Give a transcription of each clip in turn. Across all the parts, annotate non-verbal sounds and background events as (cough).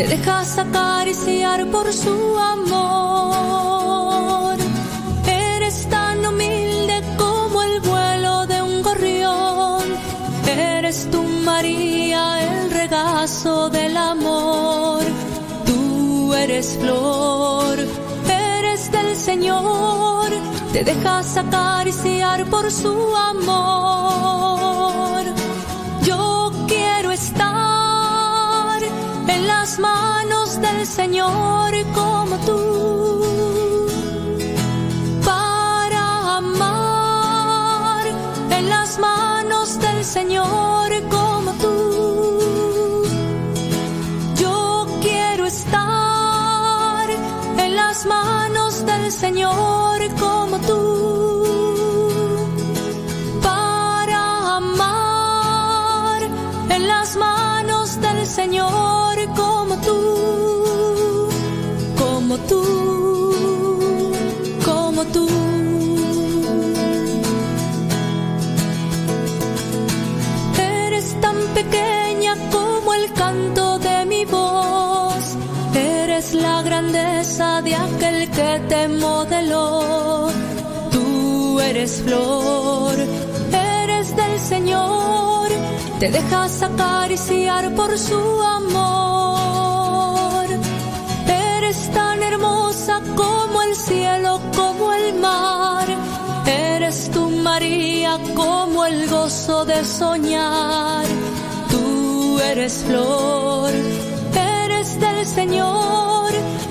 te dejas acariciar por su amor. Eres tan humilde como el vuelo de un gorrión. Eres tu María, el regazo del amor. Tú eres flor, eres del Señor. Te dejas acariciar por su amor. En las manos del Señor como tú. Para amar en las manos del Señor como que te modeló. Tú eres flor, eres del Señor. Te dejas acariciar por su amor. Eres tan hermosa como el cielo, como el mar. Eres tu María como el gozo de soñar. Tú eres flor, eres del Señor.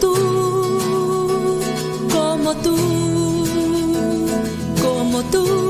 tú. Como tú. Como tú.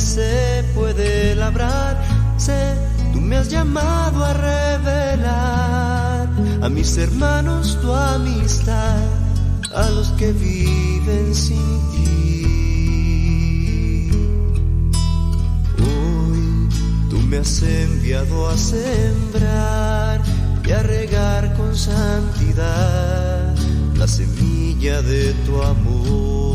Se puede labrar. Sé Tú me has llamado a revelar a mis hermanos tu amistad, a los que viven sin ti. Hoy tú me has enviado a sembrar y a regar con santidad la semilla de tu amor.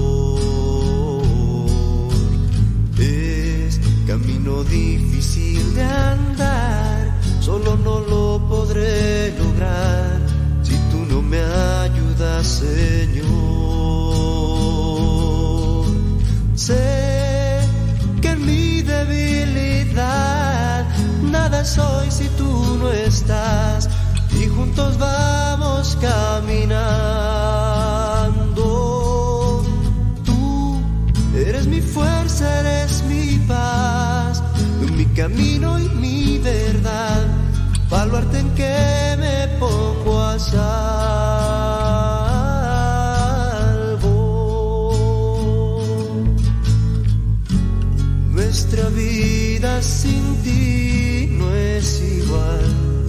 Camino difícil de andar, solo no lo podré lograr si tú no me ayudas, Señor. Sé que en mi debilidad nada soy si tú no estás y juntos vamos caminando. Tú eres mi fuerza, eres camino y mi verdad, baluarte en que me pongo a salvo. Nuestra vida sin ti no es igual,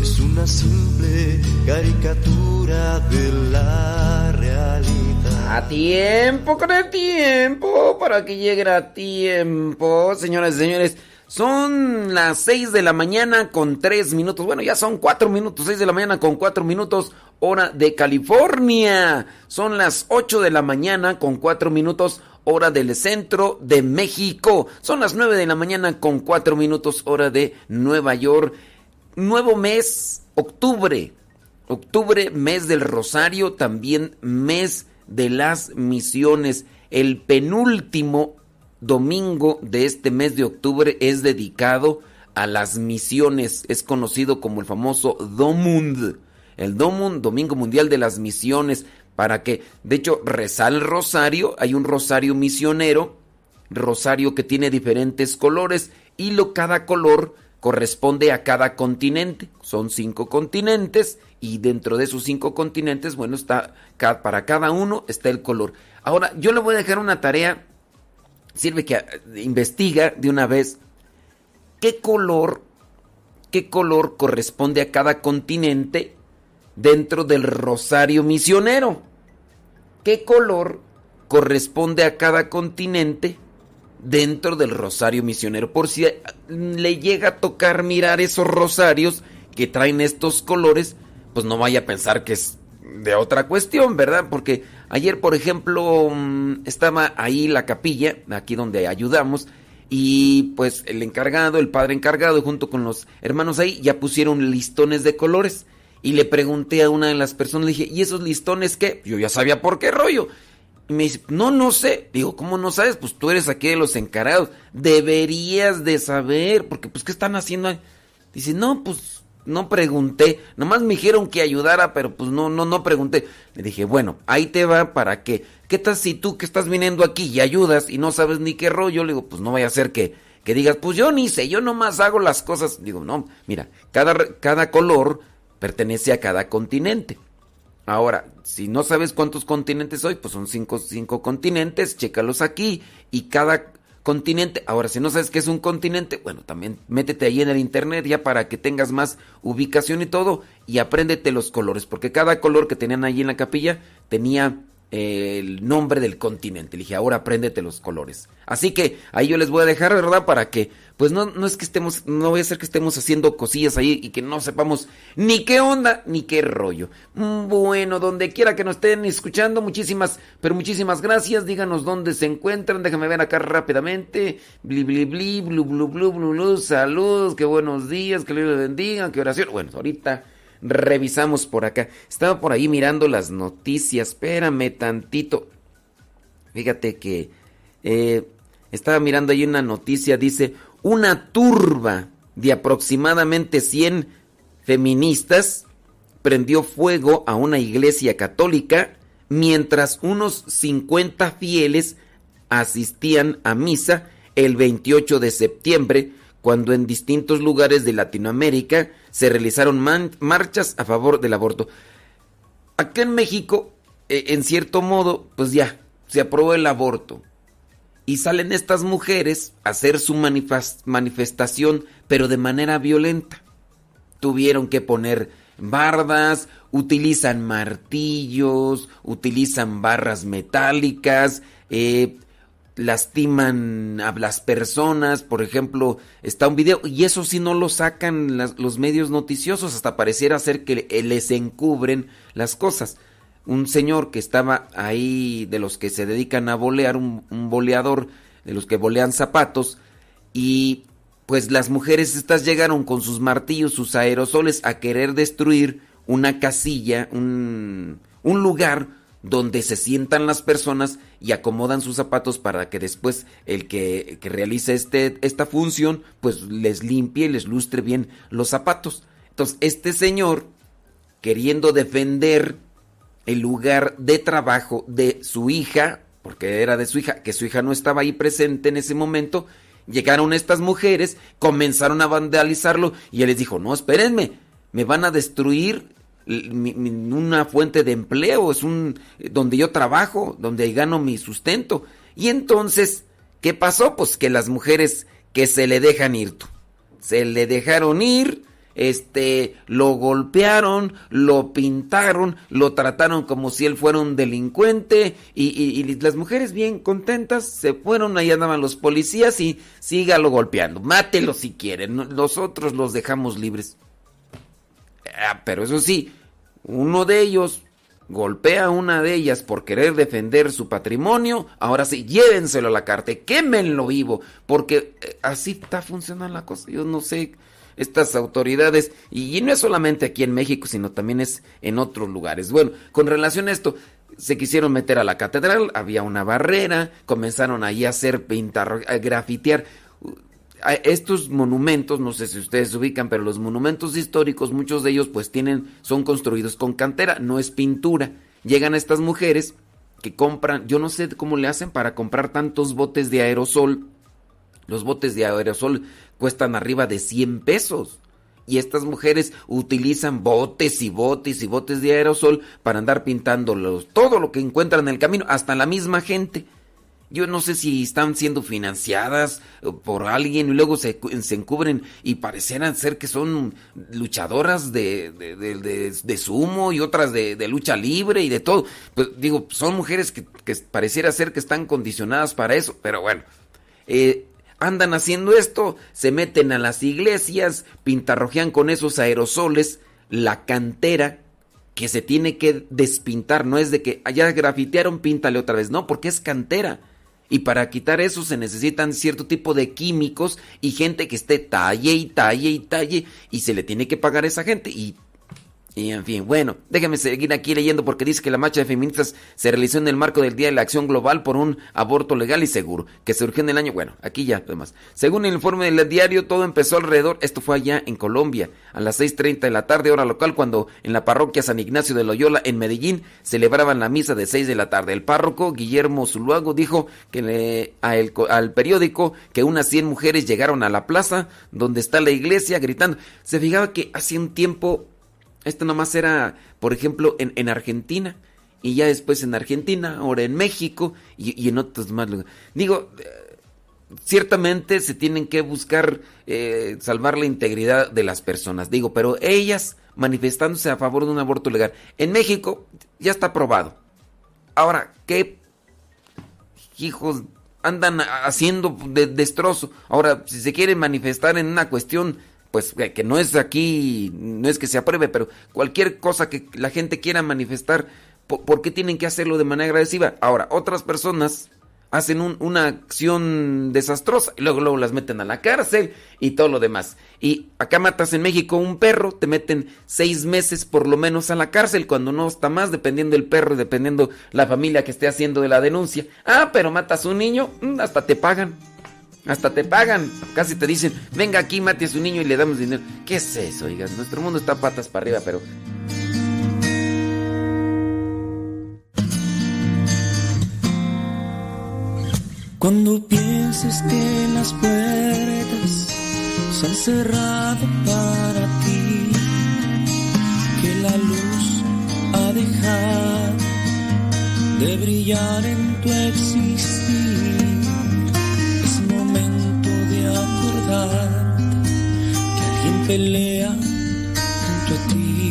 es una simple caricatura de la realidad. A tiempo con el tiempo, para que llegue a tiempo, señoras y señores. Son las 6 de la mañana con 3 minutos. Bueno, ya son 4 minutos. 6 de la mañana con 4 minutos, hora de California. Son las 8 de la mañana con 4 minutos, hora del centro de México. Son las 9 de la mañana con 4 minutos, hora de Nueva York. Nuevo mes, octubre. Octubre, mes del Rosario, también mes de las misiones. El penúltimo domingo de este mes de octubre es dedicado a las misiones. Es conocido como el famoso Domund. El Domund, Domingo Mundial de las Misiones. Para que, de hecho, rezar el rosario. Hay un rosario misionero. Rosario que tiene diferentes colores. Y lo cada color corresponde a cada continente. Son cinco continentes. Y dentro de esos cinco continentes, bueno, está para cada uno está el color. Ahora, yo le voy a dejar una tarea sirve que investiga de una vez qué color, qué color corresponde a cada continente dentro del rosario misionero. ¿Qué color corresponde a cada continente dentro del rosario misionero? Por si le llega a tocar mirar esos rosarios que traen estos colores, pues no vaya a pensar que es de otra cuestión, ¿verdad? Porque ayer, por ejemplo, mm, estaba ahí la capilla, aquí donde ayudamos, y pues el encargado, el padre encargado, junto con los hermanos ahí, ya pusieron listones de colores. Y le pregunté a una de las personas, le dije, ¿y esos listones qué? Yo ya sabía por qué rollo. Y me dice, no, no sé. Digo, ¿cómo no sabes? Pues tú eres aquí de los encargados. Deberías de saber, porque pues, ¿qué están haciendo? Dice, no, pues no pregunté, nomás me dijeron que ayudara, pero pues no, no, no pregunté. Le dije, bueno, ahí te va para que, ¿qué tal si tú que estás viniendo aquí y ayudas y no sabes ni qué rollo? Le digo, pues no vaya a ser que, que digas, pues yo ni sé, yo nomás hago las cosas. Digo, no, mira, cada, cada color pertenece a cada continente. Ahora, si no sabes cuántos continentes hoy, pues son cinco, cinco continentes, chécalos aquí y cada continente. Ahora, si no sabes qué es un continente, bueno, también métete ahí en el internet ya para que tengas más ubicación y todo y apréndete los colores, porque cada color que tenían ahí en la capilla tenía el nombre del continente. Le dije, ahora apréndete los colores. Así que ahí yo les voy a dejar, ¿verdad? Para que, pues no, no es que estemos, no voy a ser que estemos haciendo cosillas ahí y que no sepamos ni qué onda ni qué rollo. Mm, bueno, donde quiera que nos estén escuchando, muchísimas, pero muchísimas gracias. Díganos dónde se encuentran. Déjame ver acá rápidamente. Bli, bli, bli, blu, blu, blu, blu, blu. Saludos, qué buenos días, que Dios les bendiga, qué oración. Bueno, ahorita revisamos por acá. Estaba por ahí mirando las noticias. Espérame tantito. Fíjate que eh, estaba mirando ahí una noticia. Dice, una turba de aproximadamente 100 feministas prendió fuego a una iglesia católica mientras unos 50 fieles asistían a misa el 28 de septiembre, cuando en distintos lugares de Latinoamérica se realizaron marchas a favor del aborto. Acá en México, eh, en cierto modo, pues ya, se aprobó el aborto. Y salen estas mujeres a hacer su manifestación, pero de manera violenta. Tuvieron que poner bardas, utilizan martillos, utilizan barras metálicas, eh, lastiman a las personas, por ejemplo, está un video y eso sí no lo sacan los medios noticiosos, hasta pareciera ser que les encubren las cosas. Un señor que estaba ahí de los que se dedican a bolear, un, boleador de los que bolean zapatos y pues las mujeres estas llegaron con sus martillos, sus aerosoles a querer destruir una casilla, un, un lugar donde se sientan las personas y acomodan sus zapatos para que después el que, que realice este, esta función pues les limpie les lustre bien los zapatos. Entonces este señor, queriendo defender el lugar de trabajo de su hija, porque era de su hija, que su hija no estaba ahí presente en ese momento, llegaron estas mujeres, comenzaron a vandalizarlo y él les dijo, no, espérenme, me van a destruir una fuente de empleo, es un donde yo trabajo, donde gano mi sustento. Y entonces, ¿qué pasó? Pues que las mujeres que se le dejan ir, se le dejaron ir, este, lo golpearon, lo pintaron, lo trataron como si él fuera un delincuente y, las mujeres bien contentas se fueron, ahí andaban los policías y sígalo golpeando, mátelo si quieren, nosotros los dejamos libres. Ah, pero eso sí, uno de ellos golpea a una de ellas por querer defender su patrimonio, ahora sí, llévenselo a la cárcel, quémenlo vivo, porque eh, así está funcionando la cosa. Yo no sé, estas autoridades, y, no es solamente aquí en México, sino también es en otros lugares. Bueno, con relación a esto, se quisieron meter a la catedral, había una barrera, comenzaron ahí a hacer pintar, a grafitear estos monumentos, no sé si ustedes se ubican, pero los monumentos históricos, muchos de ellos pues tienen, son construidos con cantera, no es pintura. Llegan estas mujeres que compran, yo no sé cómo le hacen para comprar tantos botes de aerosol. Los botes de aerosol cuestan arriba de 100 pesos. Y estas mujeres utilizan botes y botes y botes de aerosol para andar pintándolos, todo lo que encuentran en el camino, hasta la misma gente. Yo no sé si están siendo financiadas por alguien y luego se, se encubren y parecieran ser que son luchadoras de, de, sumo y otras de, lucha libre y de todo. Pues digo, son mujeres que, pareciera ser que están condicionadas para eso, pero bueno. Eh, andan haciendo esto, se meten a las iglesias, pintarrojean con esos aerosoles la cantera que se tiene que despintar, no es de que allá grafitearon, píntale otra vez, no, porque es cantera. Y para quitar eso se necesitan cierto tipo de químicos y gente que esté talle y talle y talle y se le tiene que pagar a esa gente. Y y en fin, bueno, déjame seguir aquí leyendo porque dice que la marcha de feministas se realizó en el marco del Día de la Acción Global por un aborto legal y seguro, que surgió en el año, bueno, aquí ya, además. Según el informe del diario, todo empezó alrededor, esto fue allá en Colombia, a las 6.30 de la tarde, hora local, cuando en la parroquia San Ignacio de Loyola, en Medellín, celebraban la misa de 6 de la tarde. El párroco, Guillermo Zuluago, dijo que le, al periódico que unas 100 mujeres llegaron a la plaza donde está la iglesia gritando. Se fijaba que hace un tiempo esto nomás era, por ejemplo, en, en Argentina. Y ya después en Argentina, ahora en México y, en otros más lugares. Digo, eh, ciertamente se tienen que buscar eh, salvar la integridad de las personas. Digo, pero ellas manifestándose a favor de un aborto legal. En México ya está aprobado. Ahora, ¿qué hijos andan haciendo de destrozo? Ahora, si se quieren manifestar en una cuestión pues que no es aquí, no es que se apruebe, pero cualquier cosa que la gente quiera manifestar, ¿por, qué tienen que hacerlo de manera agresiva? Ahora, otras personas hacen una acción desastrosa y luego, luego las meten a la cárcel y todo lo demás. Y acá matas en México un perro, te meten seis meses por lo menos a la cárcel, cuando no está más, dependiendo el perro, dependiendo la familia que esté haciendo de la denuncia. Ah, pero matas un niño, mm, hasta te pagan. Hasta te pagan. Casi te dicen, venga aquí, mate a su niño y le damos dinero. ¿Qué es eso? Oigan, nuestro mundo está patas para arriba, pero... Cuando pienses que las puertas se han cerrado para ti, que la luz ha dejado de brillar en tu existir que alguien pelea junto a ti,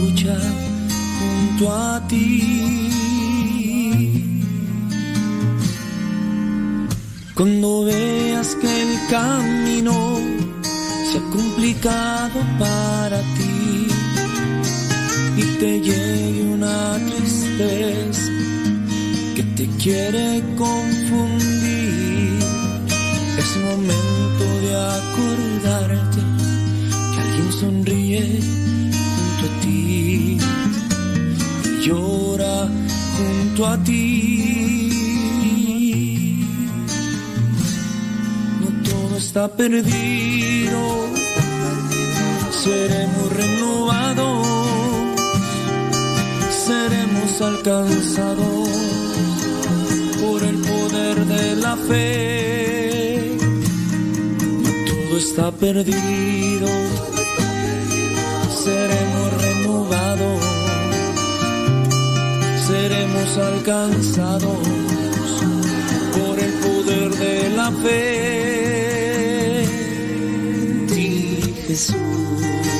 lucha junto a ti. Cuando veas que el camino se ha complicado para ti y te llegue una tristeza que te quiere confundir, es momento de acordarte que alguien sonríe junto a ti y llora junto a ti. está perdido, seremos renovados, seremos alcanzados por el poder de la fe. Está perdido, seremos renovados, seremos alcanzados por el poder de la fe. Jesús.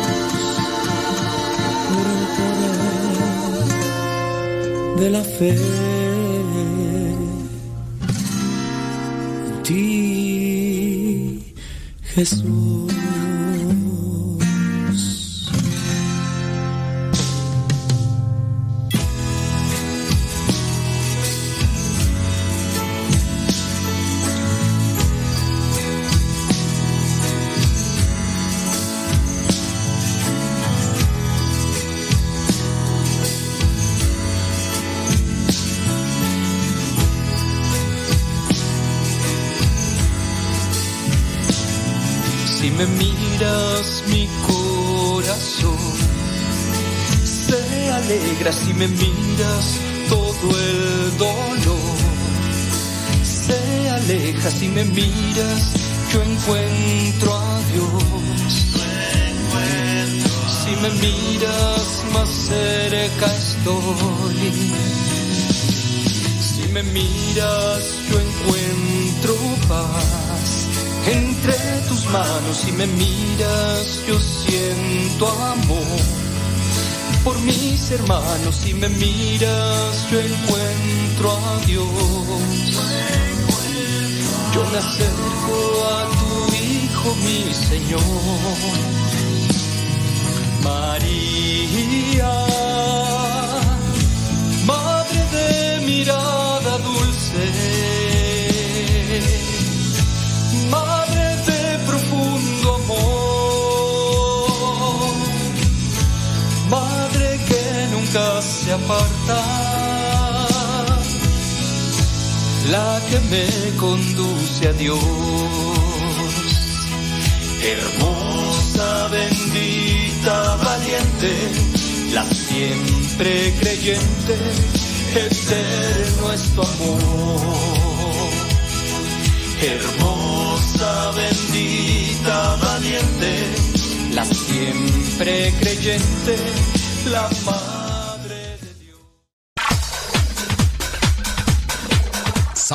de la fe. Ti, Jesús. Me miras todo el dolor. Se aleja si me miras, yo encuentro a Dios. Si me miras más cerca estoy. Si me miras yo encuentro paz. Entre tus manos si me miras yo siento amor por mis hermanos. Si me miras, yo encuentro a Dios. Yo me acerco a tu Hijo, mi Señor. María, Madre de mirada dulce se aparta, la que me conduce a Dios. Hermosa, bendita, valiente, la siempre creyente, eterno es tu amor. hermosa, bendita, valiente, la siempre creyente, la más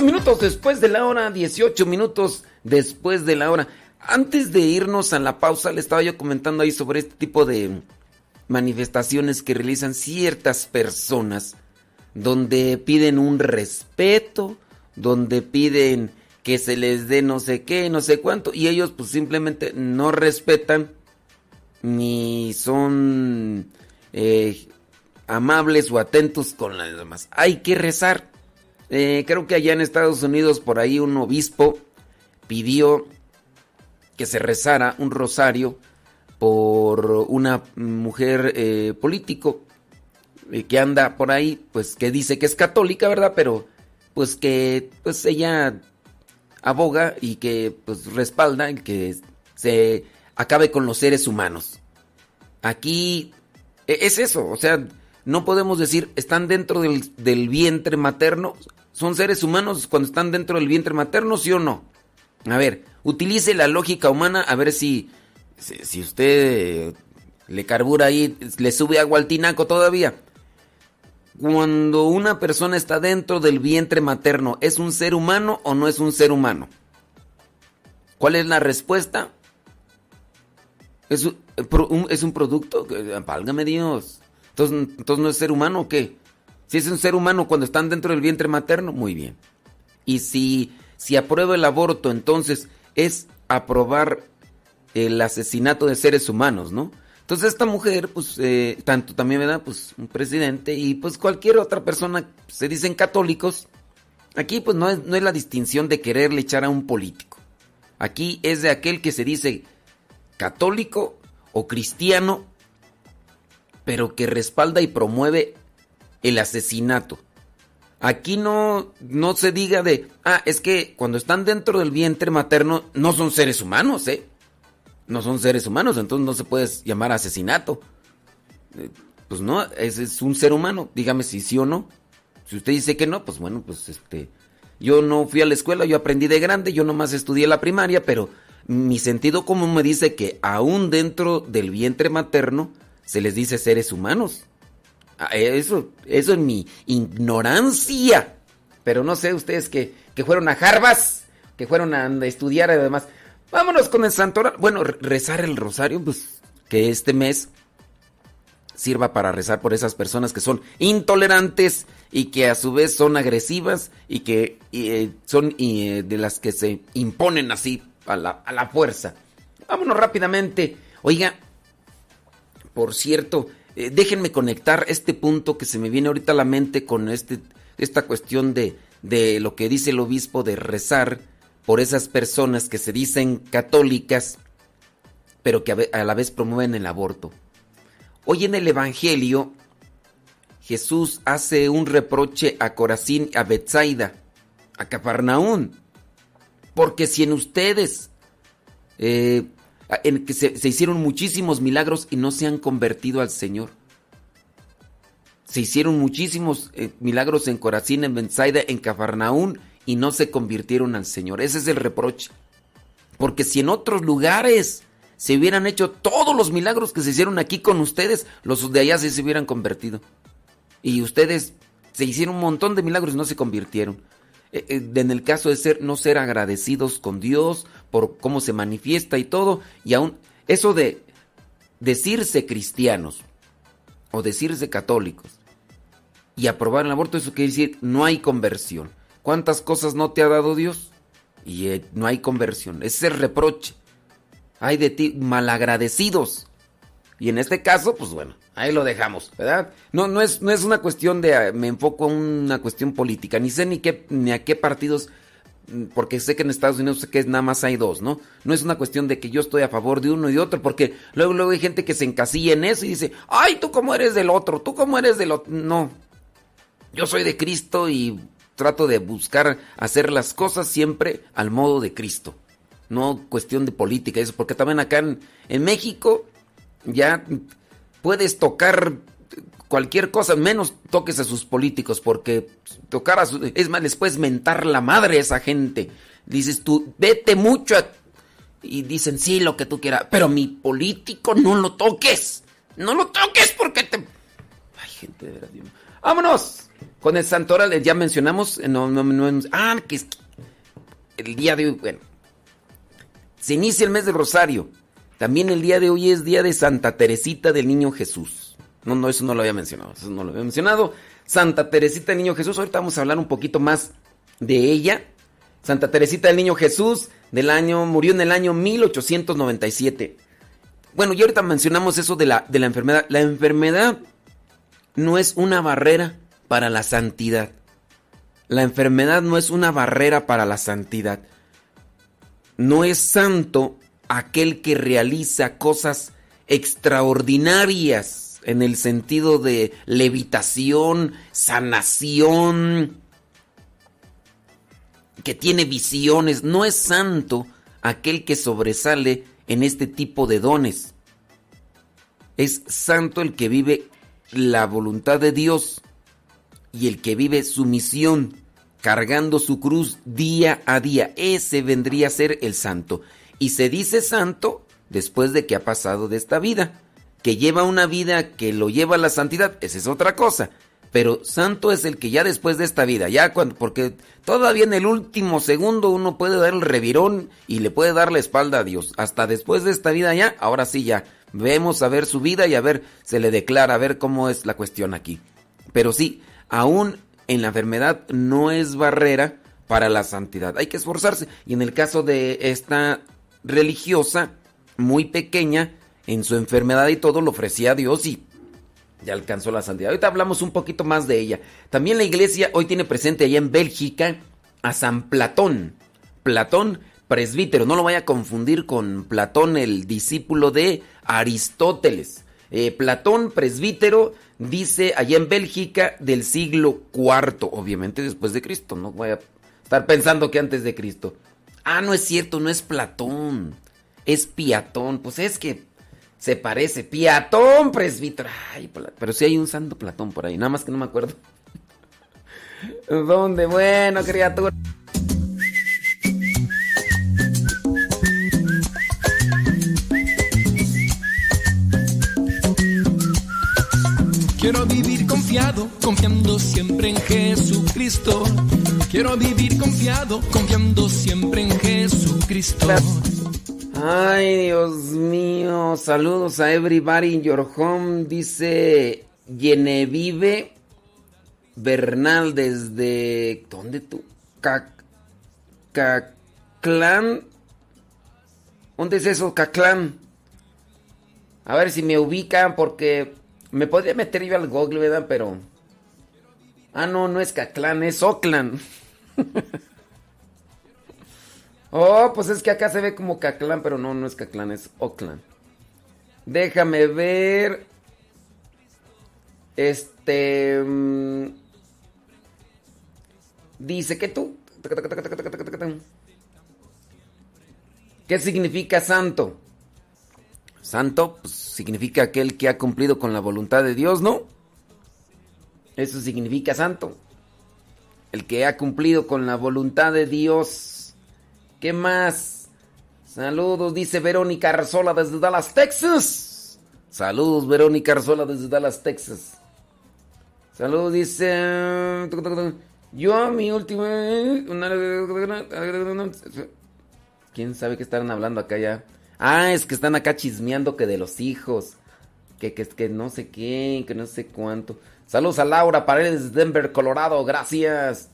18 minutos después de la hora, 18 minutos después de la hora. Antes de irnos a la pausa, le estaba yo comentando ahí sobre este tipo de manifestaciones que realizan ciertas personas, donde piden un respeto, donde piden que se les dé no sé qué, no sé cuánto, y ellos pues simplemente no respetan ni son eh, amables o atentos con las demás. Hay que rezar. Eh, creo que allá en Estados Unidos por ahí un obispo pidió que se rezara un rosario por una mujer eh, político eh, que anda por ahí, pues que dice que es católica, ¿verdad? Pero pues que pues ella aboga y que pues respalda que se acabe con los seres humanos. Aquí e, es eso, o sea, no podemos decir están dentro del, del vientre materno, ¿Son seres humanos cuando están dentro del vientre materno, sí o no? A ver, utilice la lógica humana a ver si, si, usted le carbura ahí, le sube agua al tinaco todavía. Cuando una persona está dentro del vientre materno, ¿es un ser humano o no es un ser humano? ¿Cuál es la respuesta? ¿Es un, es un producto? Válgame Dios. Entonces, ¿Entonces no es ser humano o qué? Si es un ser humano cuando están dentro del vientre materno, muy bien. Y si, si aprueba el aborto, entonces es aprobar el asesinato de seres humanos, ¿no? Entonces esta mujer, pues, eh, tanto también, ¿verdad? Pues un presidente y pues cualquier otra persona, se dicen católicos. Aquí pues no es, no es la distinción de quererle echar a un político. Aquí es de aquel que se dice católico o cristiano, pero que respalda y promueve el asesinato. Aquí no, no se diga de, ah, es que cuando están dentro del vientre materno no son seres humanos, ¿eh? No son seres humanos, entonces no se puede llamar asesinato. Eh, pues no, ese es un ser humano, dígame si sí o no. Si usted dice que no, pues bueno, pues este, yo no fui a la escuela, yo aprendí de grande, yo nomás estudié la primaria, pero mi sentido común me dice que aún dentro del vientre materno se les dice seres humanos. Ah, eso, eso es mi ignorancia. Pero no sé ustedes que, que fueron a Harvard, que fueron a estudiar además. Vámonos con el santoral. Bueno, rezar el rosario, pues que este mes sirva para rezar por esas personas que son intolerantes y que a su vez son agresivas y que eh, son eh, de las que se imponen así a la, a la fuerza. Vámonos rápidamente. Oiga, por cierto, eh, déjenme conectar este punto que se me viene ahorita a la mente con este, esta cuestión de, de lo que dice el obispo de rezar por esas personas que se dicen católicas, pero que a, la vez promueven el aborto. Hoy en el Evangelio, Jesús hace un reproche a Corazín, a Bethsaida, a Capernaum, porque si en ustedes eh, en que se, hicieron muchísimos milagros y no se han convertido al Señor. Se hicieron muchísimos eh, milagros en Corazín, en Benzaida, en Cafarnaún y no se convirtieron al Señor. Ese es el reproche. Porque si en otros lugares se hubieran hecho todos los milagros que se hicieron aquí con ustedes, los de allá sí se hubieran convertido. Y ustedes se hicieron un montón de milagros y no se convirtieron. Eh, eh, en el caso de ser no ser agradecidos con Dios por cómo se manifiesta y todo, y aún eso de decirse cristianos o decirse católicos y aprobar el aborto, eso quiere decir no hay conversión. ¿Cuántas cosas no te ha dado Dios? Y eh, no hay conversión. Ese es el reproche. Hay de ti malagradecidos. Y en este caso, pues bueno, ahí lo dejamos, ¿verdad? No, no es, no es una cuestión de, ah, me enfoco en una cuestión política, ni sé ni, qué, ni a qué partidos, mm, porque sé que en Estados Unidos sé que nada más hay dos, ¿no? No es una cuestión de que yo estoy a favor de uno y de otro, porque luego, luego hay gente que se encasilla en eso y dice, ay, tú cómo eres del otro, tú cómo eres del otro. No, yo soy de Cristo y trato de buscar hacer las cosas siempre al modo de Cristo. No cuestión de política, eso, porque también acá en, en México ya puedes tocar cualquier cosa, menos toques a sus políticos, porque tocar a sus... Es más, les puedes mentar la madre a esa gente. Dices tú, vete mucho Y dicen, sí, lo que tú quieras, pero mi político no lo toques. No lo toques porque te... Ay, gente de verdad. ¡Vámonos! Con el Santoral, ya mencionamos, no, no, no, ah, que es el día de hoy, bueno, se inicia el mes de Rosario. También el día de hoy es día de Santa Teresita del Niño Jesús. No, no, eso no lo había mencionado. Eso no lo había mencionado. Santa Teresita del Niño Jesús. Ahorita vamos a hablar un poquito más de ella. Santa Teresita del Niño Jesús del año murió en el año 1897. Bueno, y ahorita mencionamos eso de la, de la enfermedad. La enfermedad no es una barrera para la santidad. La enfermedad no es una barrera para la santidad. No es santo aquel que realiza cosas extraordinarias en el sentido de levitación, sanación, que tiene visiones. No es santo aquel que sobresale en este tipo de dones. Es santo el que vive la voluntad de Dios y el que vive su misión cargando su cruz día a día. Ese vendría a ser el santo y se dice santo después de que ha pasado de esta vida. Que lleva una vida que lo lleva a la santidad, esa es otra cosa. Pero santo es el que ya después de esta vida, ya cuando, porque todavía en el último segundo uno puede dar el revirón y le puede dar la espalda a Dios. Hasta después de esta vida ya, ahora sí ya, vemos a ver su vida y a ver, se le declara, a ver cómo es la cuestión aquí. Pero sí, aún en la enfermedad no es barrera para la santidad. Hay que esforzarse. Y en el caso de esta religiosa, muy pequeña, en su enfermedad y todo, lo ofrecía a Dios y ya alcanzó la santidad. Ahorita hablamos un poquito más de ella. También la iglesia hoy tiene presente allá en Bélgica a San Platón. Platón, presbítero, no lo vaya a confundir con Platón, el discípulo de Aristóteles. Eh, Platón, presbítero, dice allá en Bélgica del siglo IV, obviamente después de Cristo. No voy a estar pensando que antes de Cristo. Ah, no es cierto, no es Platón. Es Piatón. Pues es que se parece. Piatón, presbítero. Ay, pero sí hay un santo Platón por ahí. Nada más que no me acuerdo. (laughs) ¿Dónde? Bueno, criatura. Quiero vivir confiado, confiando siempre en Jesucristo. Quiero vivir confiado, confiando siempre en Jesucristo. Ay, Dios mío. Saludos a everybody in your home. Dice Genevieve Bernal desde. ¿Dónde tú? Caclán. ¿Dónde es eso, Caclán? A ver si me ubican porque me podría meter yo al Google, ¿verdad? Pero. Ah, no, no es Caclán, es Oakland. (laughs) oh, pues es que acá se ve como Caclán, pero no, no es Caclán, es Oakland. Déjame ver. Este. Mm, dice que tú. ¿Qué significa santo? Santo pues, significa aquel que ha cumplido con la voluntad de Dios, ¿no? Eso significa santo. El que ha cumplido con la voluntad de Dios. ¿Qué más? Saludos, dice Verónica Arzola desde Dallas, Texas. Saludos, Verónica Arzola desde Dallas, Texas. Saludos, dice... Yo a mi última... ¿Quién sabe qué estarán hablando acá ya? Ah, es que están acá chismeando que de los hijos. Que, que, que no sé qué, que no sé cuánto. Saludos a Laura Paredes de Denver, Colorado. Gracias.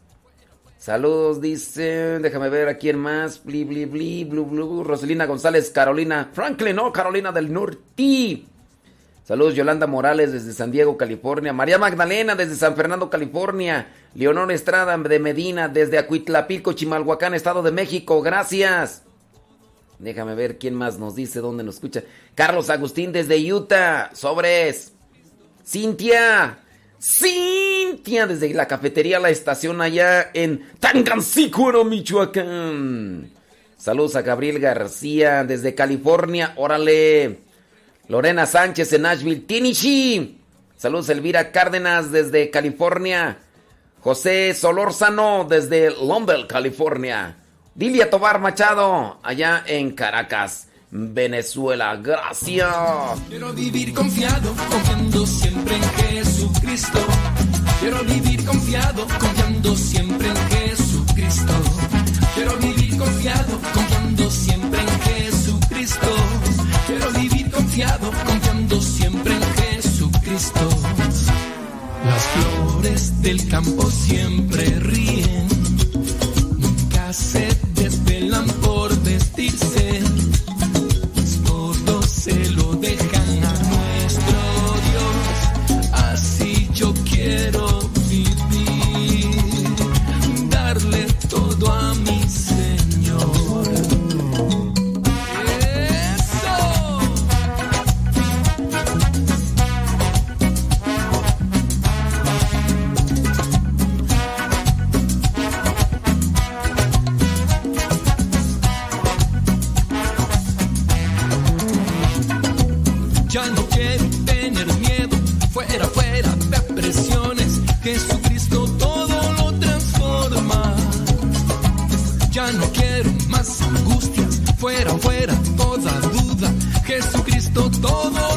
Saludos, dice. Déjame ver a quién más. Bli, bli, bli, blu, blu. Roselina González, Carolina. Franklin, no, Carolina del Norte. Saludos, Yolanda Morales desde San Diego, California. María Magdalena desde San Fernando, California. Leonor Estrada de Medina desde Acuitlapico, Chimalhuacán, Estado de México. Gracias. Déjame ver quién más nos dice, dónde nos escucha. Carlos Agustín desde Utah. Sobres. Cintia. Cintia desde la cafetería La Estación allá en Tangancícuaro, Michoacán. Saludos a Gabriel García desde California. Órale. Lorena Sánchez en Nashville, Tinichi. Saludos Elvira Cárdenas desde California. José Solórzano desde Lombel, California. Dilia Tobar Machado, allá en Caracas, Venezuela. Gracias. Quiero vivir confiado, confiando siempre en Jesucristo. Quiero vivir confiado, confiando siempre en Jesucristo. Quiero vivir confiado, confiando siempre en Jesucristo. Quiero vivir confiado, confiando siempre en Jesucristo. Las flores del campo siempre ríen, nunca se desvelan por vestirse. Jesucristo todo lo transforma. Ya no quiero más angustias, fuera, fuera toda duda. Jesucristo todo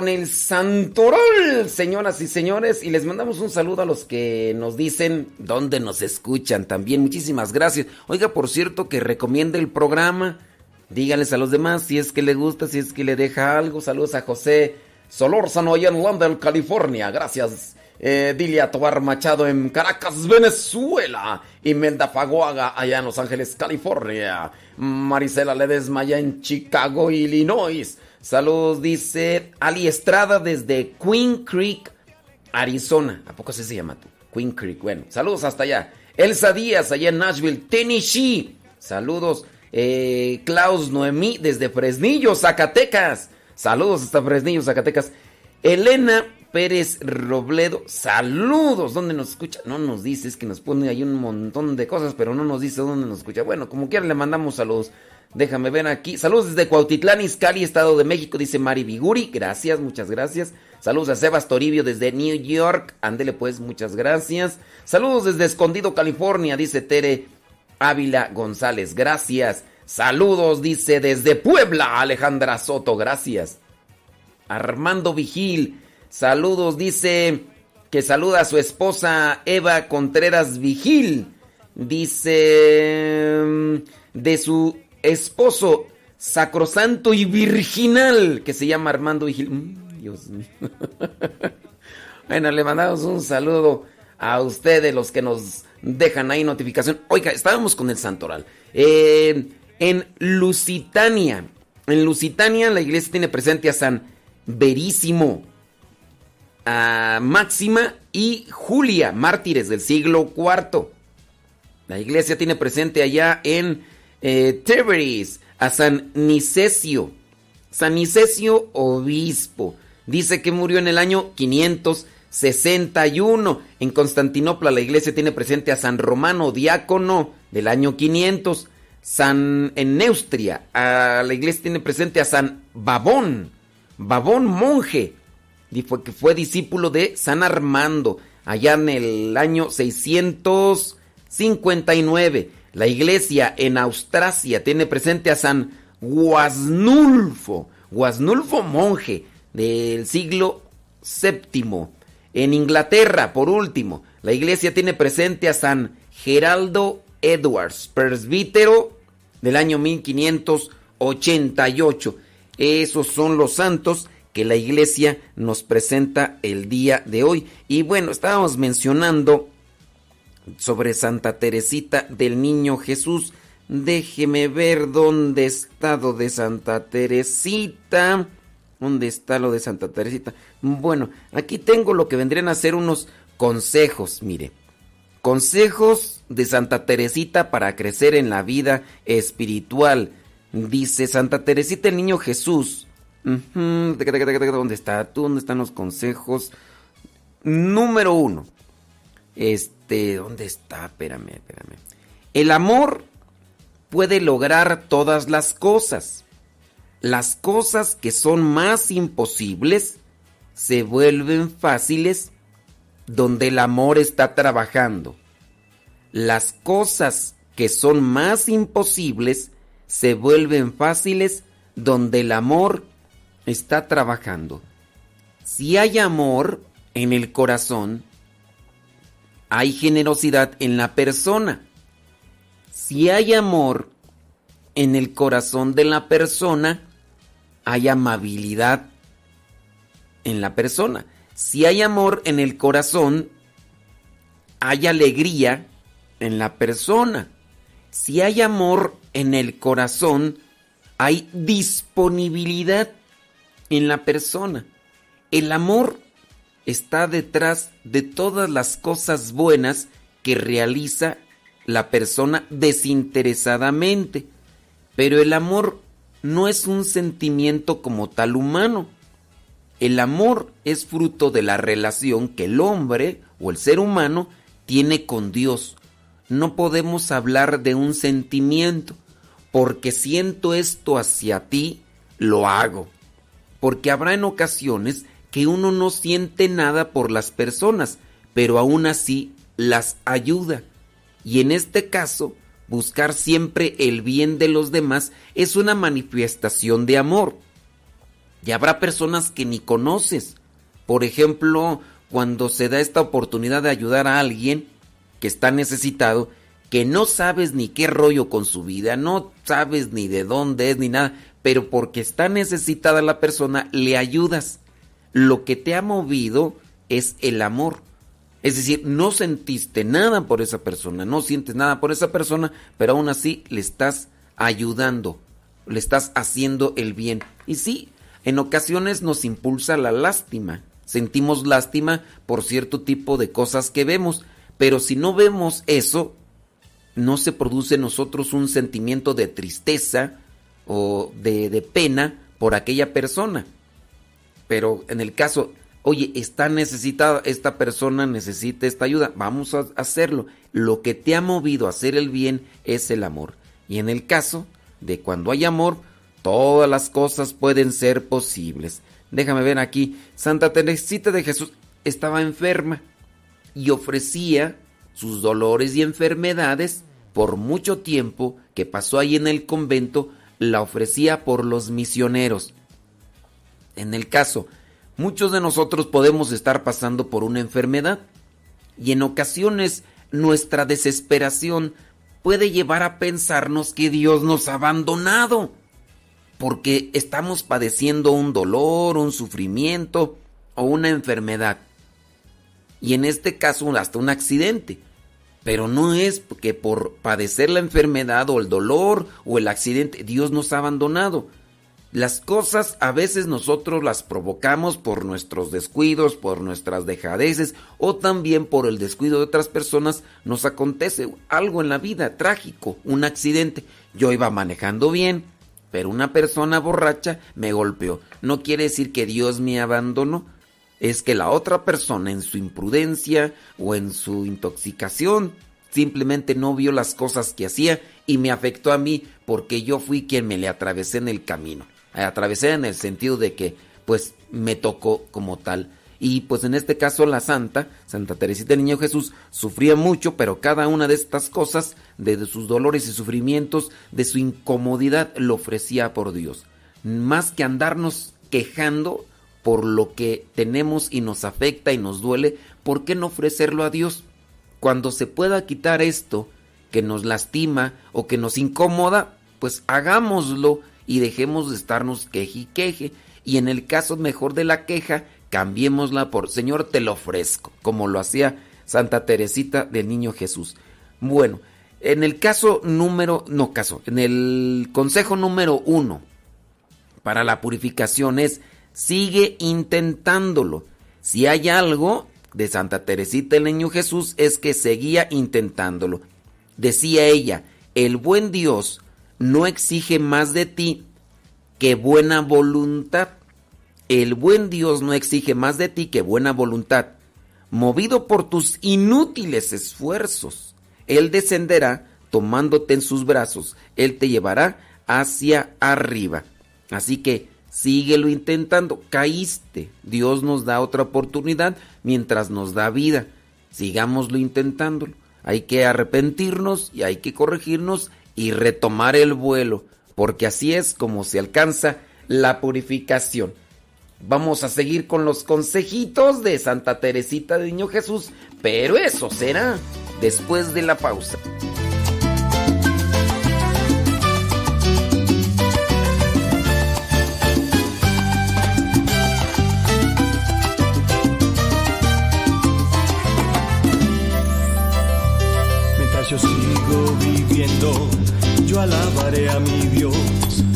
con el Santorol, señoras y señores, y les mandamos un saludo a los que nos dicen dónde nos escuchan también. Muchísimas gracias. Oiga, por cierto, que recomiende el programa. Díganles a los demás si es que le gusta, si es que le deja algo. Saludos a José Solórzano allá en London, California. Gracias. Eh, Dilia Tobar Machado en Caracas, Venezuela. Imelda Faguaga allá en Los Ángeles, California. Marisela Ledesma allá en Chicago, Illinois. Saludos, dice Ali Estrada desde Queen Creek, Arizona. ¿A poco así se llama tú? Queen Creek. Bueno, saludos hasta allá. Elsa Díaz, allá en Nashville, Tennessee. Saludos. Eh, Klaus Noemí, desde Fresnillo, Zacatecas. Saludos hasta Fresnillo, Zacatecas. Elena Pérez Robledo, saludos. ¿Dónde nos escucha? No nos dice, es que nos pone ahí un montón de cosas, pero no nos dice dónde nos escucha. Bueno, como quiera le mandamos saludos. Déjame ver aquí. Saludos desde Cuautitlán, Izcalli, Estado de México, dice Mari Biguri. Gracias, muchas gracias. Saludos a Sebas Toribio desde New York. Ándele pues, muchas gracias. Saludos desde Escondido, California, dice Tere Ávila González. Gracias. Saludos, dice desde Puebla, Alejandra Soto. Gracias. Armando Vigil. Saludos, dice que saluda a su esposa Eva Contreras Vigil. Dice mm, de su esposo sacrosanto y virginal que se llama Armando Vigil. Mm, Dios mío. (laughs) bueno, le mandamos un saludo a ustedes, los que nos dejan ahí notificación. Oiga, estábamos con el santoral. Eh, en Lusitania, en Lusitania la iglesia tiene presente a San Verísimo, a Máxima y Julia, mártires del siglo IV. La iglesia tiene presente allá en eh, a San Nicesio. San Nicesio, obispo. Dice que murió en el año 561. En Constantinopla la iglesia tiene presente a San Romano, diácono del año 500. San, en Neustria, la iglesia tiene presente a San Babón, Babón monje, que fue discípulo de San Armando, allá en el año 659. La iglesia en Austrasia tiene presente a San Guasnulfo, Guasnulfo monje del siglo VII. En Inglaterra, por último, la iglesia tiene presente a San Geraldo Edwards, presbítero del año 1588. Esos son los santos que la iglesia nos presenta el día de hoy. Y bueno, estábamos mencionando sobre Santa Teresita del Niño Jesús. Déjeme ver dónde está lo de Santa Teresita. ¿Dónde está lo de Santa Teresita? Bueno, aquí tengo lo que vendrían a ser unos consejos, mire. Consejos de Santa Teresita para crecer en la vida espiritual. Dice Santa Teresita el Niño Jesús. ¿Dónde está tú? ¿Dónde están los consejos? Número uno. Este, ¿dónde está? Espérame, espérame. El amor puede lograr todas las cosas. Las cosas que son más imposibles se vuelven fáciles donde el amor está trabajando. Las cosas que son más imposibles se vuelven fáciles donde el amor está trabajando. Si hay amor en el corazón, hay generosidad en la persona. Si hay amor en el corazón de la persona, hay amabilidad en la persona. Si hay amor en el corazón, hay alegría en la persona. Si hay amor en el corazón, hay disponibilidad en la persona. El amor está detrás de todas las cosas buenas que realiza la persona desinteresadamente. Pero el amor no es un sentimiento como tal humano. El amor es fruto de la relación que el hombre o el ser humano tiene con Dios. No podemos hablar de un sentimiento, porque siento esto hacia ti, lo hago porque habrá en ocasiones que uno no siente nada por las personas, pero aún así las ayuda. Y en este caso, buscar siempre el bien de los demás es una manifestación de amor. Y habrá personas que ni conoces. Por ejemplo, cuando se da esta oportunidad de ayudar a alguien que está necesitado, que no sabes ni qué rollo con su vida, no sabes ni de dónde es ni nada, pero porque está necesitada la persona, le ayudas. Lo que te ha movido es el amor. Es decir, no sentiste nada por esa persona, no sientes nada por esa persona, pero aún así le estás ayudando, le estás haciendo el bien. Y sí, en ocasiones nos impulsa la lástima. Sentimos lástima por cierto tipo de cosas que vemos, Pero si no vemos eso, no se produce en nosotros un sentimiento de tristeza o de, de pena por aquella persona. Pero en el caso, oye, está necesitada, esta persona necesita esta ayuda, vamos a hacerlo. Lo que te ha movido a hacer el bien es el amor. Y en el caso de cuando hay amor, todas las cosas pueden ser posibles. Déjame ver aquí, Santa Teresita de Jesús estaba enferma y ofrecía sus dolores y enfermedades por mucho tiempo que pasó ahí en el convento, la ofrecía por los misioneros. En el caso, muchos de nosotros podemos estar pasando por una enfermedad y en ocasiones nuestra desesperación puede llevar a pensarnos que Dios nos ha abandonado porque estamos padeciendo un dolor, un sufrimiento o una enfermedad. Y en este caso hasta un accidente. Pero no es que por padecer la enfermedad o el dolor o el accidente Dios nos ha abandonado. Las cosas a veces nosotros las provocamos por nuestros descuidos, por nuestras dejadeces o también por el descuido de otras personas. Nos acontece algo en la vida trágico, un accidente. Yo iba manejando bien, pero una persona borracha me golpeó. No quiere decir que Dios me abandonó, es que la otra persona en su imprudencia o en su intoxicación simplemente no vio las cosas que hacía y me afectó a mí porque yo fui quien me le atravesé en el camino. Atravesé en el sentido de que pues me tocó como tal. Y pues en este caso la santa, Santa Teresita del Niño Jesús, sufría mucho, pero cada una de estas cosas, de sus dolores y sufrimientos, de su incomodidad, lo ofrecía por Dios. Más que andarnos quejando por lo que tenemos y nos afecta y nos duele, ¿por qué no ofrecerlo a Dios? Cuando se pueda quitar esto que nos lastima o que nos incomoda, pues hagámoslo y dejemos de estarnos queje y queje. Y en el caso mejor de la queja, cambiémosla por Señor, te lo ofrezco, como lo hacía Santa Teresita del Niño Jesús. Bueno, en el caso número, no caso, en el consejo número uno para la purificación es sigue intentándolo. Si hay algo de Santa Teresita el Niño Jesús es que seguía intentándolo. Decía ella, el buen Dios no exige más de ti que buena voluntad. El buen Dios no exige más de ti que buena voluntad. Movido por tus inútiles esfuerzos, Él descenderá tomándote en sus brazos. Él te llevará hacia arriba. Así que síguelo intentando. Caíste. Dios nos da otra oportunidad mientras nos da vida. Sigámoslo intentándolo. Hay que arrepentirnos y hay que corregirnos y retomar el vuelo, porque así es como se alcanza la purificación. Vamos a seguir con los consejitos de Santa Teresita de Niño Jesús, pero eso será después de la pausa. Alabaré a mi Dios.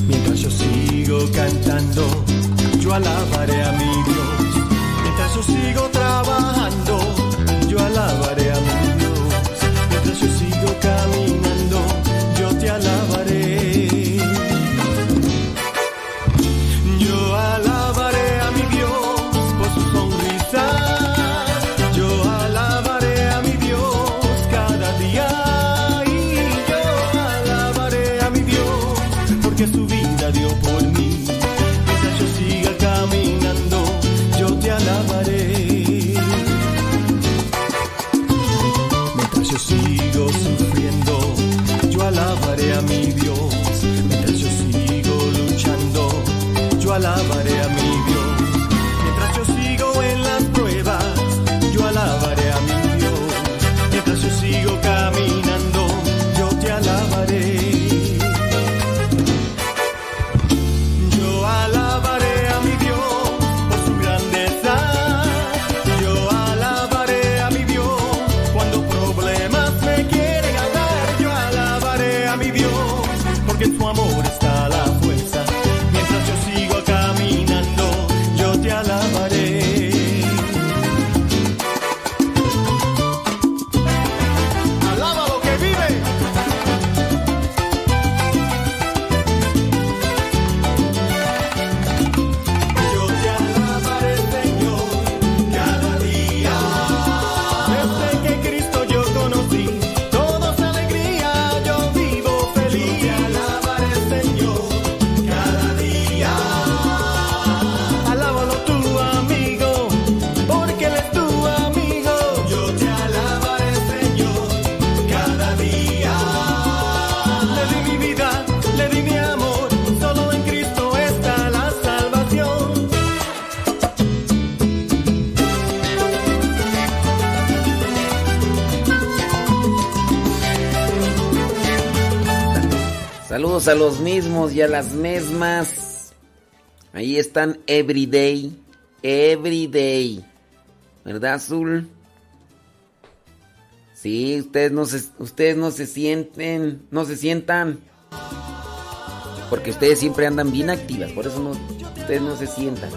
Mientras yo sigo cantando, yo alabaré a mi Dios. A los mismos y a las mismas. Ahí están everyday. Everyday. ¿Verdad, Azul? Sí, ustedes no se, ustedes no se sienten, no se sientan. Porque ustedes siempre andan bien activas, por eso no, ustedes no se sientan.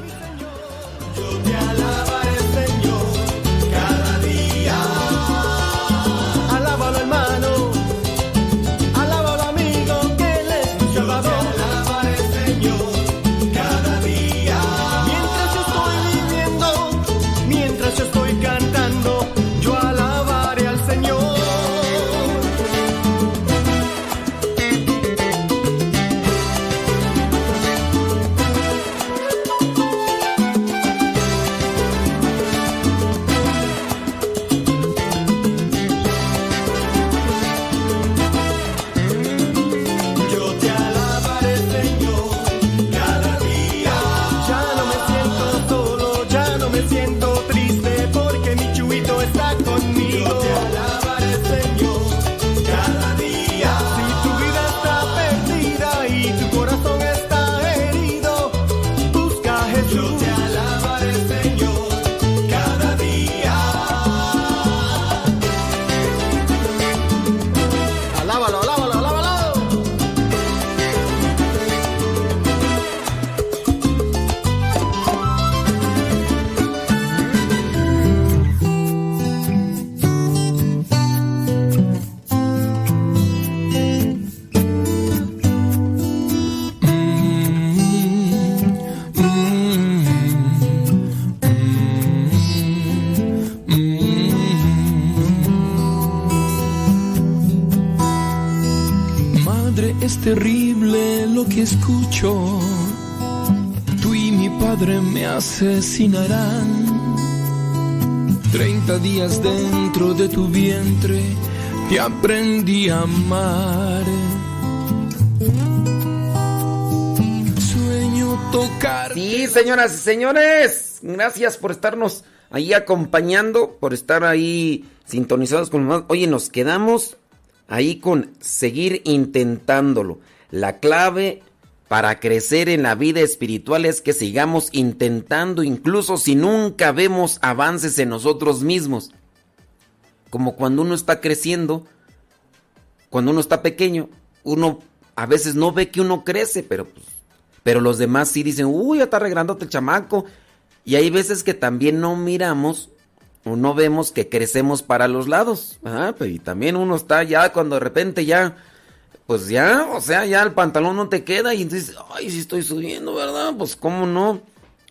Escucho, tú y mi padre me asesinarán. Treinta días dentro de tu vientre te aprendí a amar. Sueño tocar. Sí, señoras y señores, gracias por estarnos ahí acompañando, por estar ahí sintonizados con más. Oye, nos quedamos ahí con seguir intentándolo. La clave para crecer en la vida espiritual es que sigamos intentando incluso si nunca vemos avances en nosotros mismos. Como cuando uno está creciendo, cuando uno está pequeño, uno a veces no ve que uno crece, pero, pero los demás sí dicen, uy, ya está regrándote el chamaco. Y hay veces que también no miramos no vemos que crecemos para los lados. y también uno está ya cuando de repente ya pues ya, o sea, ya el pantalón no te queda y dices, ay, si estoy subiendo, ¿verdad? Pues cómo no.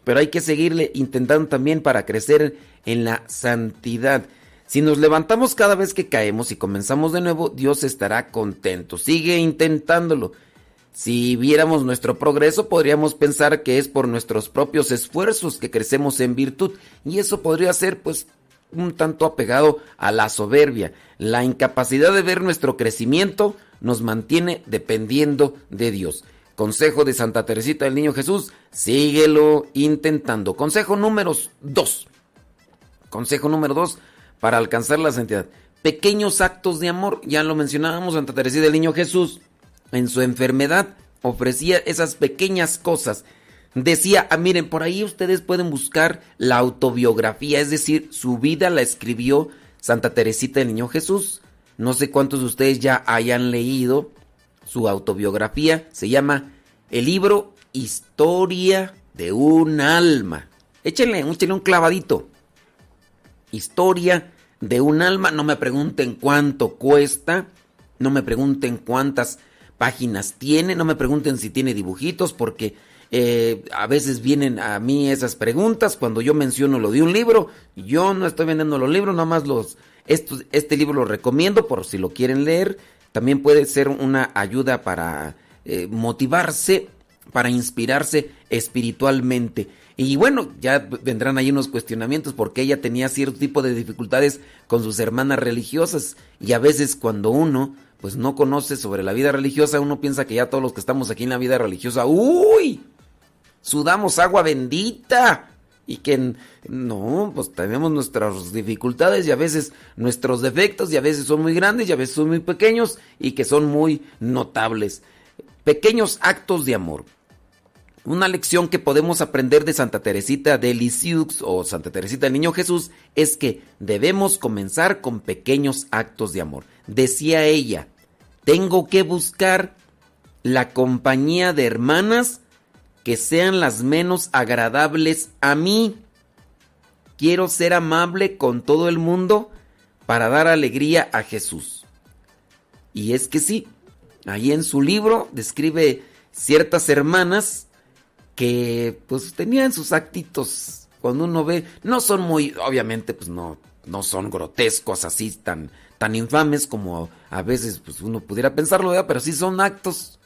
Pero hay que seguirle intentando también para crecer en la santidad. Si nos levantamos cada vez que caemos y comenzamos de nuevo, Dios estará contento. Sigue intentándolo. Si viéramos nuestro progreso, podríamos pensar que es por nuestros propios esfuerzos que crecemos en virtud. Y eso podría ser, pues, un tanto apegado a la soberbia. La incapacidad de ver nuestro crecimiento nos mantiene dependiendo de Dios. Consejo de Santa Teresita del Niño Jesús, síguelo intentando. Consejo número 2. Consejo número 2 para alcanzar la santidad. Pequeños actos de amor, ya lo mencionábamos, Santa Teresita del Niño Jesús en su enfermedad ofrecía esas pequeñas cosas. Decía, ah, miren, por ahí ustedes pueden buscar la autobiografía, es decir, su vida la escribió Santa Teresita del Niño Jesús. No sé cuántos de ustedes ya hayan leído su autobiografía. Se llama El libro Historia de un alma. Échenle, échenle un clavadito. Historia de un alma. No me pregunten cuánto cuesta. No me pregunten cuántas páginas tiene. No me pregunten si tiene dibujitos porque eh, a veces vienen a mí esas preguntas cuando yo menciono lo de un libro. Yo no estoy vendiendo los libros, nada más los este libro lo recomiendo por si lo quieren leer. También puede ser una ayuda para eh, motivarse, para inspirarse espiritualmente. Y bueno, ya vendrán ahí unos cuestionamientos porque ella tenía cierto tipo de dificultades con sus hermanas religiosas y a veces cuando uno pues no conoce sobre la vida religiosa, uno piensa que ya todos los que estamos aquí en la vida religiosa, uy, sudamos agua bendita y que no, pues tenemos nuestras dificultades y a veces nuestros defectos y a veces son muy grandes y a veces son muy pequeños y que son muy notables. Pequeños actos de amor. Una lección que podemos aprender de Santa Teresita de Lisieux o Santa Teresita del Niño Jesús es que debemos comenzar con pequeños actos de amor. Decía ella, tengo que buscar la compañía de hermanas que sean las menos agradables a mí. Quiero ser amable con todo el mundo para dar alegría a Jesús. Y es que sí, ahí en su libro describe ciertas hermanas que pues tenían sus actitos cuando uno ve no son muy obviamente pues no no son grotescos así tan tan infames como a veces pues uno pudiera pensarlo pero sí son actos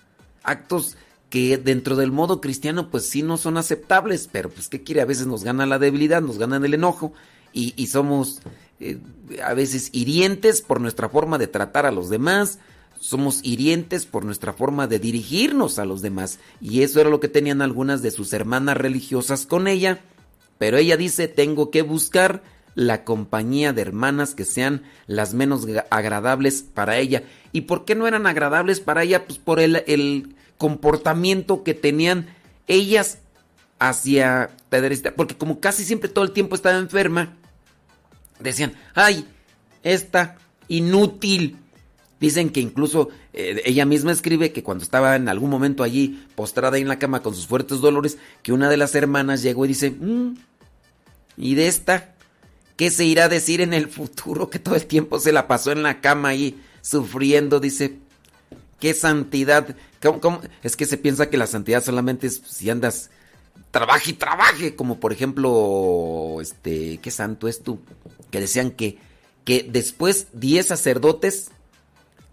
actos que dentro del modo cristiano pues sí no son aceptables pero pues qué quiere a veces nos gana la debilidad nos gana el enojo y, somos eh, a veces hirientes por nuestra forma de tratar a los demás somos hirientes por nuestra forma de dirigirnos a los demás. Y eso era lo que tenían algunas de sus hermanas religiosas con ella. Pero ella dice, tengo que buscar la compañía de hermanas que sean las menos agradables para ella. ¿Y por qué no eran agradables para ella? Pues por el comportamiento que tenían ellas hacia Porque como casi siempre todo el tiempo estaba enferma, decían, ay, esta inútil Dicen que incluso eh, ella misma escribe que cuando estaba en algún momento allí postrada en la cama con sus fuertes dolores, que una de las hermanas llegó y dice, mm, ¿y de esta? ¿Qué se irá a decir en el futuro? Que todo el tiempo se la pasó en la cama ahí sufriendo, dice, ¿qué santidad? Es que se piensa que la santidad solamente es si andas, trabaje y trabaje, como por ejemplo, este, ¿qué santo es tú? Que decían que, que después 10 sacerdotes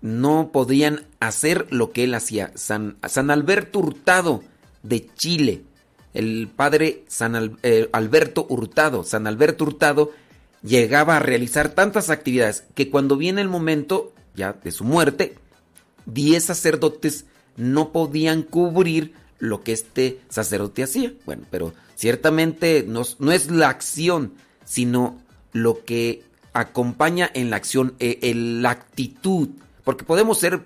no podían hacer lo que él hacía. San, San Alberto Hurtado de Chile, el padre San eh, Alberto Hurtado, San Alberto Hurtado llegaba a realizar tantas actividades que cuando viene el momento ya de su muerte, diez sacerdotes no podían cubrir lo que este sacerdote hacía. Bueno, pero ciertamente no, no es la acción, sino lo que acompaña en la acción, eh, la actitud, porque podemos ser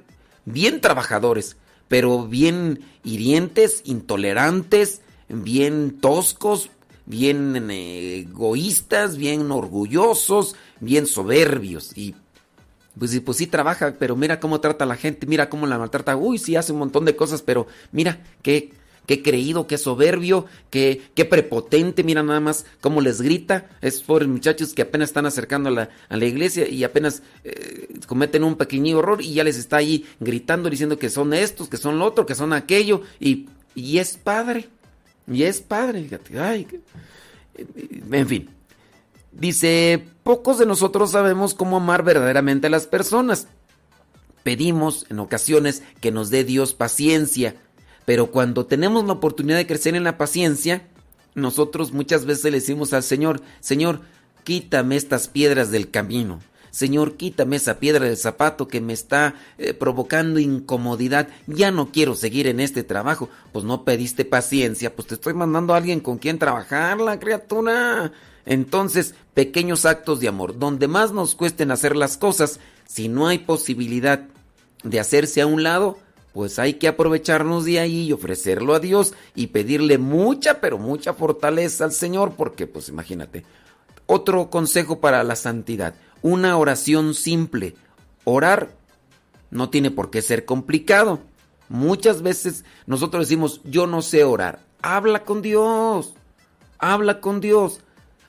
bien trabajadores, pero bien hirientes, intolerantes, bien toscos, bien eh, egoístas, bien orgullosos, bien soberbios. Y pues, pues sí trabaja, pero mira cómo trata a la gente, mira cómo la maltrata. Uy, sí hace un montón de cosas, pero mira qué qué creído, qué soberbio, qué, qué prepotente, mira nada más cómo les grita. Es pobres muchachos que apenas están acercando a la, iglesia y apenas eh, cometen un pequeño error y ya les está ahí gritando, diciendo que son estos, que son lo otro, que son aquello. Y, y es padre, y es padre. Ay, en fin. Dice, pocos de nosotros sabemos cómo amar verdaderamente a las personas. Pedimos en ocasiones que nos dé Dios paciencia pero cuando tenemos la oportunidad de crecer en la paciencia, nosotros muchas veces le decimos al Señor, Señor, quítame estas piedras del camino. Señor, quítame esa piedra del zapato que me está eh, provocando incomodidad. Ya no quiero seguir en este trabajo. Pues no pediste paciencia, pues te estoy mandando a alguien con quien trabajar, la criatura. Entonces, pequeños actos de amor, donde más nos cuesten hacer las cosas, si no hay posibilidad de hacerse a un lado, pues hay que aprovecharnos de ahí y ofrecerlo a Dios y pedirle mucha, pero mucha fortaleza al Señor, porque pues imagínate. Otro consejo para la santidad, una oración simple. Orar no tiene por qué ser complicado. Muchas veces nosotros decimos, yo no sé orar. Habla con Dios. Habla con Dios.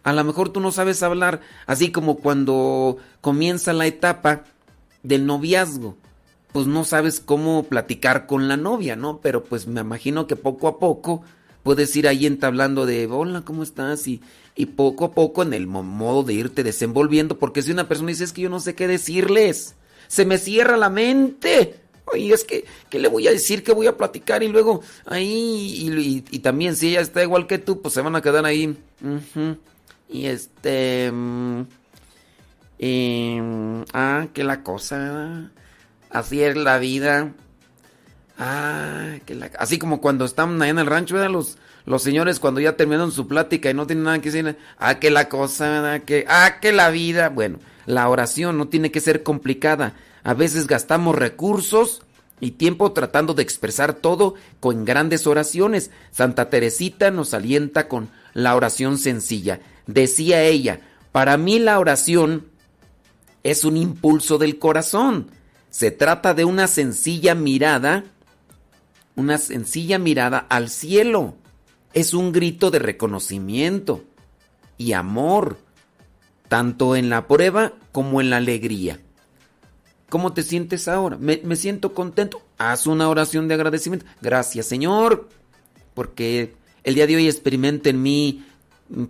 A lo mejor tú no sabes hablar, así como cuando comienza la etapa del noviazgo pues no sabes cómo platicar con la novia, ¿no? Pero pues me imagino que poco a poco puedes ir ahí entablando de, hola, ¿cómo estás? Y, y poco a poco en el modo de irte desenvolviendo, porque si una persona dice, es que yo no sé qué decirles, se me cierra la mente. Oye, es que, ¿qué le voy a decir? ¿Qué voy a platicar? Y luego ahí, y, también si ella está igual que tú, pues se van a quedar ahí. Y este... Mm, ah, que la cosa... Así es la vida. Ah, que la... así como cuando están ahí en el rancho, ¿verdad? Los, los señores cuando ya terminaron su plática y no tienen nada que decir, ah, que la cosa, que, ah, que la vida. Bueno, la oración no tiene que ser complicada. A veces gastamos recursos y tiempo tratando de expresar todo con grandes oraciones. Santa Teresita nos alienta con la oración sencilla. Decía ella, para mí la oración es un impulso del corazón. Se trata de una sencilla mirada, una sencilla mirada al cielo. Es un grito de reconocimiento y amor, tanto en la prueba como en la alegría. ¿Cómo te sientes ahora? Me, siento contento. Haz una oración de agradecimiento. Gracias, Señor, porque el día de hoy experimento en mí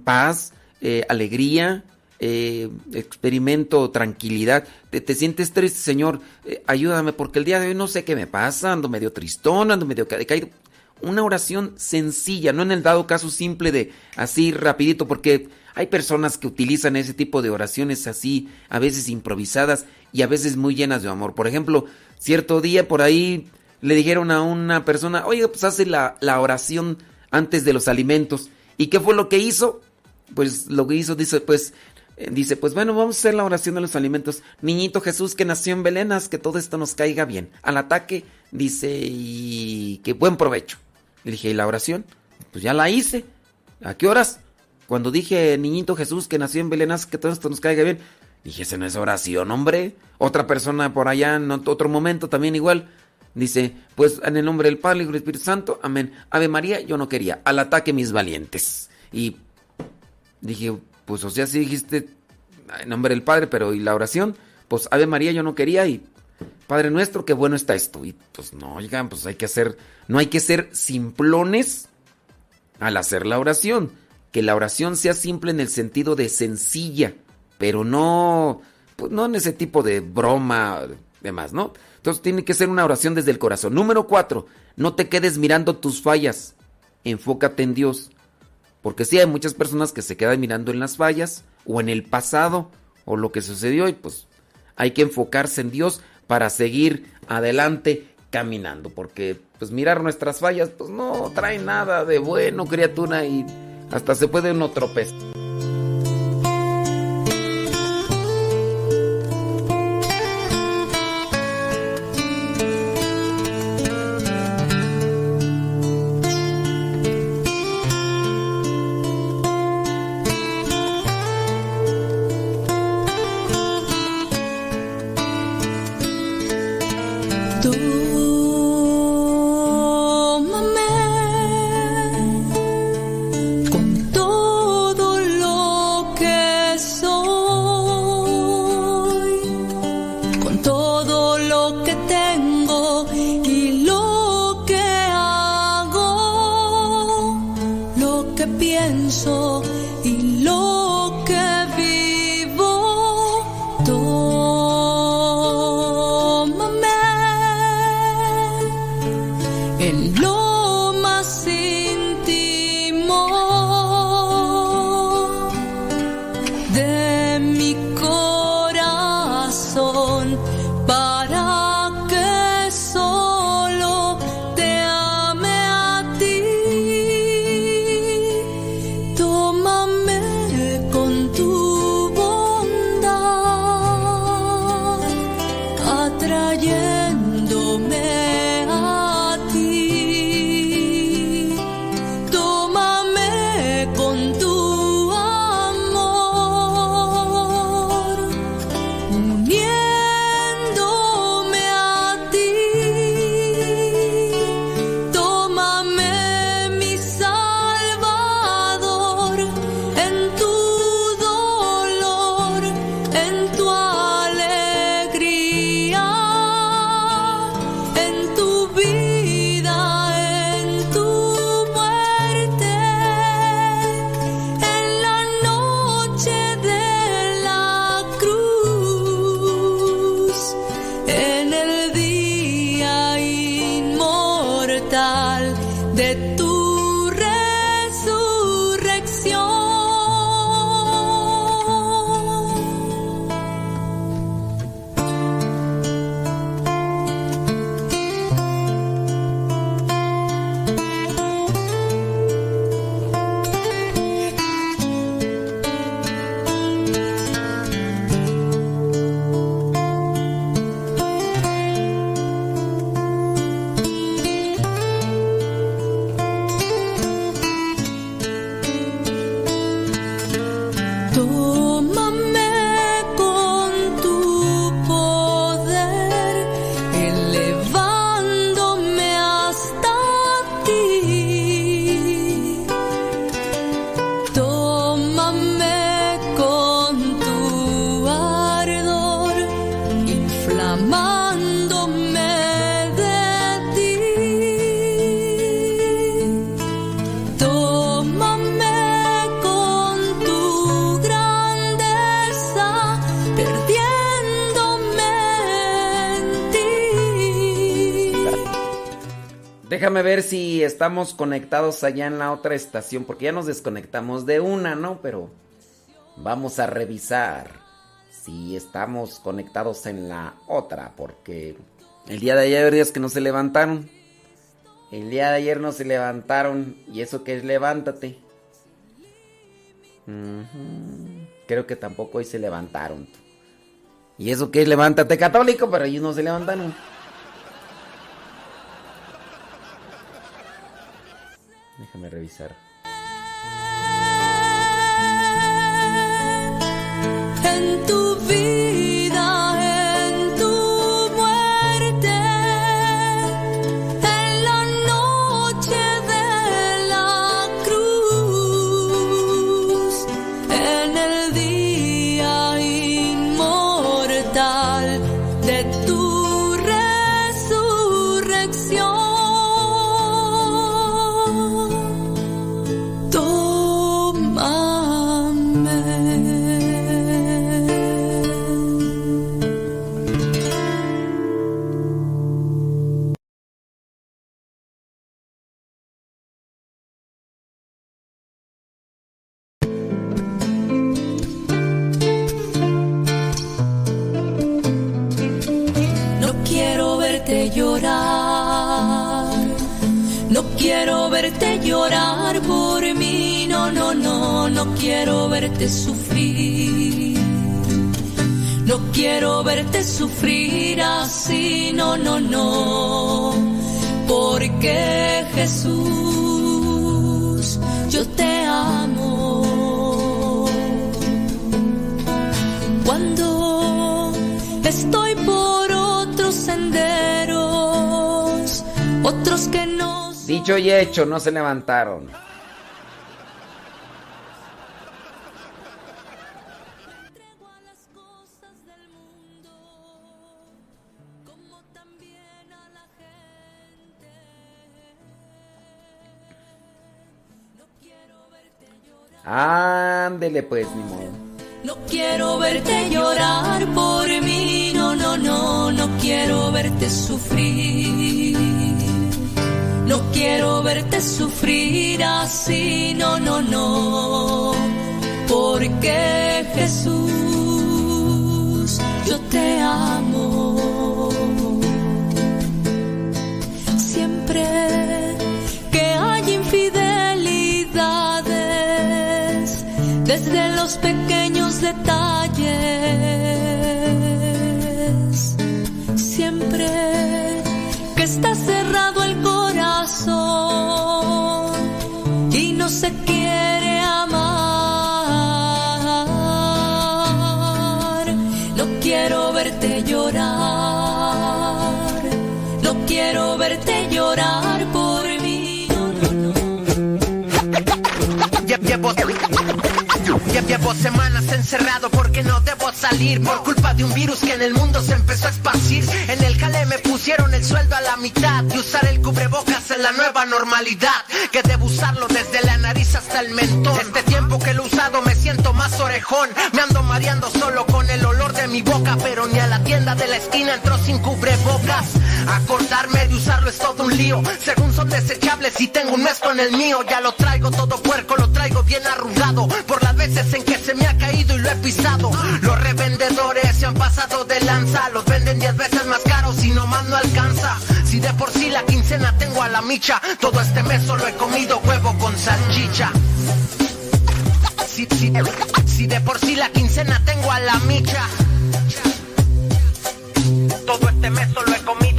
paz, eh, alegría, eh, experimento tranquilidad. Te, sientes triste, Señor, eh, ayúdame, porque el día de hoy no sé qué me pasa, ando medio tristón, ando medio caído. Una oración sencilla, no en el dado caso simple de así rapidito, porque hay personas que utilizan ese tipo de oraciones así, a veces improvisadas y a veces muy llenas de amor. Por ejemplo, cierto día por ahí le dijeron a una persona, oye, pues hace la, la oración antes de los alimentos. ¿Y qué fue lo que hizo? Pues lo que hizo, dice, pues eh, dice, pues bueno, vamos a hacer la oración de los alimentos. Niñito Jesús que nació en Belén, que todo esto nos caiga bien. Al ataque, dice, y que buen provecho. Le dije, ¿y la oración? Pues ya la hice. ¿A qué horas? Cuando dije, niñito Jesús que nació en Belén, que todo esto nos caiga bien. Dije, ese no es oración, hombre. Otra persona por allá en otro momento también igual. Dice, pues en el nombre del Padre y del Espíritu Santo, amén. Ave María, yo no quería. Al ataque mis valientes. Y dije, pues o sea, sí dijiste en nombre del Padre, pero ¿y la oración? Pues Ave María yo no quería y Padre nuestro, qué bueno está esto. Y pues no, oigan, pues hay que hacer, no hay que ser simplones al hacer la oración. Que la oración sea simple en el sentido de sencilla, pero no, pues no en ese tipo de broma, demás, ¿no? Entonces tiene que ser una oración desde el corazón. Número cuatro, no te quedes mirando tus fallas, enfócate en Dios. Porque sí hay muchas personas que se quedan mirando en las fallas o en el pasado o lo que sucedió y pues hay que enfocarse en Dios para seguir adelante caminando. Porque pues mirar nuestras fallas pues no trae nada de bueno criatura y hasta se puede uno tropezar. Estamos conectados allá en la otra estación, porque ya nos desconectamos de una, ¿no? Pero vamos a revisar si estamos conectados en la otra, porque el día de ayer días que no se levantaron. El día de ayer no se levantaron. ¿Y eso que es levántate? Creo que tampoco hoy se levantaron. ¿Y eso que es levántate católico? Pero ellos no se levantaron. Déjame revisar. No quiero verte llorar. Ándele pues, ni modo. No quiero verte llorar por mí, no, no, no, no quiero verte sufrir. No quiero verte sufrir así, no, no, no, porque Jesús, yo te amo. Siempre que hay infidelidades, desde los pequeños detalles, Ya llevo, ya llevo semanas encerrado porque no debo salir por culpa de un virus que en el mundo se empezó a esparcir. En el jale me pusieron el sueldo a la mitad y usar el cubrebocas es la nueva normalidad. Que debo usarlo desde la nariz hasta el mentón. Este tiempo que lo he usado me siento más orejón. Me ando mareando solo con el olor de mi boca, pero ni a la tienda de la esquina entró sin cubrebocas. Acordarme de usarlo es todo un lío. Según son desechables y tengo un mes con el mío, ya lo traigo todo puerco, lo traigo bien arrugado. Por las veces en que se me ha caído y lo he pisado. Los revendedores se han pasado de lanza. Los venden 10 veces más caros y nomás no alcanza. Si de por sí la quincena tengo a la micha, todo este mes solo he comido huevo con salchicha. Si, si- si de por sí la quincena tengo a la micha. Todo este mes solo he comido.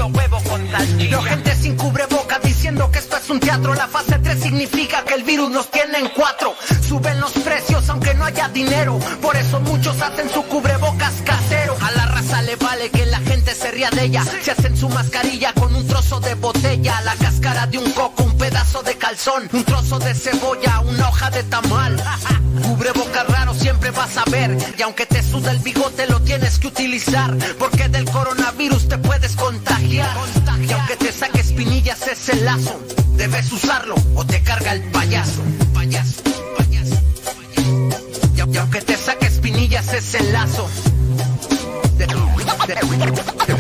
Veo gente sin cubreboca diciendo que esto es un teatro. La fase 3 significa que el virus nos tiene en cuatro. Suben los precios aunque no haya dinero. Por eso muchos hacen su cubrebocas casero. A la raza le vale que la gente se ría de ella. Se hacen su mascarilla con un trozo de botella, la cáscara de un coco, un pedazo de calzón, un trozo de cebolla, una hoja de tamal. (laughs) Cubre boca raro siempre vas a ver. Y aunque te suda el bigote, lo tienes que utilizar. Porque del coronavirus te puedes contagiar. Y aunque te saque espinillas ese lazo, debes usarlo o te carga el payaso. Payaso, payaso. Y aunque te saque espinillas ese lazo,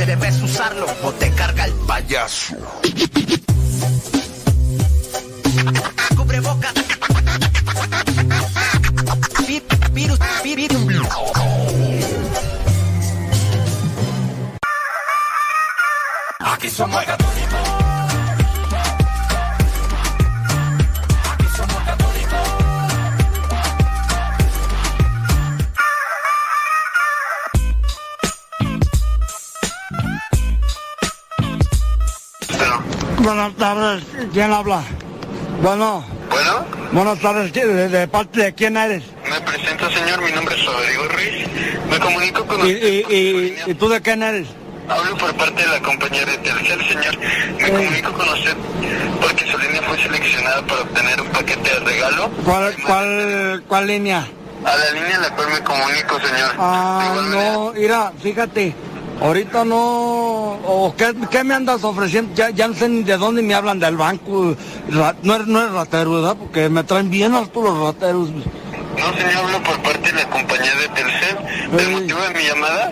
debes usarlo o te carga el payaso. Cubre boca. Aquí somos católicos. Aquí somos católicos. Buenas tardes, ¿quién habla? Bueno. Bueno. Buenas tardes, ¿de, de parte de quién eres? Me presento, señor. Mi nombre es Rodrigo Ruiz. Me comunico con ¿Y, usted. y, y, y tú de quién eres? Hablo por parte de la compañía de Telcel, señor. Me comunico con usted porque su línea fue seleccionada para obtener un paquete de regalo. ¿Cuál, cuál, cuál línea? A la línea a la cual me comunico, señor. Ah, no, mira, fíjate, ahorita no, o ¿qué, qué me andas ofreciendo? Ya, ya no sé ni de dónde me hablan del banco, Ra- no eres, no eres ratero, ¿verdad? Porque me traen bien hartos los rateros. No, señor, hablo por parte de la compañía de Telcel. ¿El motivo de mi llamada?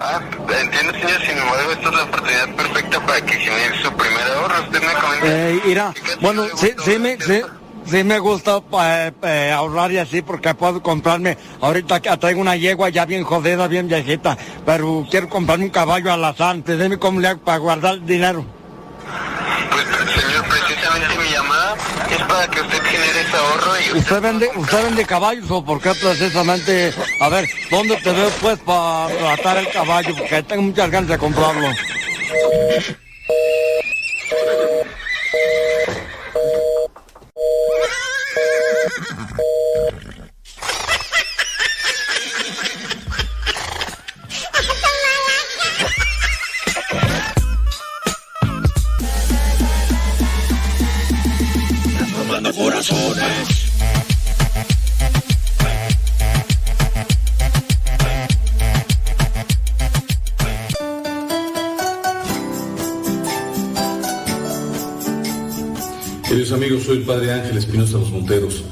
Ah, entiendo, señor. Sin embargo, esta es la oportunidad perfecta para que genere su primer ahorro. Usted me comenta. Eh, mira, bueno, sí, sí me, sí, sí me gusta eh, eh, ahorrar y así porque puedo comprarme, ahorita que traigo una yegua ya bien jodida, bien viejita, pero quiero comprarme un caballo alazán, dime cómo le hago para guardar el dinero. Señor, precisamente mi llamada es para que usted genere ese ahorro y ¿Usted vende, usted vende caballos o por qué precisamente, a ver, ¿dónde te veo pues para tratar el caballo? Porque tengo muchas ganas de comprarlo. Corazones. Queridos amigos, soy el Padre Ángel Espinosa Los Monteros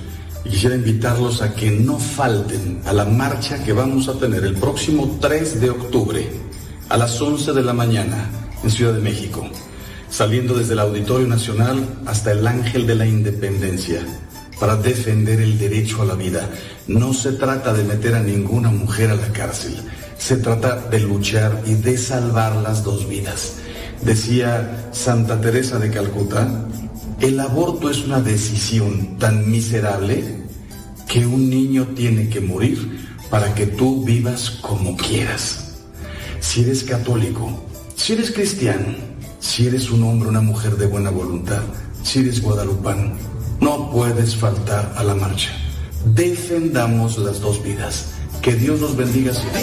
y quisiera invitarlos a que no falten a la marcha que vamos a tener el próximo 3 de octubre a las 11 de la mañana en Ciudad de México, saliendo desde el Auditorio Nacional hasta el Ángel de la Independencia para defender el derecho a la vida. No se trata de meter a ninguna mujer a la cárcel, se trata de luchar y de salvar las dos vidas. Decía Santa Teresa de Calcuta, el aborto es una decisión tan miserable que un niño tiene que morir para que tú vivas como quieras. Si eres católico, si eres cristiano, si eres un hombre una mujer de buena voluntad, si eres guadalupano, no puedes faltar a la marcha. Defendamos las dos vidas. Que Dios los bendiga siempre.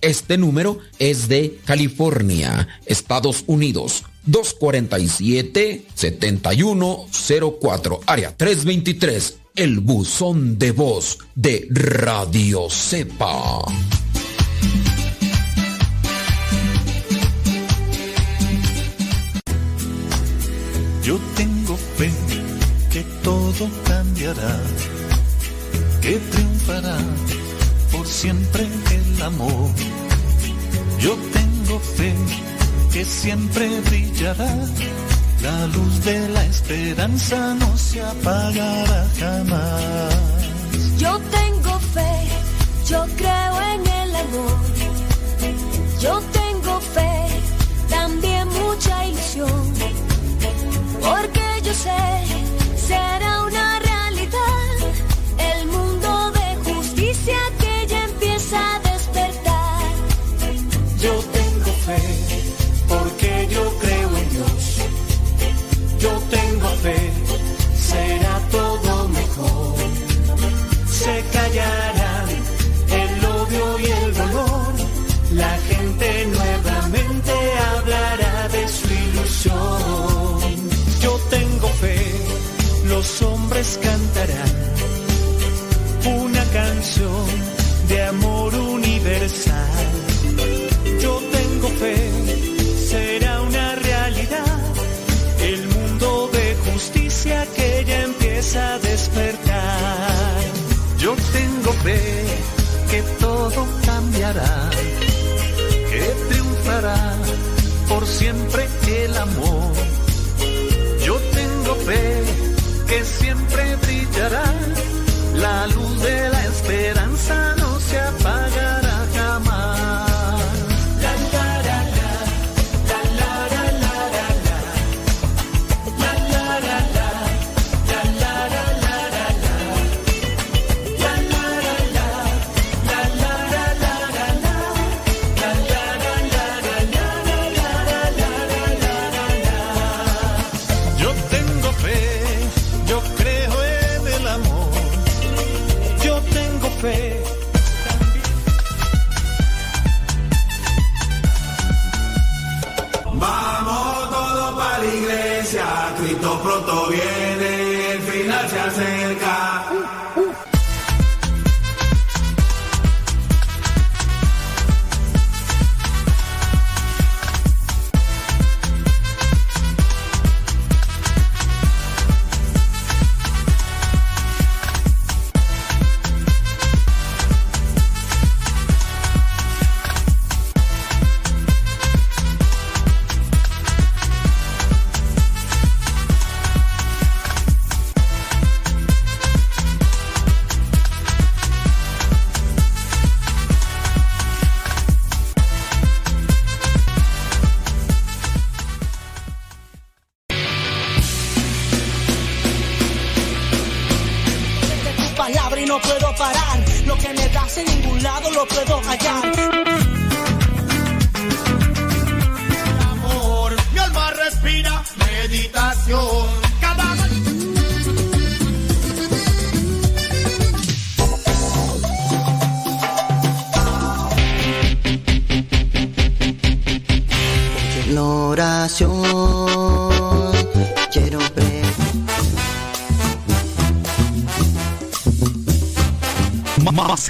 este número es de California, Estados Unidos. 247-7104, área 323, el buzón de voz de Radio Cepa. Yo tengo fe que todo cambiará, que triunfará siempre el amor. Yo tengo fe que siempre brillará, la luz de la esperanza no se apagará jamás. Yo tengo fe, yo creo en el amor. Yo tengo fe, también mucha ilusión, porque yo sé, será una hombres cantarán una canción de amor universal. Yo tengo fe, será una realidad. El mundo de justicia que ya empieza a despertar. Yo tengo fe que todo cambiará, que triunfará por siempre el amor. Siempre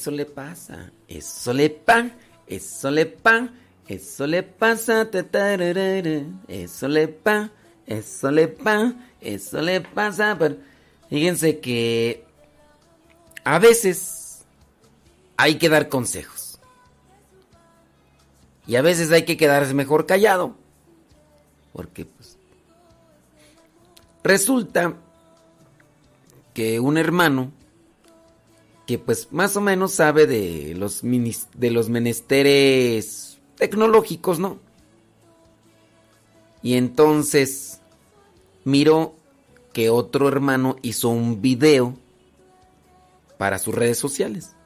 Eso le pasa. Eso le pan, eso le pan, eso le pasa. Eso le pan, eso le pan, eso le pasa. Pero fíjense que a veces hay que dar consejos. Y a veces hay que quedarse mejor callado. Porque pues resulta que un hermano que pues más o menos sabe de los de los menesteres tecnológicos, ¿no? Y entonces miró que otro hermano hizo un video para sus redes sociales.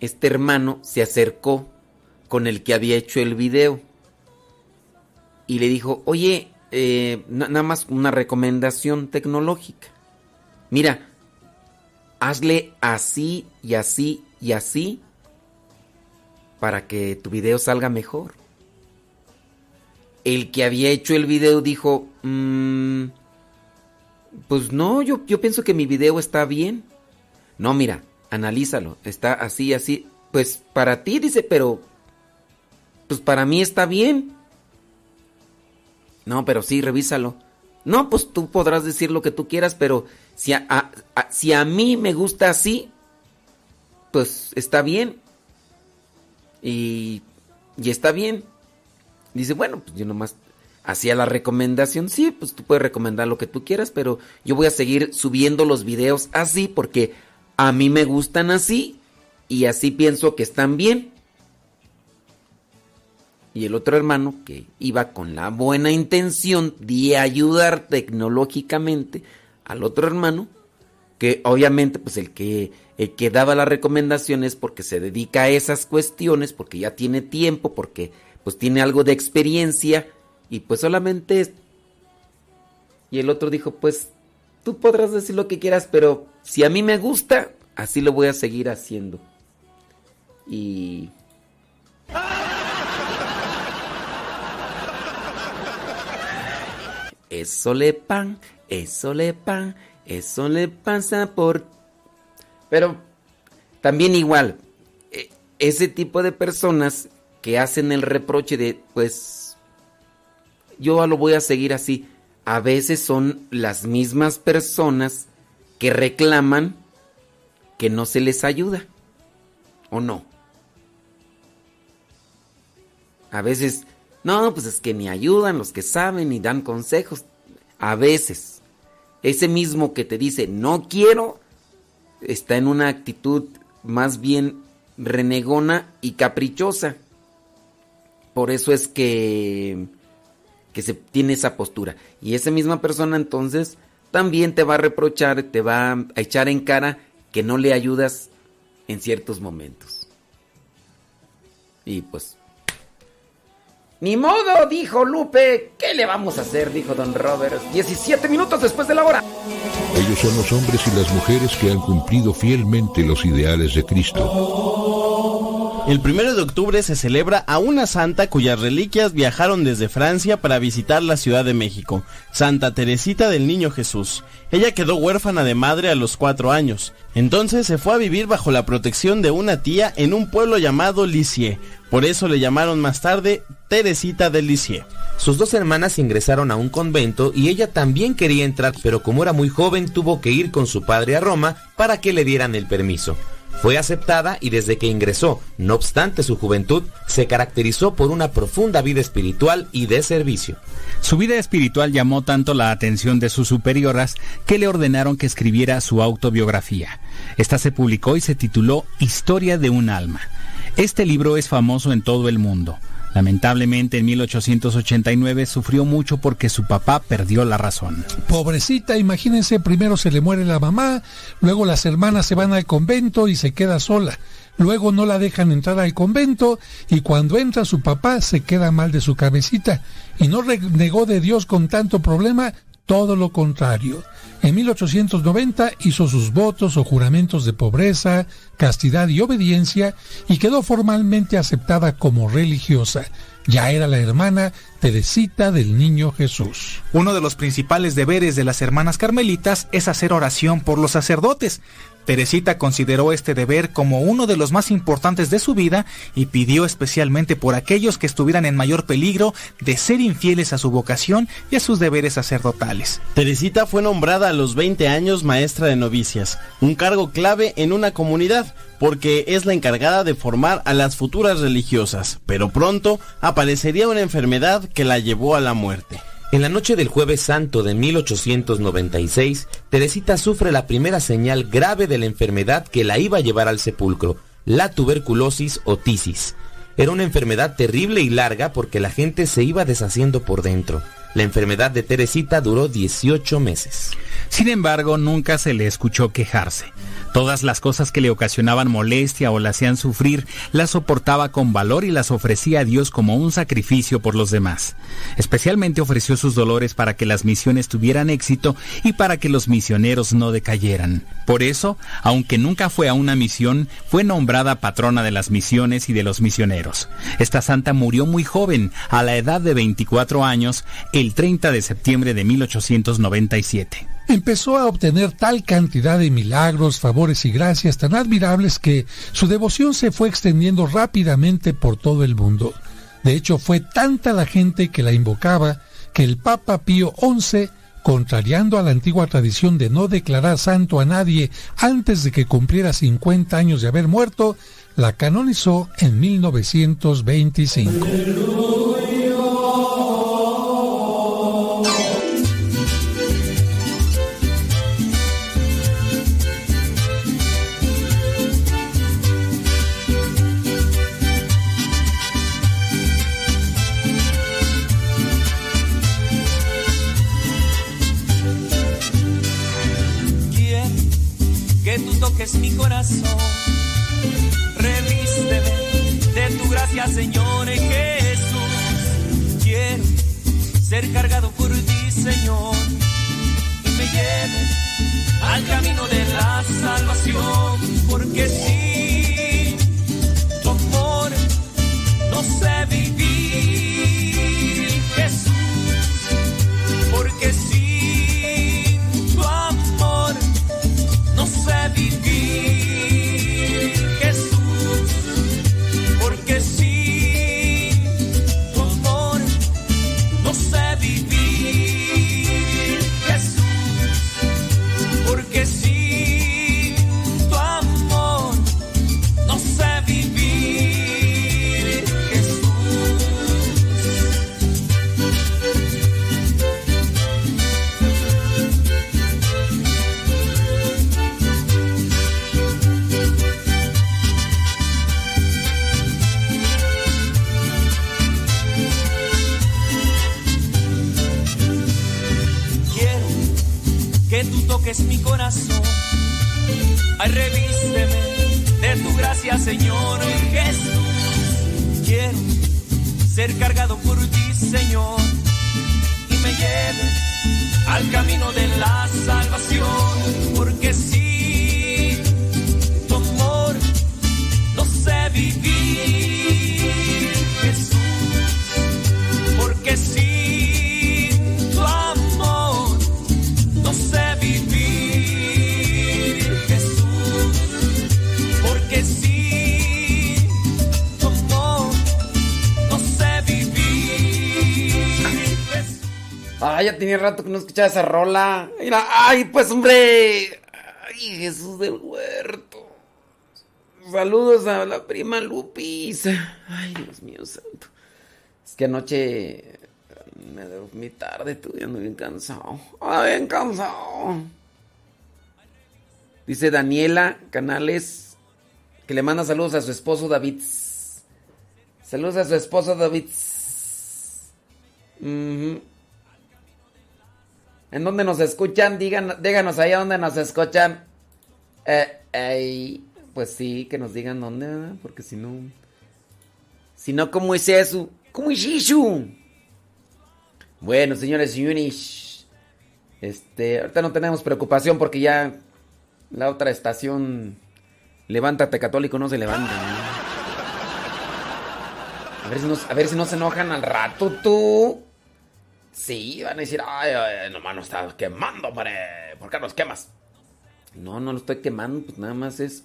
Este hermano se acercó con el que había hecho el video y le dijo, oye, eh, nada más una recomendación tecnológica. Mira, hazle así y así y así para que tu video salga mejor. El que había hecho el video dijo, mm, pues no, yo, yo pienso que mi video está bien. No, mira, analízalo, está así, así. Pues para ti dice, pero pues para mí está bien. No, pero sí, revísalo. No, pues tú podrás decir lo que tú quieras, pero si a, si a mí me gusta así, pues está bien. Y, y está bien. Dice, bueno, pues yo nomás hacía la recomendación. Sí, pues tú puedes recomendar lo que tú quieras, pero yo voy a seguir subiendo los videos así porque a mí me gustan así y así pienso que están bien. Y el otro hermano, que iba con la buena intención de ayudar tecnológicamente al otro hermano, que obviamente pues el que, el que daba las recomendaciones porque se dedica a esas cuestiones, porque ya tiene tiempo, porque pues tiene algo de experiencia y pues solamente... Y el otro dijo, pues tú podrás decir lo que quieras, pero si a mí me gusta, así lo voy a seguir haciendo. Y (laughs) Eso le pan, eso le pan, eso le pasa por... Pero también igual, e, ese tipo de personas que hacen el reproche de, pues, yo lo voy a seguir así, a veces son las mismas personas que reclaman que no se les ayuda. ¿O no? A veces no, pues es que ni ayudan los que saben ni dan consejos. A veces, ese mismo que te dice no quiero, está en una actitud más bien renegona y caprichosa. Por eso es que, que se tiene esa postura. Y esa misma persona entonces también te va a reprochar, te va a echar en cara que no le ayudas en ciertos momentos. Y pues ni modo, dijo Lupe. ¿Qué le vamos a hacer? Dijo Don Robert. 17 minutos después de la hora. Ellos son los hombres y las mujeres que han cumplido fielmente los ideales de Cristo. El primero de octubre se celebra a una santa cuyas reliquias viajaron desde Francia para visitar la Ciudad de México, Santa Teresita del Niño Jesús. Ella quedó huérfana de madre a los cuatro años. Entonces se fue a vivir bajo la protección de una tía en un pueblo llamado Lisieux. Por eso le llamaron más tarde Teresita del Lisieux. Sus dos hermanas ingresaron a un convento y ella también quería entrar, pero como era muy joven tuvo que ir con su padre a Roma para que le dieran el permiso. Fue aceptada y desde que ingresó, no obstante su juventud, se caracterizó por una profunda vida espiritual y de servicio. Su vida espiritual llamó tanto la atención de sus superioras que le ordenaron que escribiera su autobiografía. Esta se publicó y se tituló Historia de un alma. Este libro es famoso en todo el mundo. Lamentablemente en 1889 sufrió mucho porque su papá perdió la razón. Pobrecita, imagínense, primero se le muere la mamá, luego las hermanas se van al convento y se queda sola. Luego no la dejan entrar al convento y cuando entra su papá se queda mal de su cabecita y no renegó de Dios con tanto problema, todo lo contrario. En 1890 hizo sus votos o juramentos de pobreza, castidad y obediencia y quedó formalmente aceptada como religiosa. Ya era la hermana Teresita del Niño Jesús. Uno de los principales deberes de las hermanas carmelitas es hacer oración por los sacerdotes. Teresita consideró este deber como uno de los más importantes de su vida y pidió especialmente por aquellos que estuvieran en mayor peligro de ser infieles a su vocación y a sus deberes sacerdotales. Teresita fue nombrada a los 20 años maestra de novicias, un cargo clave en una comunidad, porque es la encargada de formar a las futuras religiosas, pero pronto aparecería una enfermedad que la llevó a la muerte. En la noche del jueves santo de 1896, Teresita sufre la primera señal grave de la enfermedad que la iba a llevar al sepulcro, la tuberculosis o tisis. Era una enfermedad terrible y larga porque la gente se iba deshaciendo por dentro. La enfermedad de Teresita duró 18 meses. Sin embargo, nunca se le escuchó quejarse. Todas las cosas que le ocasionaban molestia o la hacían sufrir, las soportaba con valor y las ofrecía a Dios como un sacrificio por los demás. Especialmente ofreció sus dolores para que las misiones tuvieran éxito y para que los misioneros no decayeran. Por eso, aunque nunca fue a una misión, fue nombrada patrona de las misiones y de los misioneros. Esta santa murió muy joven, a la edad de 24 años, el 30 de septiembre de 1897 empezó a obtener tal cantidad de milagros, favores y gracias tan admirables que su devoción se fue extendiendo rápidamente por todo el mundo. De hecho, fue tanta la gente que la invocaba que el Papa Pío XI, contrariando a la antigua tradición de no declarar santo a nadie antes de que cumpliera 50 años de haber muerto, la canonizó en 1925. Cargado por ti, Señor, y me lleves al camino de la salvación, porque si toques mi corazón. Ay, revísteme de tu gracia, Señor Jesús. Quiero ser cargado por ti, Señor, y me lleves al camino de la salvación. Porque si tu amor no sé vivir, Ah, ya tenía rato que no escuchaba esa rola. Mira, ay, pues hombre. Ay, Jesús del huerto. Saludos a la prima Lupis. Ay, Dios mío santo. Es que anoche me dormí tarde, estuve bien cansado. Ay, bien cansado. Dice Daniela Canales que le manda saludos a su esposo David. Saludos a su esposo David. Ujú. ¿En dónde nos escuchan? Díganos allá dónde nos escuchan. Eh, pues sí, que nos digan dónde. Porque si no... Si no, ¿cómo es eso? ¿Cómo es eso? Bueno, señores y señores. Este, ahorita no tenemos preocupación porque ya la otra estación Levántate Católico no se levanta. A ver, si nos, a ver si no se enojan al rato tú. Sí, van a decir, ay, ay nomás nos estás quemando, hombre. ¿Por qué nos quemas? No, no lo estoy quemando, pues nada más es.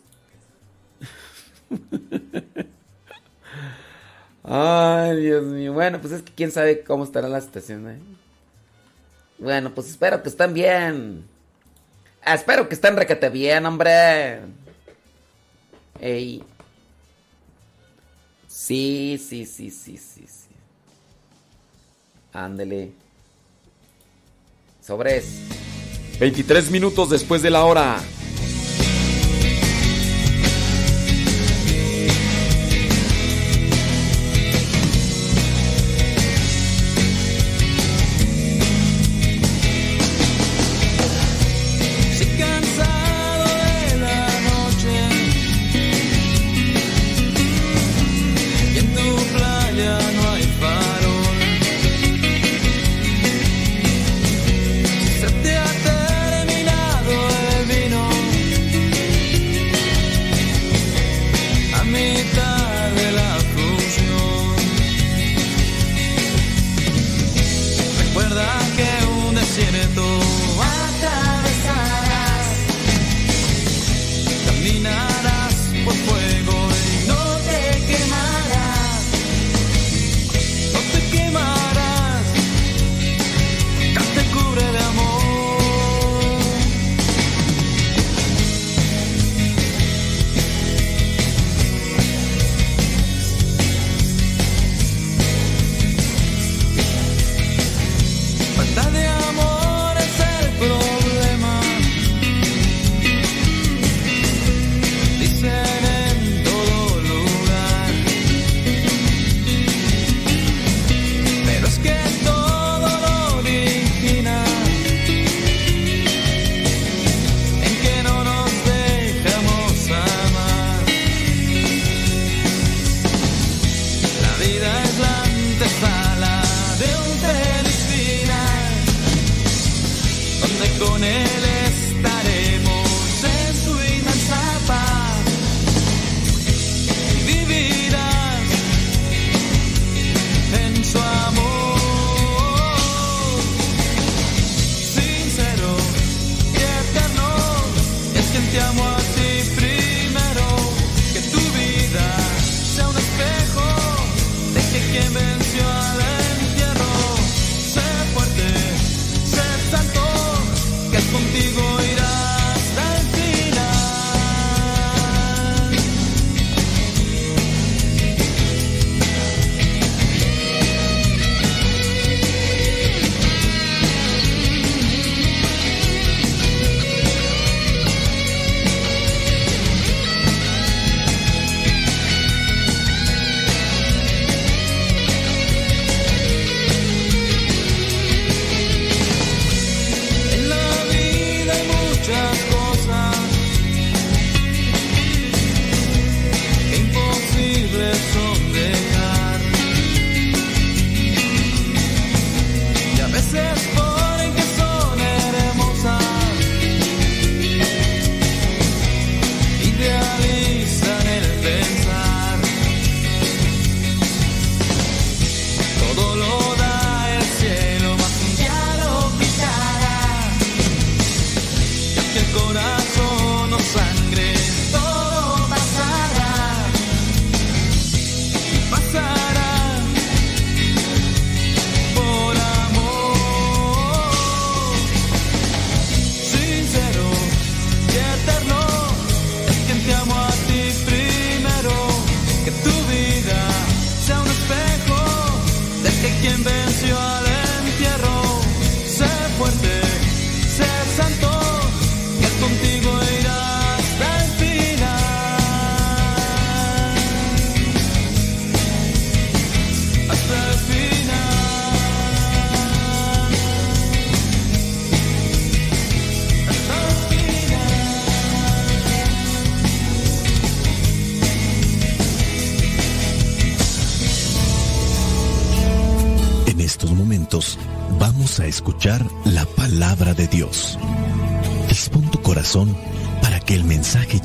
(laughs) ay, Dios mío. Bueno, pues es que quién sabe cómo estará la estación, ¿eh? Bueno, pues espero que estén bien. espero que estén requete bien, hombre. Ey. Sí, sí, sí, sí, sí, sí. Ándele. Sobres. 23 minutos después de la hora.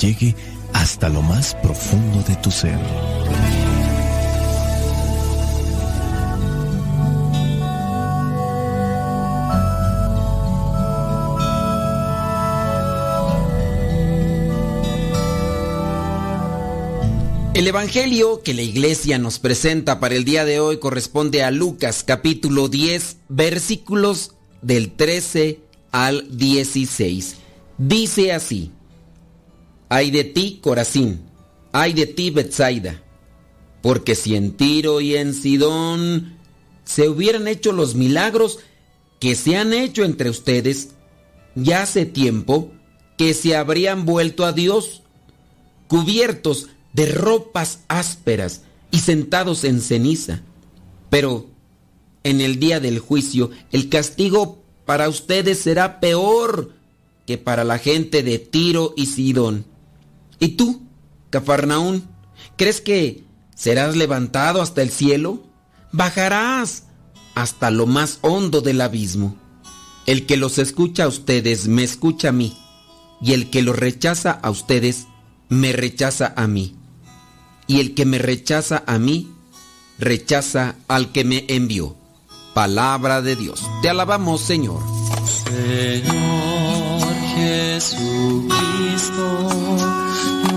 Llegue hasta lo más profundo de tu ser. El Evangelio que la iglesia nos presenta para el día de hoy corresponde a Lucas capítulo 10 versículos del 13 al 16. Dice así, Ay de ti, Corazín, ay de ti, Betsaida, porque si en Tiro y en Sidón se hubieran hecho los milagros que se han hecho entre ustedes, ya hace tiempo que se habrían vuelto a Dios, cubiertos de ropas ásperas y sentados en ceniza. Pero en el día del juicio el castigo para ustedes será peor que para la gente de Tiro y Sidón. ¿Y tú, Cafarnaún, crees que serás levantado hasta el cielo? Bajarás hasta lo más hondo del abismo. El que los escucha a ustedes me escucha a mí, y el que los rechaza a ustedes me rechaza a mí y el que me rechaza a mí, rechaza al que me envió. Palabra de Dios. Te alabamos, Señor. Señor Jesucristo,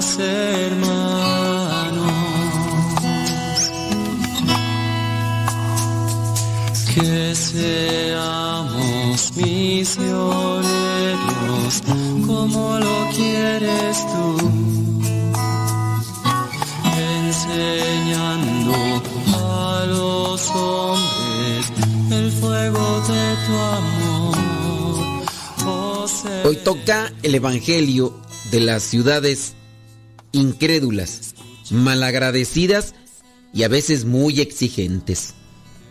los hermanos. Que seamos misioneros como lo quieres tú enseñando a los hombres el fuego de tu amor. Oh, Hoy toca el Evangelio de las ciudades incrédulas, malagradecidas y a veces muy exigentes.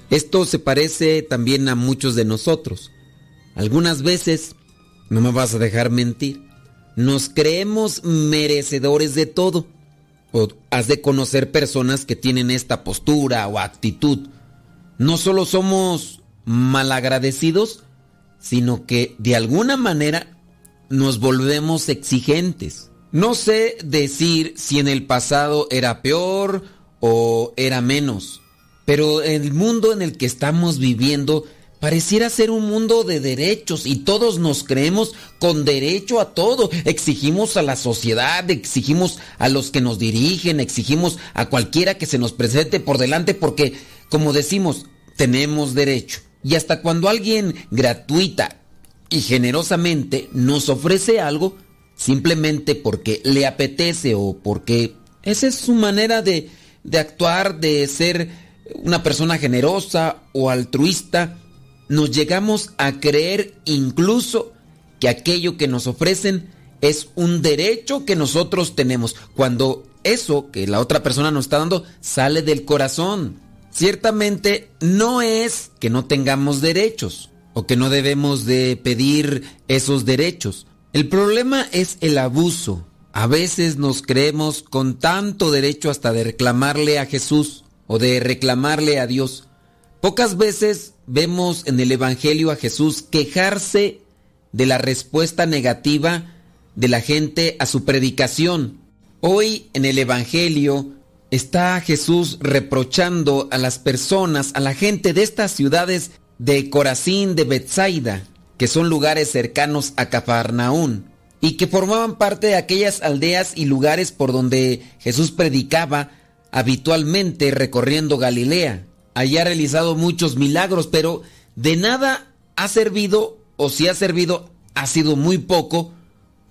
Esto se parece también a muchos de nosotros. Algunas veces, no me vas a dejar mentir, nos creemos merecedores de todo o has de conocer personas que tienen esta postura o actitud. No solo somos malagradecidos, sino que de alguna manera nos volvemos exigentes. No sé decir si en el pasado era peor o era menos, pero el mundo en el que estamos viviendo Pareciera ser un mundo de derechos y todos nos creemos con derecho a todo. Exigimos a la sociedad, exigimos a los que nos dirigen, exigimos a cualquiera que se nos presente por delante porque, como decimos, tenemos derecho. Y hasta cuando alguien gratuita y generosamente nos ofrece algo, simplemente porque le apetece o porque esa es su manera de, de actuar, de ser una persona generosa o altruista, nos llegamos a creer incluso que aquello que nos ofrecen es un derecho que nosotros tenemos, cuando eso que la otra persona nos está dando sale del corazón. Ciertamente no es que no tengamos derechos o que no debemos de pedir esos derechos. El problema es el abuso. A veces nos creemos con tanto derecho hasta de reclamarle a Jesús o de reclamarle a Dios. Pocas veces vemos en el Evangelio a Jesús quejarse de la respuesta negativa de la gente a su predicación. Hoy en el Evangelio está Jesús reprochando a las personas, a la gente de estas ciudades de Corazín, de Bethsaida, que son lugares cercanos a Cafarnaún y que formaban parte de aquellas aldeas y lugares por donde Jesús predicaba habitualmente recorriendo Galilea allí ha realizado muchos milagros, pero de nada ha servido, o si ha servido, ha sido muy poco,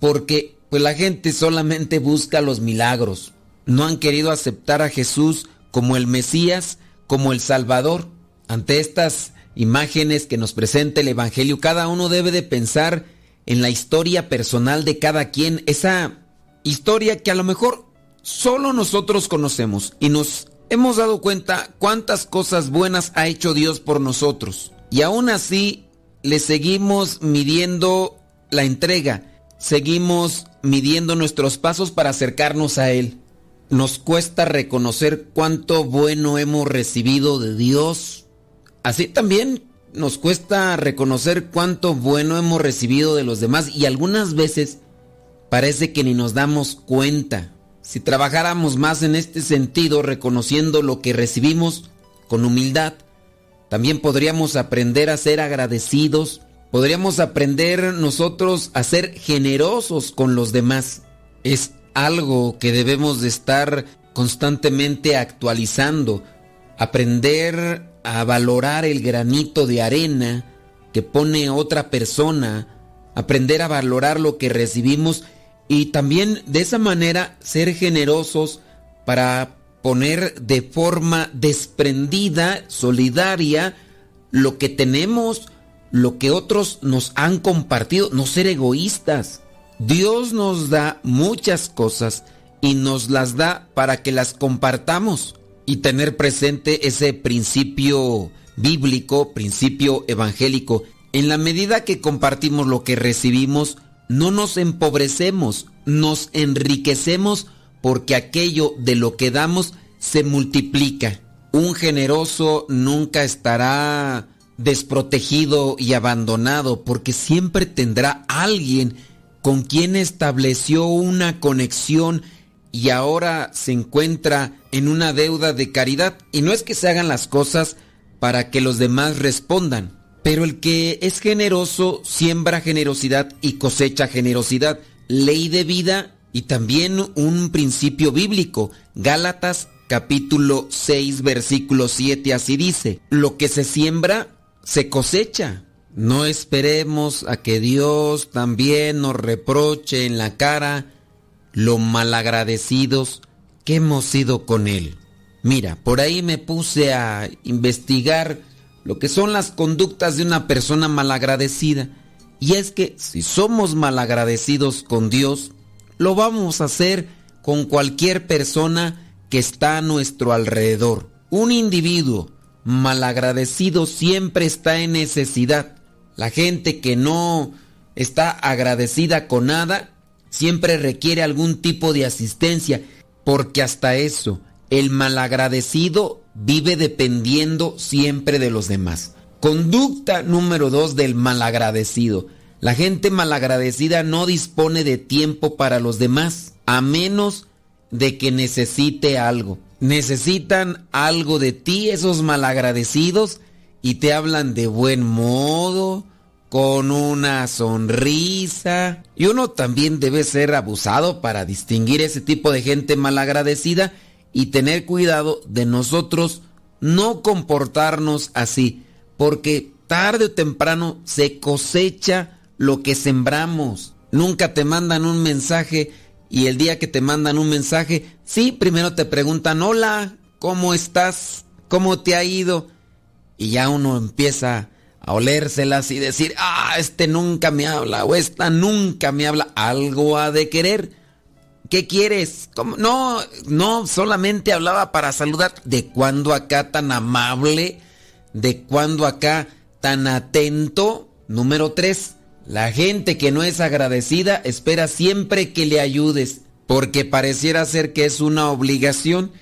porque pues la gente solamente busca los milagros. No han querido aceptar a Jesús como el Mesías, como el Salvador. ante estas imágenes que nos presenta el Evangelio, cada uno debe de pensar en la historia personal de cada quien, esa historia que a lo mejor solo nosotros conocemos y nos hemos dado cuenta cuántas cosas buenas ha hecho Dios por nosotros. Y aún así le seguimos midiendo la entrega, seguimos midiendo nuestros pasos para acercarnos a Él. Nos cuesta reconocer cuánto bueno hemos recibido de Dios. Así también nos cuesta reconocer cuánto bueno hemos recibido de los demás y algunas veces parece que ni nos damos cuenta. Si trabajáramos más en este sentido, reconociendo lo que recibimos con humildad, también podríamos aprender a ser agradecidos, podríamos aprender nosotros a ser generosos con los demás. Es algo que debemos de estar constantemente actualizando, aprender a valorar el granito de arena que pone otra persona, aprender a valorar lo que recibimos y también de esa manera ser generosos para poner de forma desprendida, solidaria, lo que tenemos, lo que otros nos han compartido, no ser egoístas. Dios nos da muchas cosas y nos las da para que las compartamos y tener presente ese principio bíblico, principio evangélico. En la medida que compartimos lo que recibimos, no nos empobrecemos, nos enriquecemos porque aquello de lo que damos se multiplica. Un generoso nunca estará desprotegido y abandonado porque siempre tendrá alguien con quien estableció una conexión y ahora se encuentra en una deuda de caridad. Y no es que se hagan las cosas para que los demás respondan, pero el que es generoso siembra generosidad y cosecha generosidad. Ley de vida y también un principio bíblico. Gálatas capítulo 6 versículo 7 así dice, lo que se siembra se cosecha. No esperemos a que Dios también nos reproche en la cara lo malagradecidos que hemos sido con Él. Mira, por ahí me puse a investigar lo que son las conductas de una persona malagradecida. Y es que si somos malagradecidos con Dios, lo vamos a hacer con cualquier persona que está a nuestro alrededor. Un individuo malagradecido siempre está en necesidad. La gente que no está agradecida con nada siempre requiere algún tipo de asistencia, porque hasta eso, el malagradecido vive dependiendo siempre de los demás. Conducta número dos del malagradecido. La gente malagradecida no dispone de tiempo para los demás, a menos de que necesite algo. Necesitan algo de ti esos malagradecidos y te hablan de buen modo, con una sonrisa. Y uno también debe ser abusado para distinguir ese tipo de gente malagradecida y tener cuidado de nosotros no comportarnos así, porque tarde o temprano se cosecha lo que sembramos. Nunca te mandan un mensaje y el día que te mandan un mensaje, sí, primero te preguntan, hola, ¿cómo estás? ¿Cómo te ha ido? Y ya uno empieza a olérselas y decir, ah, este nunca me habla o esta nunca me habla, algo ha de querer. ¿Qué quieres? No, no, solamente hablaba para saludar. ¿De cuándo acá tan amable? ¿De cuándo acá tan atento? Número tres, la gente que no es agradecida espera siempre que le ayudes, porque pareciera ser que es una obligación,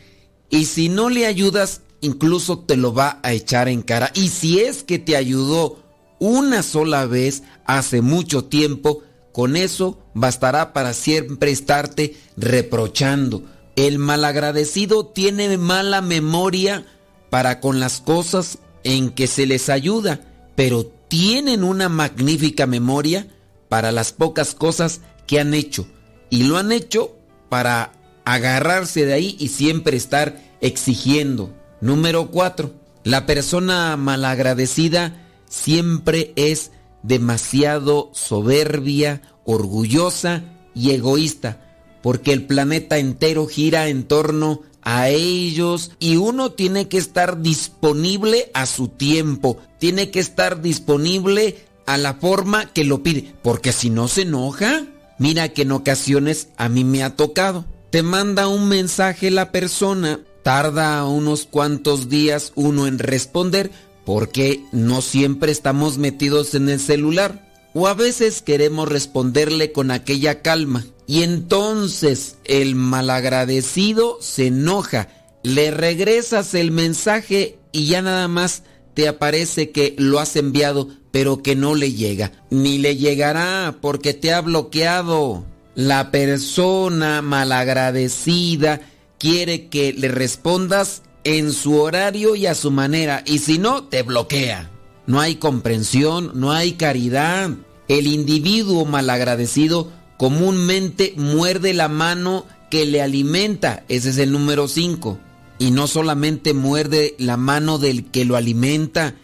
y si no le ayudas, incluso te lo va a echar en cara. Y si es que te ayudó una sola vez hace mucho tiempo, con eso bastará para siempre estarte reprochando. El malagradecido tiene mala memoria para con las cosas en que se les ayuda, pero tienen una magnífica memoria para las pocas cosas que han hecho. Y lo han hecho para agarrarse de ahí y siempre estar exigiendo. Número 4. La persona malagradecida siempre es demasiado soberbia, orgullosa y egoísta. porque el planeta entero gira en torno a ellos y uno tiene que estar disponible a su tiempo, tiene que estar disponible a la forma que lo pide, porque si no se enoja, mira que en ocasiones a mí me ha tocado. Te manda un mensaje la persona, tarda unos cuantos días uno en responder, porque no siempre estamos metidos en el celular. O a veces queremos responderle con aquella calma. Y entonces el malagradecido se enoja, le regresas el mensaje y ya nada más te aparece que lo has enviado, pero que no le llega. Ni le llegará porque te ha bloqueado. La persona malagradecida quiere que le respondas en su horario y a su manera, y si no, te bloquea. No hay comprensión, no hay caridad. El individuo malagradecido comúnmente muerde la mano que le alimenta, ese es el número 5. Y no solamente muerde la mano del que lo alimenta,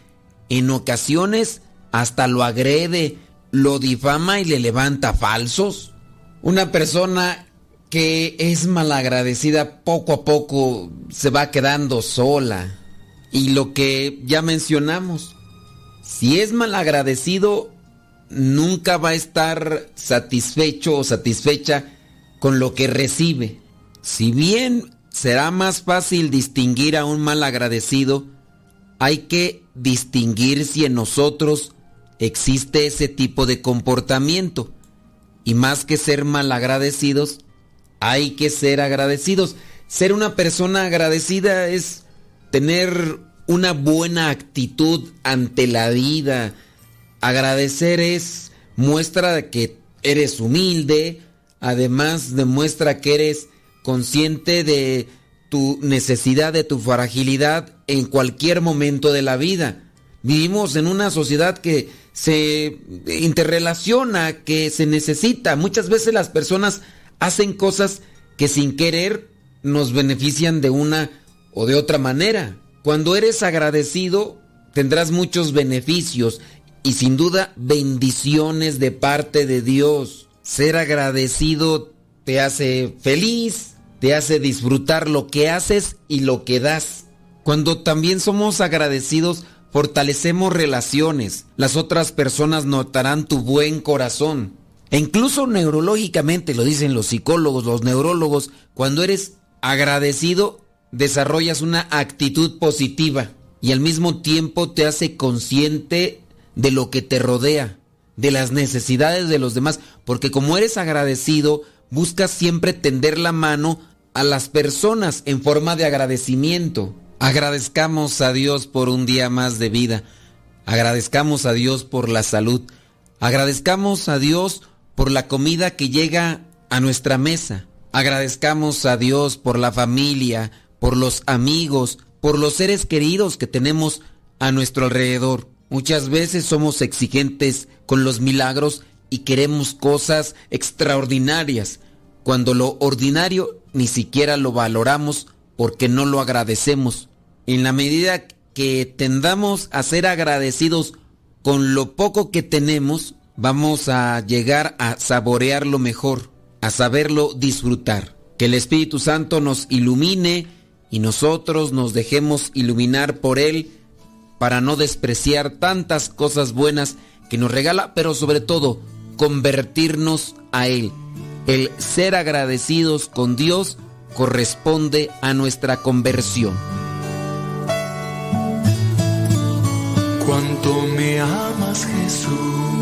en ocasiones hasta lo agrede, lo difama y le levanta falsos. Una persona que es malagradecida poco a poco se va quedando sola. Y lo que ya mencionamos, si es malagradecido, nunca va a estar satisfecho o satisfecha con lo que recibe. Si bien será más fácil distinguir a un malagradecido, hay que distinguir si en nosotros existe ese tipo de comportamiento. Y más que ser malagradecidos, hay que ser agradecidos. Ser una persona agradecida es tener una buena actitud ante la vida, Agradecer es muestra de que eres humilde, además demuestra que eres consciente de tu necesidad, de tu fragilidad en cualquier momento de la vida. Vivimos en una sociedad que se interrelaciona, que se necesita. Muchas veces las personas hacen cosas que sin querer nos benefician de una o de otra manera. Cuando eres agradecido, tendrás muchos beneficios y sin duda bendiciones de parte de Dios. Ser agradecido te hace feliz, te hace disfrutar lo que haces y lo que das. Cuando también somos agradecidos, fortalecemos relaciones. Las otras personas notarán tu buen corazón. E incluso neurológicamente, lo dicen los psicólogos, los neurólogos, cuando eres agradecido, desarrollas una actitud positiva y al mismo tiempo te hace consciente de lo que te rodea, de las necesidades de los demás, porque como eres agradecido, buscas siempre tender la mano a las personas en forma de agradecimiento. Agradezcamos a Dios por un día más de vida. Agradezcamos a Dios por la salud. Agradezcamos a Dios por la comida que llega a nuestra mesa. Agradezcamos a Dios por la familia, por los amigos, por los seres queridos que tenemos a nuestro alrededor. Muchas veces somos exigentes con los milagros y queremos cosas extraordinarias, cuando lo ordinario ni siquiera lo valoramos porque no lo agradecemos. En la medida que tendamos a ser agradecidos con lo poco que tenemos, vamos a llegar a saborearlo mejor, a saberlo disfrutar. Que el Espíritu Santo nos ilumine y nosotros nos dejemos iluminar por Él para no despreciar tantas cosas buenas que nos regala, pero sobre todo convertirnos a Él. El ser agradecidos con Dios corresponde a nuestra conversión. Cuánto me amas Jesús,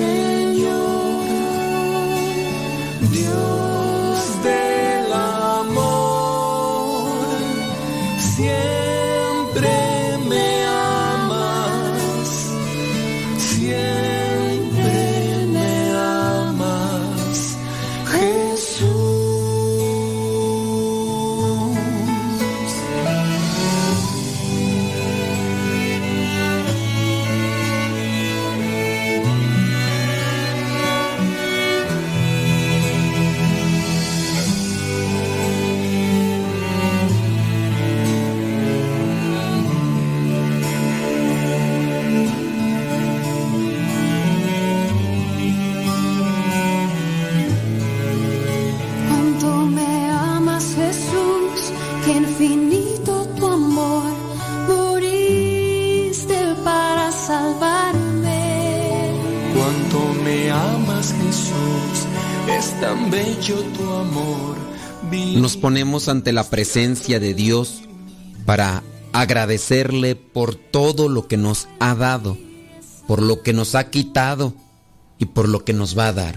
Gracias Nos ponemos ante la presencia de Dios para agradecerle por todo lo que nos ha dado, por lo que nos ha quitado y por lo que nos va a dar.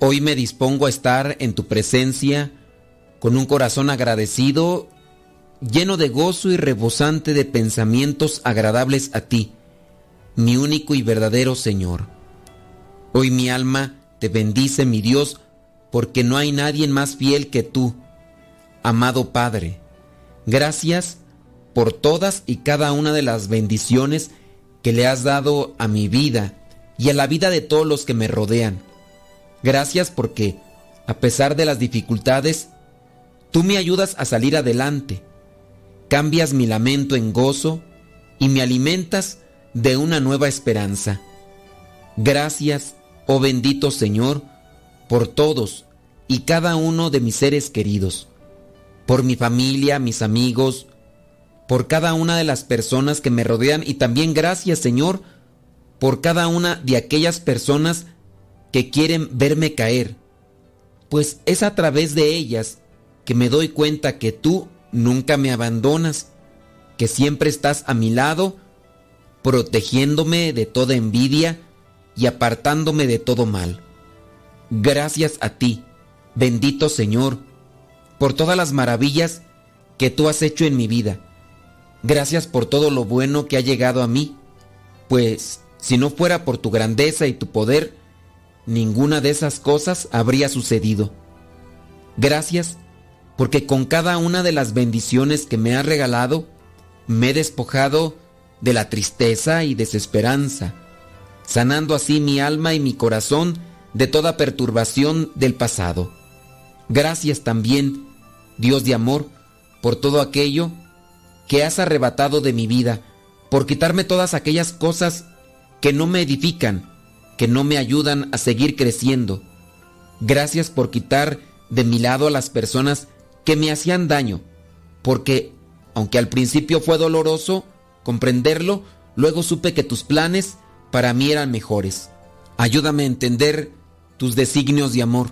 Hoy me dispongo a estar en tu presencia con un corazón agradecido, lleno de gozo y rebosante de pensamientos agradables a ti, mi único y verdadero Señor. Hoy mi alma te bendice, mi Dios, porque no hay nadie más fiel que tú, amado Padre. Gracias por todas y cada una de las bendiciones que le has dado a mi vida y a la vida de todos los que me rodean. Gracias porque, a pesar de las dificultades, tú me ayudas a salir adelante, cambias mi lamento en gozo y me alimentas de una nueva esperanza. Gracias, oh bendito Señor, por todos y cada uno de mis seres queridos, por mi familia, mis amigos, por cada una de las personas que me rodean y también gracias Señor por cada una de aquellas personas que quieren verme caer, pues es a través de ellas que me doy cuenta que tú nunca me abandonas, que siempre estás a mi lado, protegiéndome de toda envidia y apartándome de todo mal. Gracias a ti, bendito Señor, por todas las maravillas que tú has hecho en mi vida. Gracias por todo lo bueno que ha llegado a mí, pues si no fuera por tu grandeza y tu poder, ninguna de esas cosas habría sucedido. Gracias porque con cada una de las bendiciones que me has regalado, me he despojado de la tristeza y desesperanza, sanando así mi alma y mi corazón de toda perturbación del pasado. Gracias también, Dios de amor, por todo aquello que has arrebatado de mi vida, por quitarme todas aquellas cosas que no me edifican, que no me ayudan a seguir creciendo. Gracias por quitar de mi lado a las personas que me hacían daño, porque aunque al principio fue doloroso comprenderlo, luego supe que tus planes para mí eran mejores. Ayúdame a entender tus designios de amor.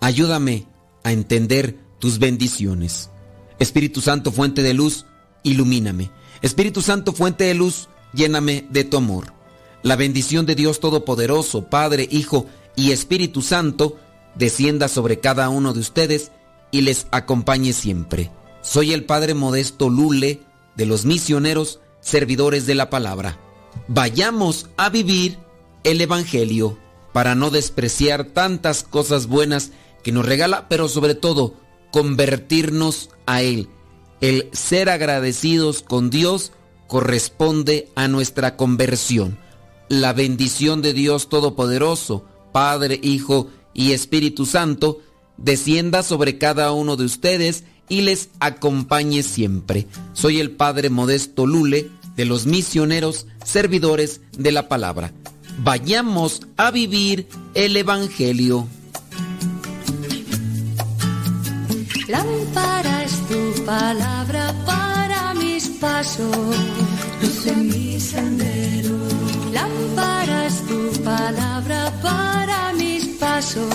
Ayúdame a entender tus bendiciones. Espíritu Santo, fuente de luz, ilumíname. Espíritu Santo, fuente de luz, lléname de tu amor. La bendición de Dios Todopoderoso, Padre, Hijo y Espíritu Santo, descienda sobre cada uno de ustedes y les acompañe siempre. Soy el Padre Modesto Lule de los misioneros servidores de la palabra. Vayamos a vivir el Evangelio para no despreciar tantas cosas buenas que nos regala, pero sobre todo convertirnos a Él. El ser agradecidos con Dios corresponde a nuestra conversión la bendición de Dios Todopoderoso, Padre, Hijo y Espíritu Santo, descienda sobre cada uno de ustedes y les acompañe siempre. Soy el Padre Modesto Lule de los misioneros servidores de la palabra. Vayamos a vivir el Evangelio. Lámpara es tu palabra para mis pasos, luz mi sendero. Lámpara es tu palabra para mis pasos,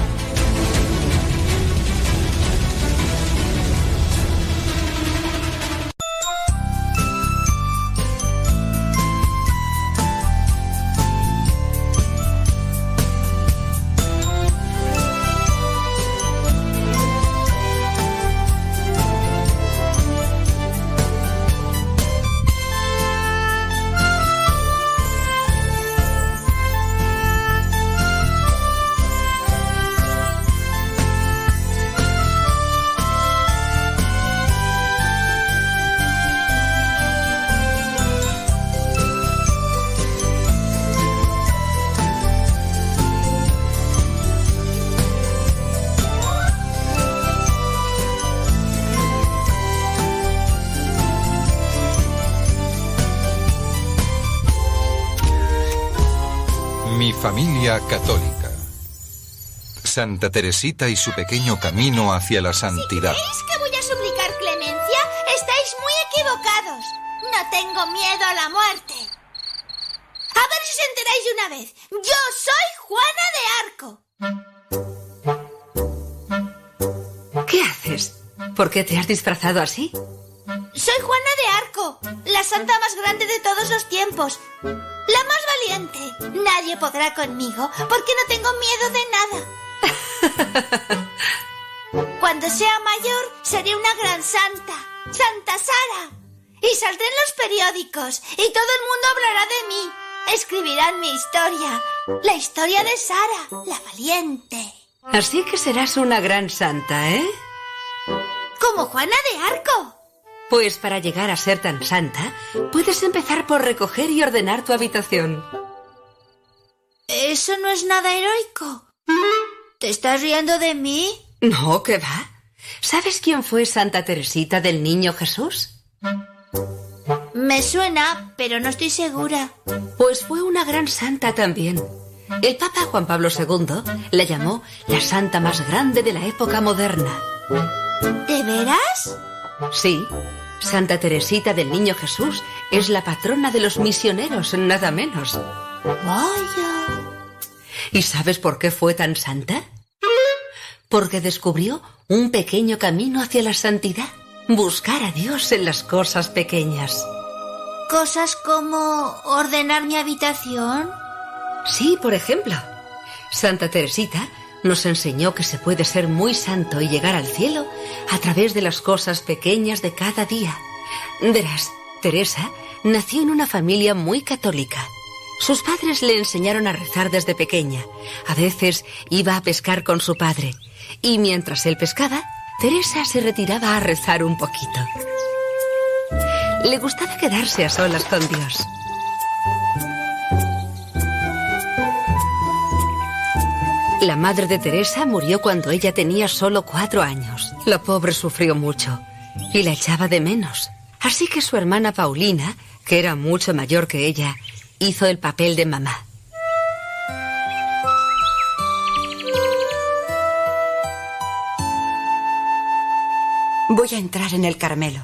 Católica. Santa Teresita y su pequeño camino hacia la santidad. ¿Creéis que voy a suplicar clemencia? Estáis muy equivocados. No tengo miedo a la muerte. A ver si os enteráis de una vez. Yo soy Juana de Arco. ¿Qué haces? ¿Por qué te has disfrazado así? Soy Juana de Arco, la santa más grande de todos los tiempos. La más valiente. Nadie podrá conmigo porque no tengo miedo de nada. (laughs) Cuando sea mayor, seré una gran santa. Santa Sara. Y saldré en los periódicos y todo el mundo hablará de mí. Escribirán mi historia. La historia de Sara, la valiente. Así que serás una gran santa, ¿eh? Como Juana de Arco. Pues para llegar a ser tan santa, puedes empezar por recoger y ordenar tu habitación. Eso no es nada heroico. ¿Te estás riendo de mí? No, ¿qué va? ¿Sabes quién fue Santa Teresita del Niño Jesús? Me suena, pero no estoy segura. Pues fue una gran santa también. El Papa Juan Pablo II la llamó la santa más grande de la época moderna. ¿De veras? Sí, Santa Teresita del Niño Jesús es la patrona de los misioneros, nada menos. Vaya. ¿Y sabes por qué fue tan santa? Porque descubrió un pequeño camino hacia la santidad. Buscar a Dios en las cosas pequeñas. ¿Cosas como ordenar mi habitación? Sí, por ejemplo. Santa Teresita nos enseñó que se puede ser muy santo y llegar al cielo a través de las cosas pequeñas de cada día. Verás, Teresa nació en una familia muy católica. Sus padres le enseñaron a rezar desde pequeña. A veces iba a pescar con su padre. Y mientras él pescaba, Teresa se retiraba a rezar un poquito. Le gustaba quedarse a solas con Dios. La madre de Teresa murió cuando ella tenía solo cuatro años. La pobre sufrió mucho y la echaba de menos. Así que su hermana Paulina, que era mucho mayor que ella, hizo el papel de mamá. Voy a entrar en el Carmelo.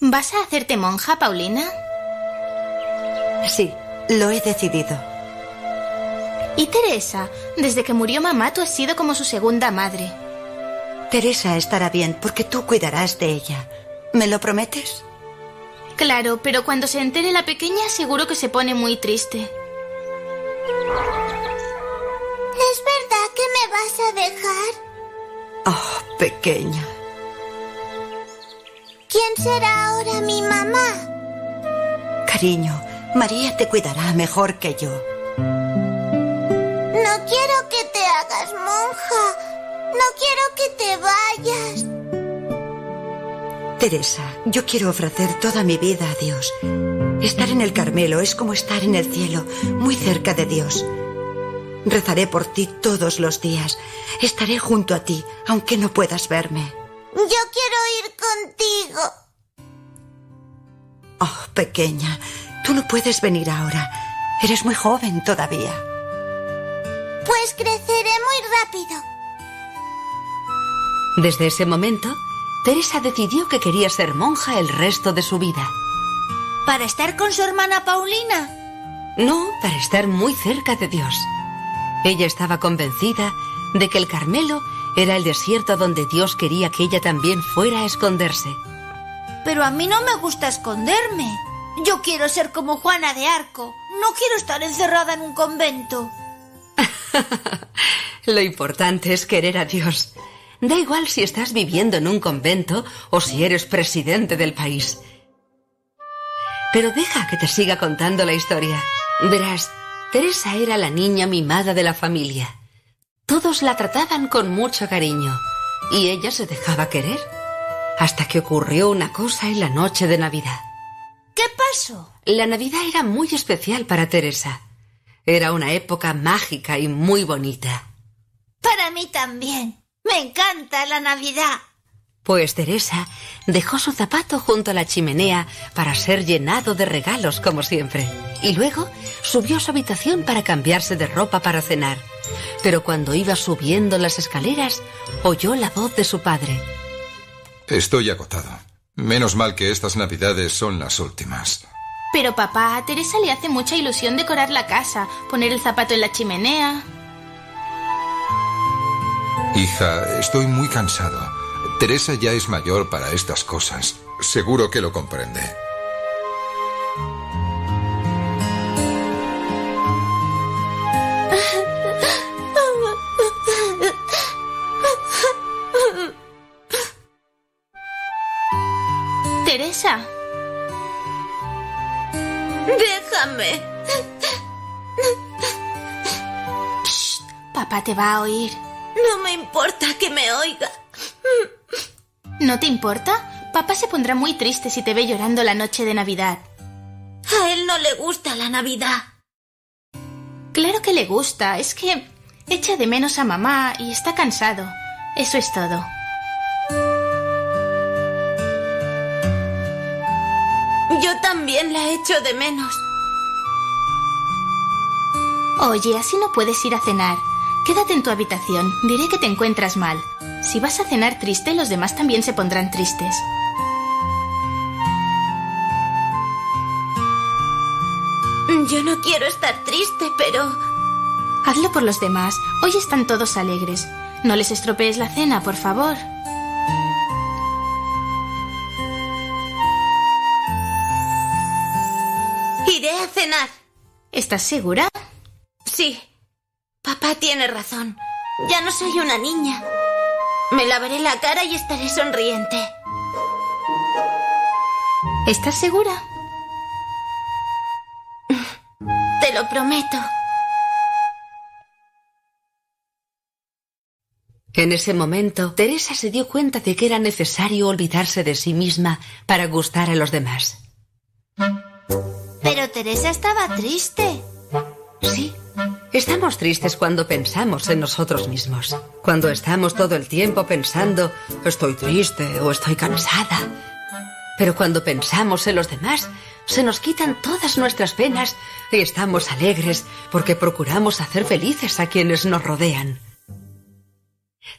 ¿Vas a hacerte monja, Paulina? Sí, lo he decidido. ¿Y Teresa? Desde que murió mamá, tú has sido como su segunda madre. Teresa estará bien porque tú cuidarás de ella. ¿Me lo prometes? Claro, pero cuando se entere la pequeña, seguro que se pone muy triste. ¿Es verdad que me vas a dejar? Oh, pequeña. ¿Quién será ahora mi mamá? Cariño, María te cuidará mejor que yo. No quiero que te hagas monja. No quiero que te vayas. Teresa, yo quiero ofrecer toda mi vida a Dios. Estar en el Carmelo es como estar en el cielo, muy cerca de Dios. Rezaré por ti todos los días. Estaré junto a ti, aunque no puedas verme. Yo quiero ir contigo. Oh, pequeña, tú no puedes venir ahora. Eres muy joven todavía. Pues creceré muy rápido. Desde ese momento, Teresa decidió que quería ser monja el resto de su vida. ¿Para estar con su hermana Paulina? No, para estar muy cerca de Dios. Ella estaba convencida de que el Carmelo era el desierto donde Dios quería que ella también fuera a esconderse. Pero a mí no me gusta esconderme. Yo quiero ser como Juana de Arco. No quiero estar encerrada en un convento. (laughs) Lo importante es querer a Dios. Da igual si estás viviendo en un convento o si eres presidente del país. Pero deja que te siga contando la historia. Verás, Teresa era la niña mimada de la familia. Todos la trataban con mucho cariño y ella se dejaba querer. Hasta que ocurrió una cosa en la noche de Navidad. ¿Qué pasó? La Navidad era muy especial para Teresa. Era una época mágica y muy bonita. Para mí también. Me encanta la Navidad. Pues Teresa dejó su zapato junto a la chimenea para ser llenado de regalos como siempre. Y luego subió a su habitación para cambiarse de ropa para cenar. Pero cuando iba subiendo las escaleras, oyó la voz de su padre. Estoy agotado. Menos mal que estas navidades son las últimas. Pero papá, a Teresa le hace mucha ilusión decorar la casa, poner el zapato en la chimenea. Hija, estoy muy cansado. Teresa ya es mayor para estas cosas. Seguro que lo comprende. Te va a oír. No me importa que me oiga. ¿No te importa? Papá se pondrá muy triste si te ve llorando la noche de Navidad. A él no le gusta la Navidad. Claro que le gusta, es que echa de menos a mamá y está cansado. Eso es todo. Yo también la echo de menos. Oye, así no puedes ir a cenar. Quédate en tu habitación. Diré que te encuentras mal. Si vas a cenar triste, los demás también se pondrán tristes. Yo no quiero estar triste, pero... Hazlo por los demás. Hoy están todos alegres. No les estropees la cena, por favor. Iré a cenar. ¿Estás segura? Sí. Papá tiene razón. Ya no soy una niña. Me lavaré la cara y estaré sonriente. ¿Estás segura? Te lo prometo. En ese momento, Teresa se dio cuenta de que era necesario olvidarse de sí misma para gustar a los demás. Pero Teresa estaba triste. Sí, estamos tristes cuando pensamos en nosotros mismos. Cuando estamos todo el tiempo pensando, estoy triste o estoy cansada. Pero cuando pensamos en los demás, se nos quitan todas nuestras penas y estamos alegres porque procuramos hacer felices a quienes nos rodean.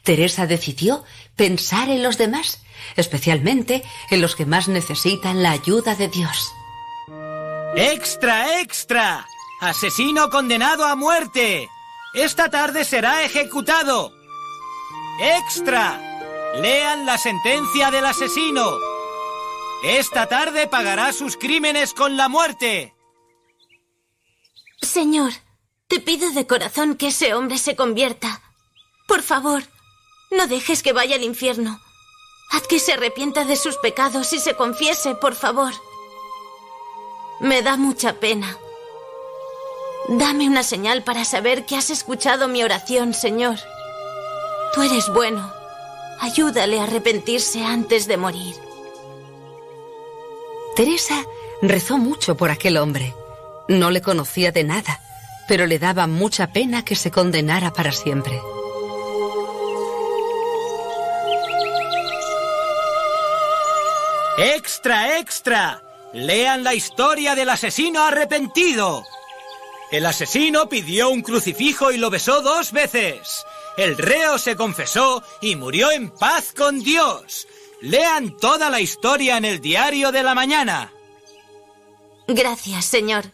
Teresa decidió pensar en los demás, especialmente en los que más necesitan la ayuda de Dios. ¡Extra, extra! ¡Asesino condenado a muerte! Esta tarde será ejecutado. ¡Extra! Lean la sentencia del asesino. Esta tarde pagará sus crímenes con la muerte. Señor, te pido de corazón que ese hombre se convierta. Por favor, no dejes que vaya al infierno. Haz que se arrepienta de sus pecados y se confiese, por favor. Me da mucha pena. Dame una señal para saber que has escuchado mi oración, Señor. Tú eres bueno. Ayúdale a arrepentirse antes de morir. Teresa rezó mucho por aquel hombre. No le conocía de nada, pero le daba mucha pena que se condenara para siempre. ¡Extra, extra! Lean la historia del asesino arrepentido. El asesino pidió un crucifijo y lo besó dos veces. El reo se confesó y murió en paz con Dios. Lean toda la historia en el diario de la mañana. Gracias, Señor.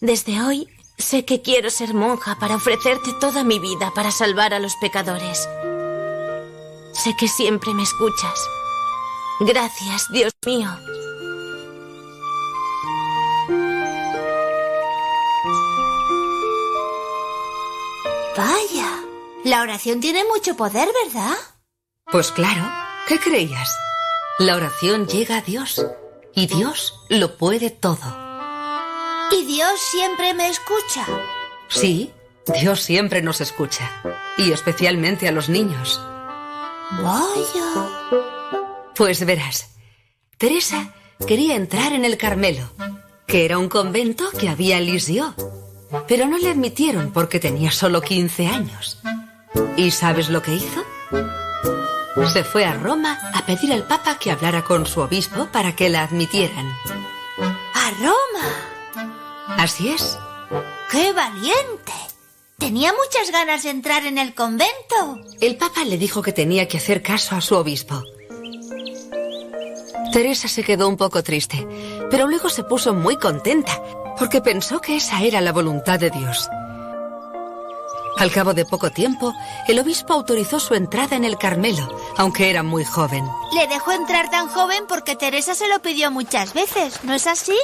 Desde hoy sé que quiero ser monja para ofrecerte toda mi vida para salvar a los pecadores. Sé que siempre me escuchas. Gracias, Dios mío. Vaya, la oración tiene mucho poder, ¿verdad? Pues claro, ¿qué creías? La oración llega a Dios y Dios lo puede todo. ¿Y Dios siempre me escucha? Sí, Dios siempre nos escucha y especialmente a los niños. Vaya. Pues verás, Teresa quería entrar en el Carmelo, que era un convento que había en Lisieux, pero no le admitieron porque tenía solo 15 años. ¿Y sabes lo que hizo? Se fue a Roma a pedir al Papa que hablara con su obispo para que la admitieran. ¿A Roma? Así es. ¡Qué valiente! Tenía muchas ganas de entrar en el convento. El Papa le dijo que tenía que hacer caso a su obispo. Teresa se quedó un poco triste, pero luego se puso muy contenta, porque pensó que esa era la voluntad de Dios. Al cabo de poco tiempo, el obispo autorizó su entrada en el Carmelo, aunque era muy joven. Le dejó entrar tan joven porque Teresa se lo pidió muchas veces, ¿no es así?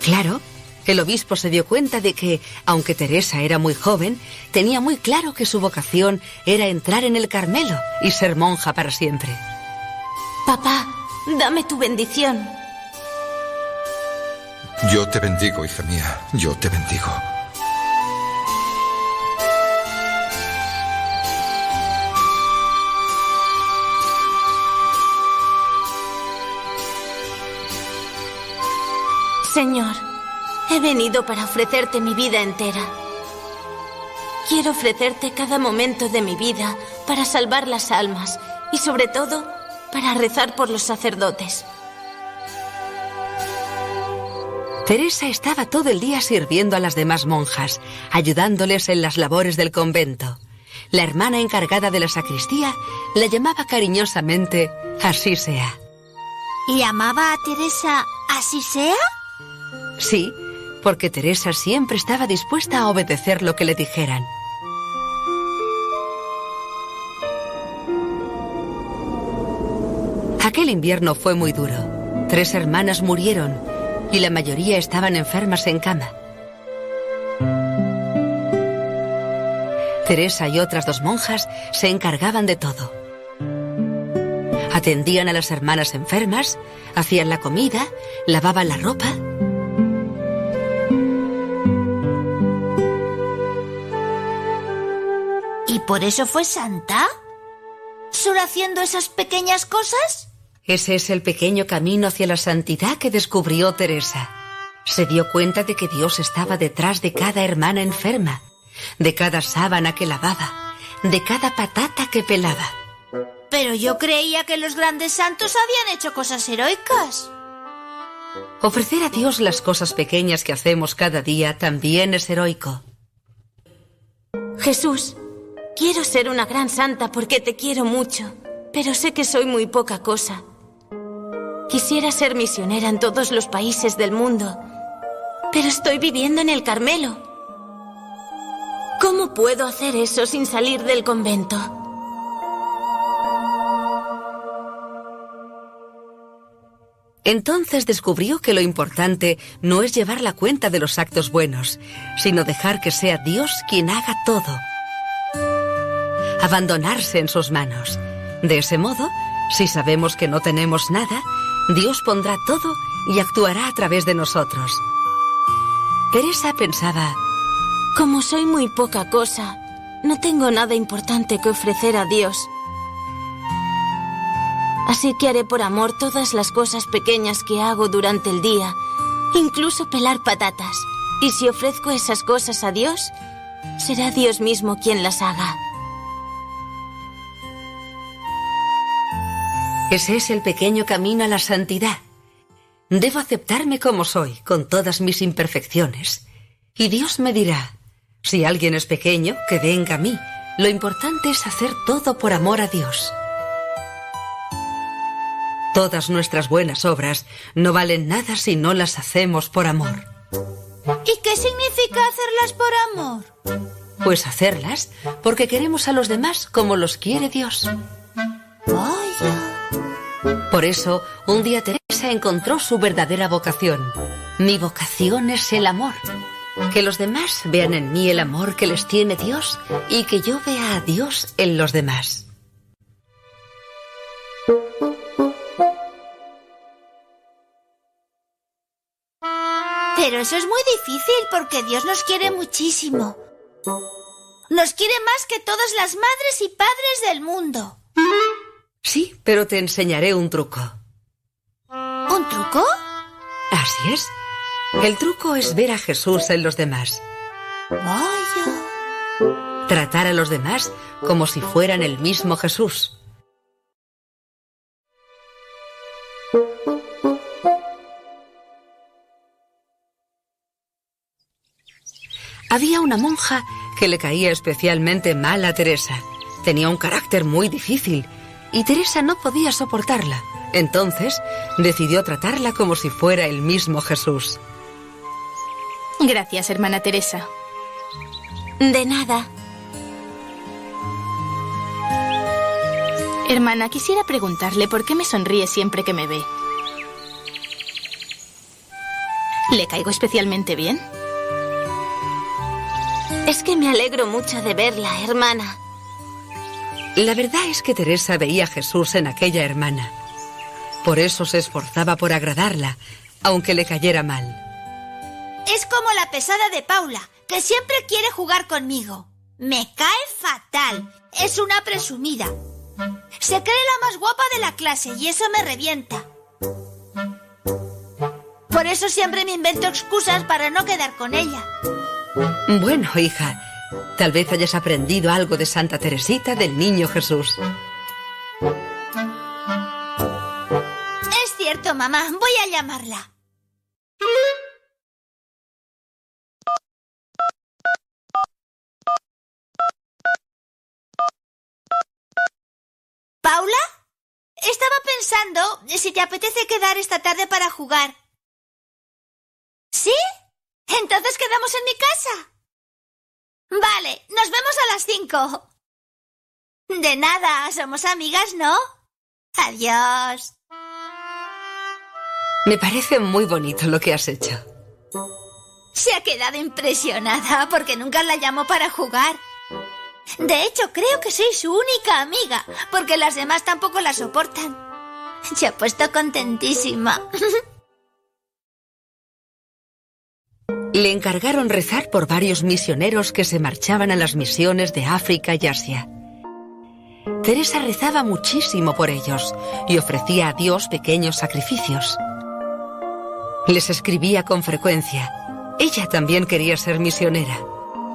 Claro, el obispo se dio cuenta de que, aunque Teresa era muy joven, tenía muy claro que su vocación era entrar en el Carmelo y ser monja para siempre. Papá, dame tu bendición. Yo te bendigo, hija mía. Yo te bendigo. Señor, he venido para ofrecerte mi vida entera. Quiero ofrecerte cada momento de mi vida para salvar las almas y sobre todo para rezar por los sacerdotes. Teresa estaba todo el día sirviendo a las demás monjas, ayudándoles en las labores del convento. La hermana encargada de la sacristía la llamaba cariñosamente Así sea. ¿Llamaba a Teresa así sea? Sí, porque Teresa siempre estaba dispuesta a obedecer lo que le dijeran. Aquel invierno fue muy duro. Tres hermanas murieron y la mayoría estaban enfermas en cama. Teresa y otras dos monjas se encargaban de todo. Atendían a las hermanas enfermas, hacían la comida, lavaban la ropa. ¿Y por eso fue santa? ¿Solo haciendo esas pequeñas cosas? Ese es el pequeño camino hacia la santidad que descubrió Teresa. Se dio cuenta de que Dios estaba detrás de cada hermana enferma, de cada sábana que lavaba, de cada patata que pelaba. Pero yo creía que los grandes santos habían hecho cosas heroicas. Ofrecer a Dios las cosas pequeñas que hacemos cada día también es heroico. Jesús, quiero ser una gran santa porque te quiero mucho, pero sé que soy muy poca cosa. Quisiera ser misionera en todos los países del mundo, pero estoy viviendo en el Carmelo. ¿Cómo puedo hacer eso sin salir del convento? Entonces descubrió que lo importante no es llevar la cuenta de los actos buenos, sino dejar que sea Dios quien haga todo. Abandonarse en sus manos. De ese modo, si sabemos que no tenemos nada, Dios pondrá todo y actuará a través de nosotros. Teresa pensaba, Como soy muy poca cosa, no tengo nada importante que ofrecer a Dios. Así que haré por amor todas las cosas pequeñas que hago durante el día, incluso pelar patatas. Y si ofrezco esas cosas a Dios, será Dios mismo quien las haga. Ese es el pequeño camino a la santidad. Debo aceptarme como soy, con todas mis imperfecciones. Y Dios me dirá, si alguien es pequeño, que venga a mí. Lo importante es hacer todo por amor a Dios. Todas nuestras buenas obras no valen nada si no las hacemos por amor. ¿Y qué significa hacerlas por amor? Pues hacerlas porque queremos a los demás como los quiere Dios. Por eso, un día Teresa encontró su verdadera vocación. Mi vocación es el amor. Que los demás vean en mí el amor que les tiene Dios y que yo vea a Dios en los demás. Pero eso es muy difícil porque Dios nos quiere muchísimo. Nos quiere más que todas las madres y padres del mundo. Sí, pero te enseñaré un truco. ¿Un truco? Así es. El truco es ver a Jesús en los demás. Vaya. Tratar a los demás como si fueran el mismo Jesús. Había una monja que le caía especialmente mal a Teresa. Tenía un carácter muy difícil y Teresa no podía soportarla. Entonces decidió tratarla como si fuera el mismo Jesús. Gracias, hermana Teresa. De nada. Hermana, quisiera preguntarle por qué me sonríe siempre que me ve. ¿Le caigo especialmente bien? Es que me alegro mucho de verla, hermana. La verdad es que Teresa veía a Jesús en aquella hermana. Por eso se esforzaba por agradarla, aunque le cayera mal. Es como la pesada de Paula, que siempre quiere jugar conmigo. Me cae fatal. Es una presumida. Se cree la más guapa de la clase y eso me revienta. Por eso siempre me invento excusas para no quedar con ella. Bueno, hija, tal vez hayas aprendido algo de Santa Teresita del Niño Jesús. Es cierto, mamá. Voy a llamarla. ¿Paula? Estaba pensando si te apetece quedar esta tarde para jugar. ¿Sí? Entonces quedamos en mi casa. Vale, nos vemos a las cinco. De nada, somos amigas, ¿no? Adiós. Me parece muy bonito lo que has hecho. Se ha quedado impresionada porque nunca la llamo para jugar. De hecho, creo que soy su única amiga, porque las demás tampoco la soportan. Se ha puesto contentísima. (laughs) Le encargaron rezar por varios misioneros que se marchaban a las misiones de África y Asia. Teresa rezaba muchísimo por ellos y ofrecía a Dios pequeños sacrificios. Les escribía con frecuencia. Ella también quería ser misionera.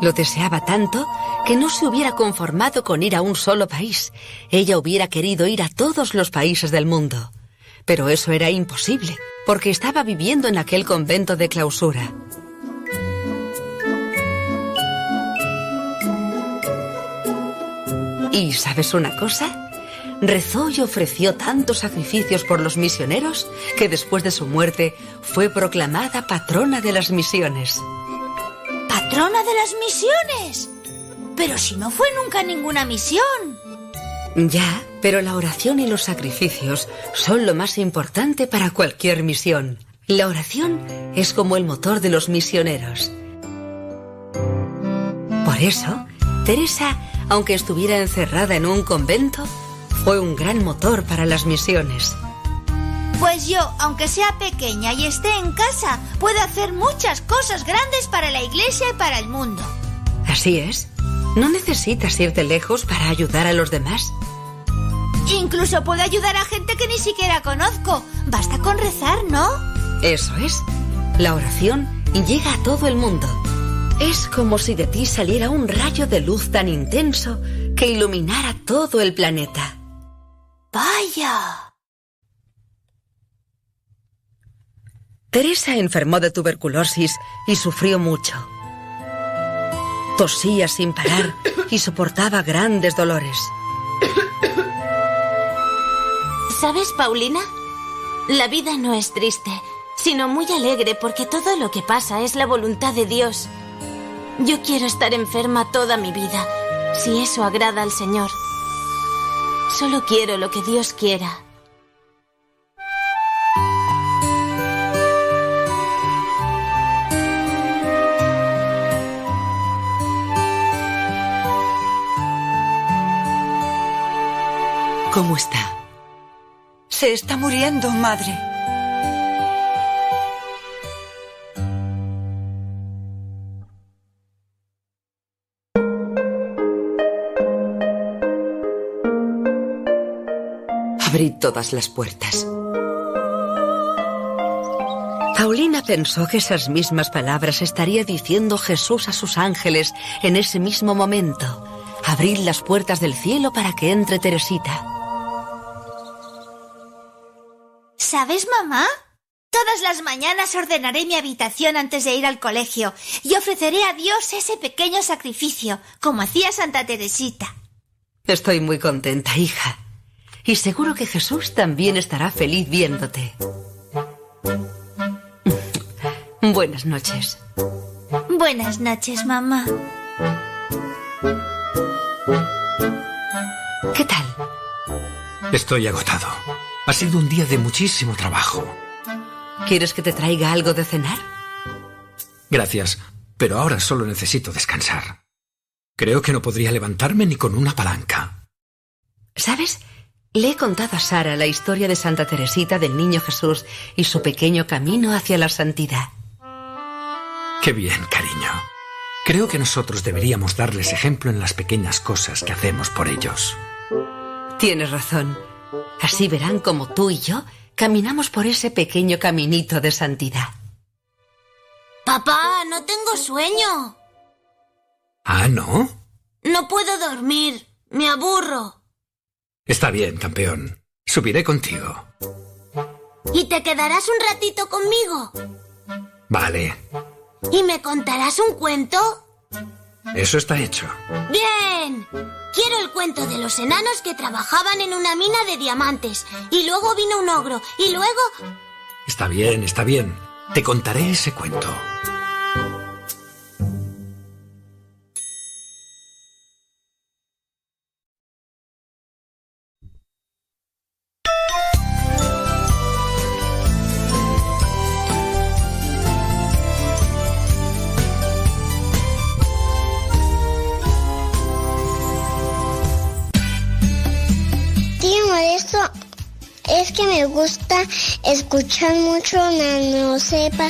Lo deseaba tanto que no se hubiera conformado con ir a un solo país. Ella hubiera querido ir a todos los países del mundo. Pero eso era imposible, porque estaba viviendo en aquel convento de clausura. ¿Y sabes una cosa? Rezó y ofreció tantos sacrificios por los misioneros que después de su muerte fue proclamada patrona de las misiones. ¿Patrona de las misiones? Pero si no fue nunca ninguna misión. Ya, pero la oración y los sacrificios son lo más importante para cualquier misión. La oración es como el motor de los misioneros. Por eso, Teresa, aunque estuviera encerrada en un convento, fue un gran motor para las misiones. Pues yo, aunque sea pequeña y esté en casa, puedo hacer muchas cosas grandes para la iglesia y para el mundo. Así es. No necesitas irte lejos para ayudar a los demás. Incluso puedo ayudar a gente que ni siquiera conozco. Basta con rezar, ¿no? Eso es. La oración llega a todo el mundo. Es como si de ti saliera un rayo de luz tan intenso que iluminara todo el planeta. Vaya. Teresa enfermó de tuberculosis y sufrió mucho. Tosía sin parar y soportaba grandes dolores. ¿Sabes, Paulina? La vida no es triste, sino muy alegre porque todo lo que pasa es la voluntad de Dios. Yo quiero estar enferma toda mi vida, si eso agrada al Señor. Solo quiero lo que Dios quiera. ¿Cómo está? Se está muriendo, madre. Todas las puertas. Paulina pensó que esas mismas palabras estaría diciendo Jesús a sus ángeles en ese mismo momento. Abrid las puertas del cielo para que entre Teresita. ¿Sabes, mamá? Todas las mañanas ordenaré mi habitación antes de ir al colegio y ofreceré a Dios ese pequeño sacrificio, como hacía Santa Teresita. Estoy muy contenta, hija. Y seguro que Jesús también estará feliz viéndote. Buenas noches. Buenas noches, mamá. ¿Qué tal? Estoy agotado. Ha sido un día de muchísimo trabajo. ¿Quieres que te traiga algo de cenar? Gracias, pero ahora solo necesito descansar. Creo que no podría levantarme ni con una palanca. ¿Sabes? Le he contado a Sara la historia de Santa Teresita del Niño Jesús y su pequeño camino hacia la santidad. Qué bien, cariño. Creo que nosotros deberíamos darles ejemplo en las pequeñas cosas que hacemos por ellos. Tienes razón. Así verán como tú y yo caminamos por ese pequeño caminito de santidad. Papá, no tengo sueño. ¿Ah, no? No puedo dormir. Me aburro. Está bien, campeón. Subiré contigo. ¿Y te quedarás un ratito conmigo? Vale. ¿Y me contarás un cuento? Eso está hecho. Bien. Quiero el cuento de los enanos que trabajaban en una mina de diamantes. Y luego vino un ogro. Y luego... Está bien, está bien. Te contaré ese cuento. Gusta escuchar mucho Nano Sepa.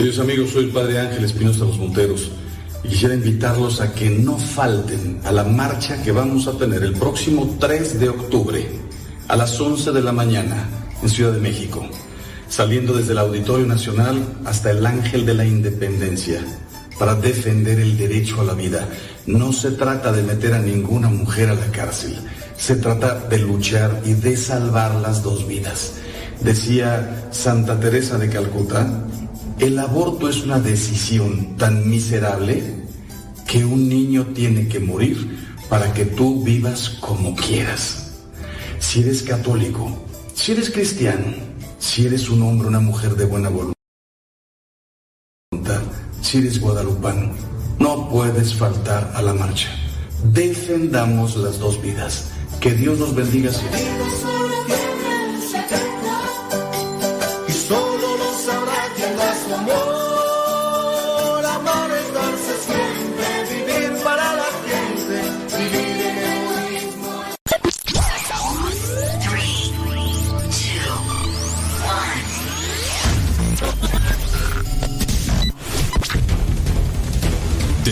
Queridos amigos, soy el Padre Ángel Espinosa Los Monteros y quisiera invitarlos a que no falten a la marcha que vamos a tener el próximo 3 de octubre a las 11 de la mañana en Ciudad de México, saliendo desde el Auditorio Nacional hasta el Ángel de la Independencia para defender el derecho a la vida. No se trata de meter a ninguna mujer a la cárcel, se trata de luchar y de salvar las dos vidas. Decía Santa Teresa de Calcuta, el aborto es una decisión tan miserable que un niño tiene que morir para que tú vivas como quieras. Si eres católico, si eres cristiano, si eres un hombre una mujer de buena voluntad, si eres guadalupano, no puedes faltar a la marcha. Defendamos las dos vidas. Que Dios nos bendiga.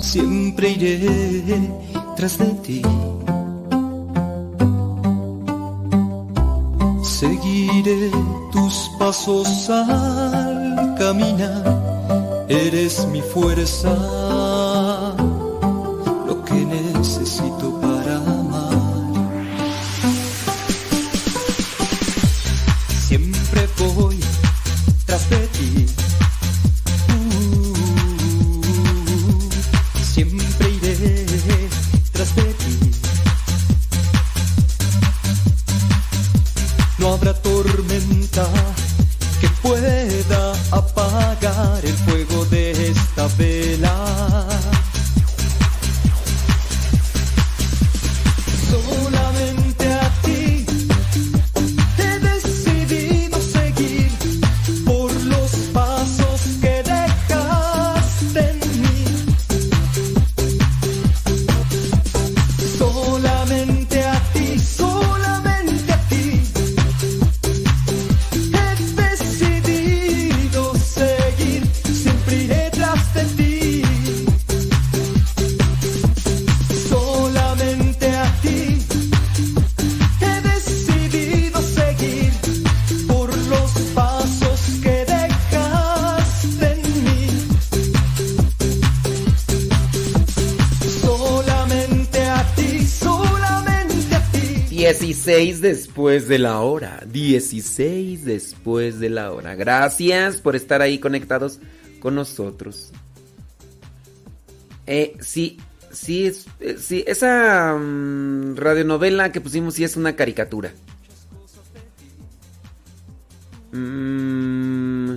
Siempre iré tras de ti. Seguiré tus pasos al caminar. Eres mi fuerza, lo que necesito 16 después de la hora. 16 después de la hora. Gracias por estar ahí conectados con nosotros. Eh, sí, sí, eh, sí, esa mm, radionovela que pusimos sí es una caricatura. Mm,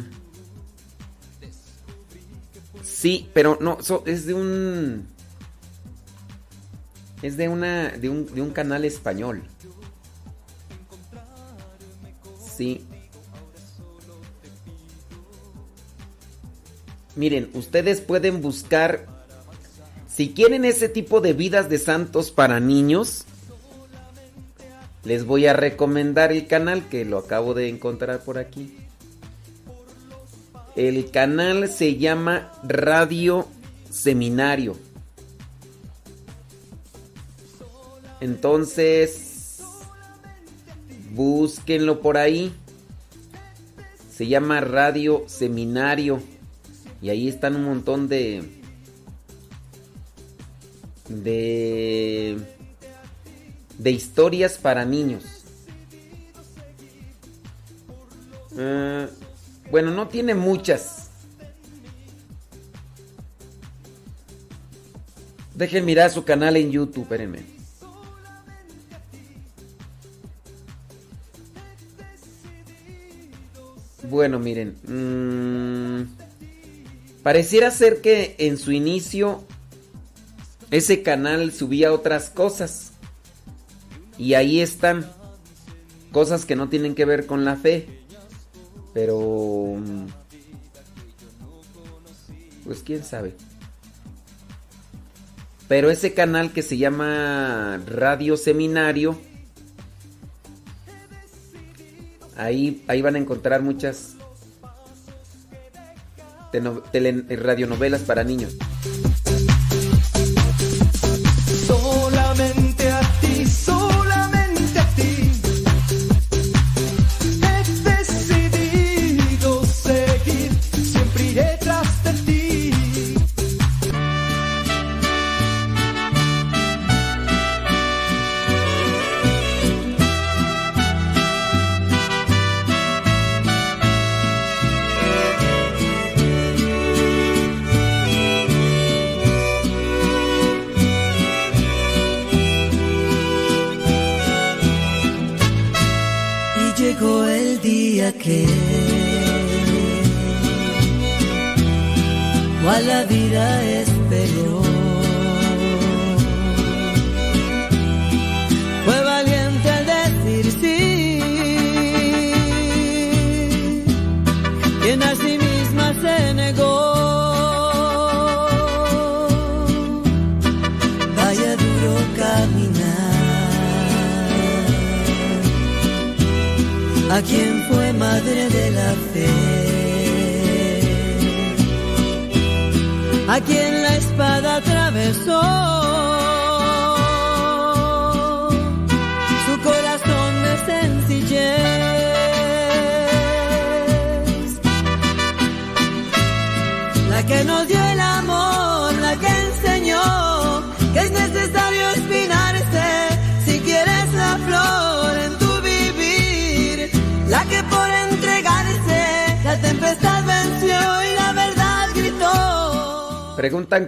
sí, pero no, es de un... Es de una. de un, de un canal español. Miren, ustedes pueden buscar. Si quieren ese tipo de vidas de santos para niños, les voy a recomendar el canal que lo acabo de encontrar por aquí. El canal se llama Radio Seminario. Entonces, búsquenlo por ahí. Se llama Radio Seminario. Y ahí están un montón de... De... De historias para niños. Ah, bueno, no tiene muchas. Dejen mirar su canal en YouTube, espérenme. Bueno, miren. mm, pareciera ser que en su inicio ese canal subía otras cosas. Y ahí están. Cosas que no tienen que ver con la fe. Pero... mm, pues quién sabe. Pero ese canal que se llama Radio Seminario, ahí, ahí van a encontrar muchas teno- tele- radionovelas para niños.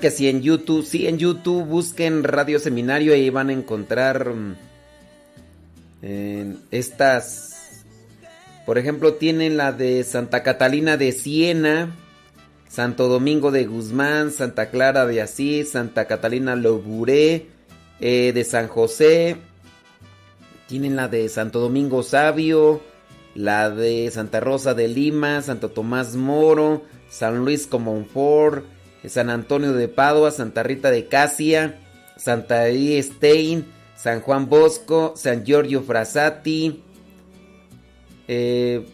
Que si en YouTube, sí, en YouTube busquen Radio Seminario y van a encontrar mm, estas, por ejemplo, tienen la de Santa Catalina de Siena, Santo Domingo de Guzmán, Santa Clara de Asís, Santa Catalina Loburé, eh, de San José, tienen la de Santo Domingo Sabio, la de Santa Rosa de Lima, Santo Tomás Moro, San Luis Comonfort, San Antonio de Padua, Santa Rita de Casia, Santa Edith Stein, San Juan Bosco, San Giorgio Frassati. eh,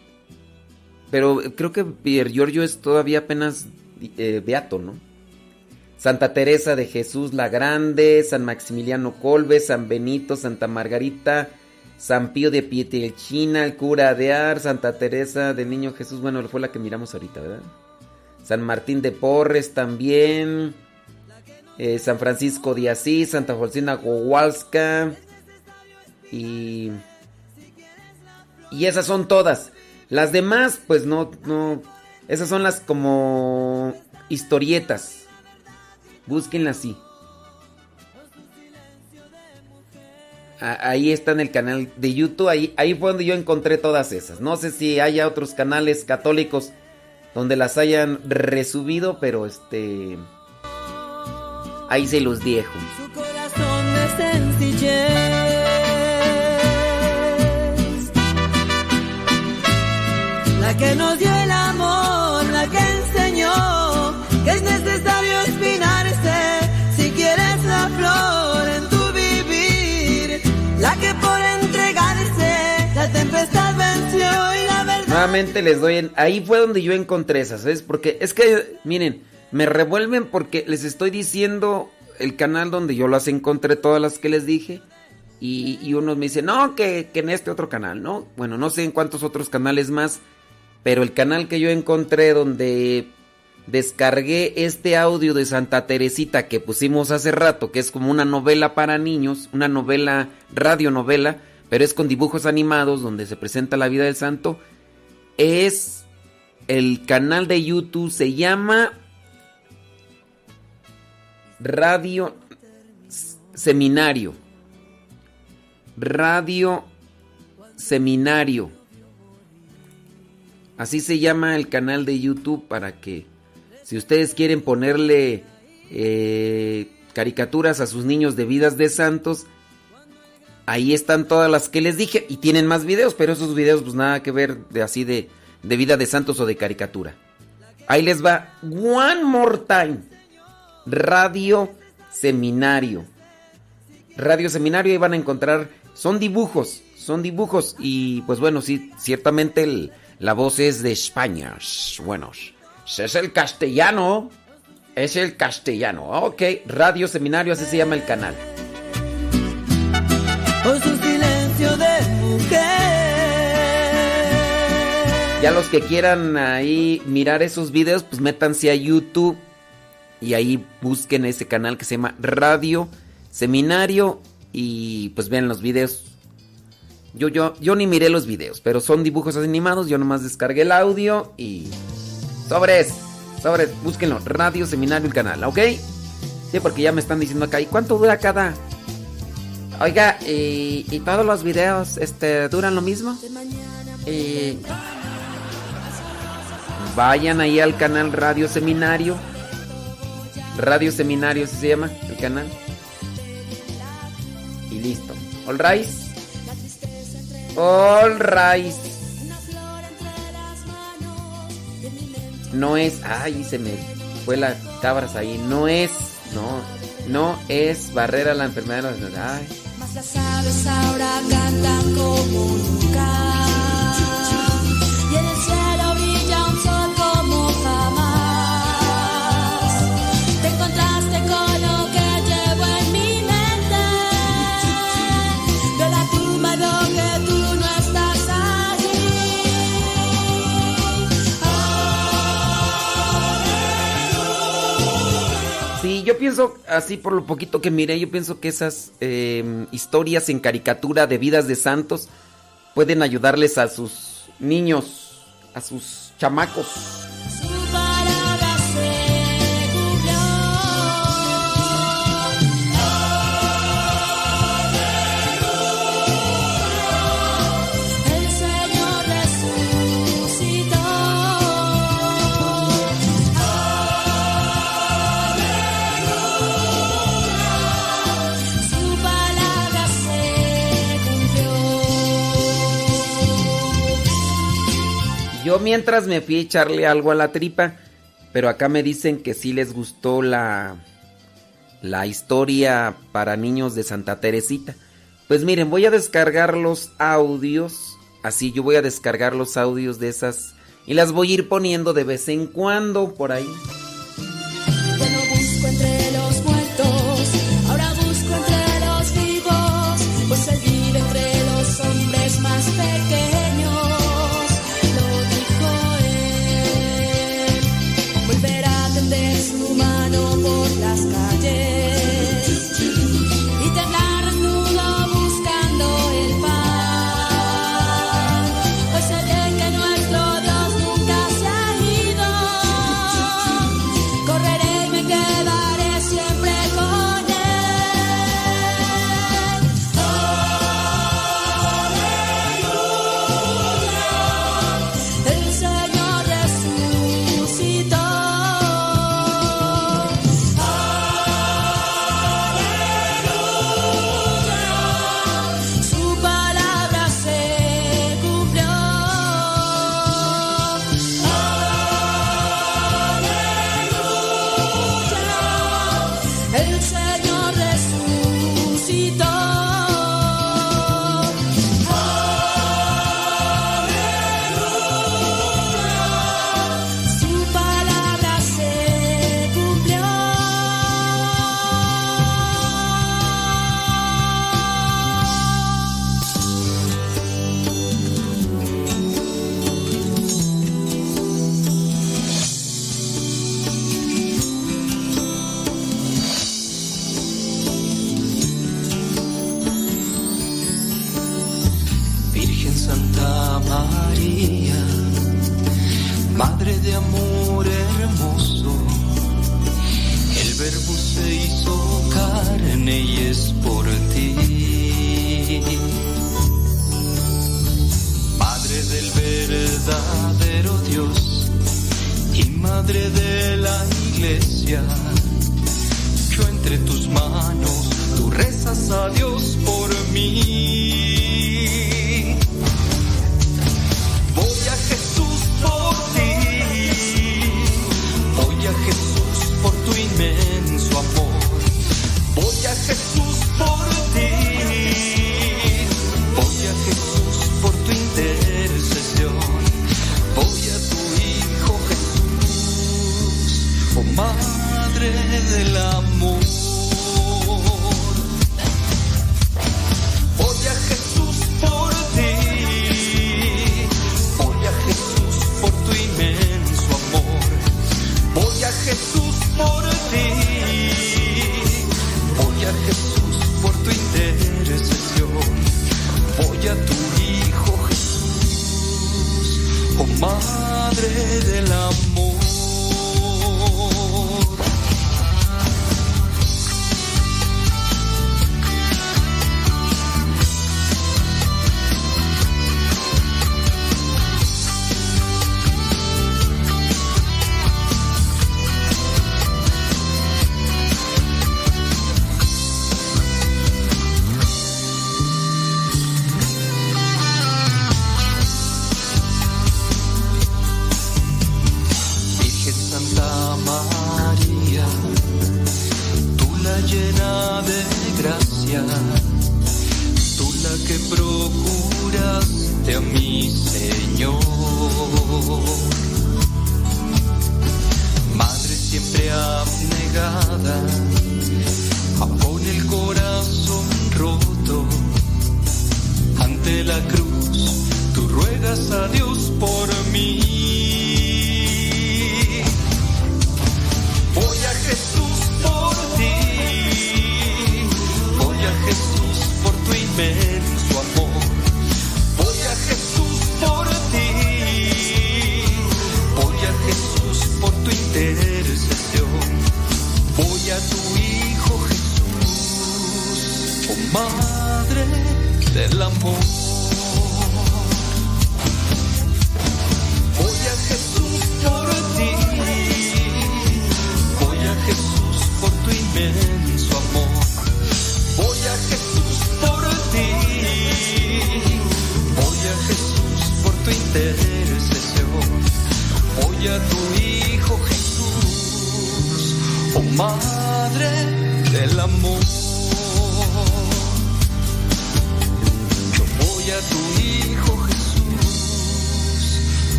pero creo que Pier Giorgio es todavía apenas eh, beato, ¿no? Santa Teresa de Jesús la Grande, San Maximiliano Colbe, San Benito, Santa Margarita, San Pío de Pietrelcina, el cura de Ar, Santa Teresa del Niño Jesús, bueno, fue la que miramos ahorita, ¿verdad? San Martín de Porres también, eh, San Francisco de Asís, Santa Faustina Kowalska y... Y esas son todas. Las demás, pues no, no. Esas son las como historietas. Búsquenlas así. Ahí está en el canal de YouTube. Ahí, ahí fue donde yo encontré todas esas. No sé si haya otros canales católicos donde las hayan resubido, pero este. Ahí se los dejo. corazón de sencillez. La que nos dio el amor, Les doy en... Ahí fue donde yo encontré esas, ¿sabes? Porque es que, miren, me revuelven porque les estoy diciendo el canal donde yo las encontré, todas las que les dije. Y, y unos me dicen, no, que, que en este otro canal, ¿no? Bueno, no sé en cuántos otros canales más, pero el canal que yo encontré donde descargué este audio de Santa Teresita que pusimos hace rato, que es como una novela para niños, una novela, radionovela, pero es con dibujos animados donde se presenta la vida del santo, es el canal de YouTube, se llama Radio Seminario. Radio Seminario. Así se llama el canal de YouTube para que si ustedes quieren ponerle eh, caricaturas a sus niños de vidas de santos, ahí están todas las que les dije y tienen más videos, pero esos videos pues nada que ver de así de, de vida de santos o de caricatura. Ahí les va. One more time. Radio Seminario. Radio Seminario, ahí van a encontrar. Son dibujos, son dibujos. Y pues bueno, sí, ciertamente la voz es de España. Bueno, es el castellano. Es el castellano. Ok, Radio Seminario, así se llama el canal. Por su silencio de mujer. Ya los que quieran ahí mirar esos videos, pues métanse a YouTube y ahí busquen ese canal que se llama Radio Seminario y pues vean los videos. Yo, yo, yo ni miré los videos, pero son dibujos animados, yo nomás descargué el audio y... Sobres, sobres, búsquenlo, Radio Seminario el canal, ¿ok? Sí, porque ya me están diciendo acá, ¿y cuánto dura cada...? Oiga, ¿y, todos los videos este, duran lo mismo? Y... Vayan ahí al canal Radio Seminario. Radio Seminario se llama el canal. Y listo. All right. All right. No es. Ay, se me fue las cabras ahí. No es. No. No es barrera la enfermedad. de Ay. Las aves ahora cantan como nunca. Yo pienso, así por lo poquito que miré, yo pienso que esas eh, historias en caricatura de vidas de santos pueden ayudarles a sus niños, a sus chamacos. Yo mientras me fui a echarle algo a la tripa, pero acá me dicen que sí les gustó la, la historia para niños de Santa Teresita. Pues miren, voy a descargar los audios, así yo voy a descargar los audios de esas y las voy a ir poniendo de vez en cuando por ahí.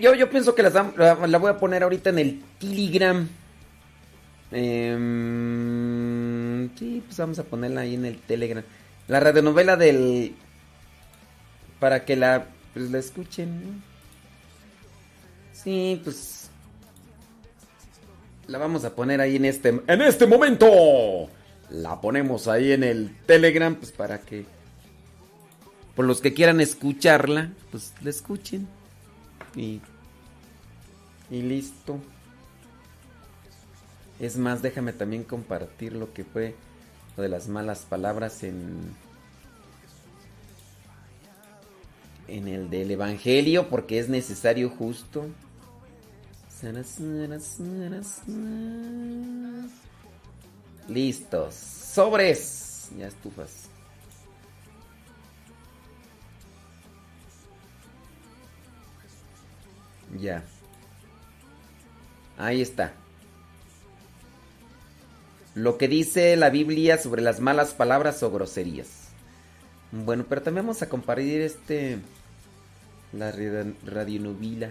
yo, yo pienso que las, la, voy a poner ahorita en el Telegram. Em, sí, pues vamos a ponerla ahí en el Telegram. La radionovela del. Para que la, pues la escuchen. Sí, pues. La vamos a poner ahí en este. ¡En este momento! La ponemos ahí en el Telegram, pues para que. Por los que quieran escucharla, pues la escuchen. Y y listo. Es más, déjame también compartir lo que fue lo de las malas palabras en en el del evangelio porque es necesario justo. Listos. Sobres. Ya estufas. Ya. Ahí está. Lo que dice la Biblia sobre las malas palabras o groserías. Bueno, pero también vamos a compartir este. La radionovela.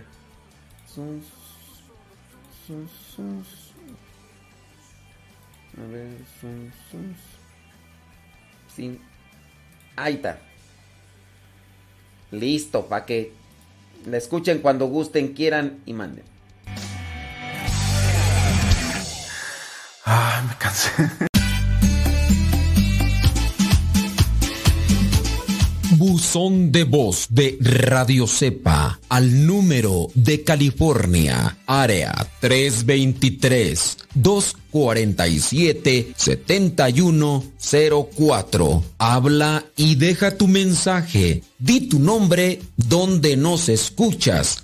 A ver, Sí. Ahí está. Listo, para que la escuchen cuando gusten, quieran y manden. Ah, me cansé. Buzón de voz de Radio Cepa al número de California, área 323 247 7104. Habla y deja tu mensaje. Di tu nombre donde nos escuchas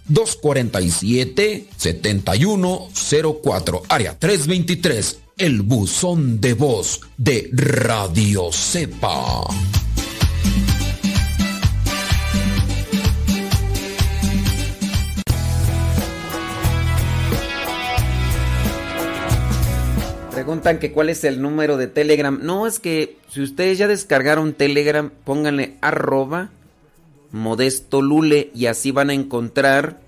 247-7104, área 323, el buzón de voz de Radio Cepa. Preguntan que cuál es el número de Telegram. No, es que si ustedes ya descargaron Telegram, pónganle arroba modesto lule y así van a encontrar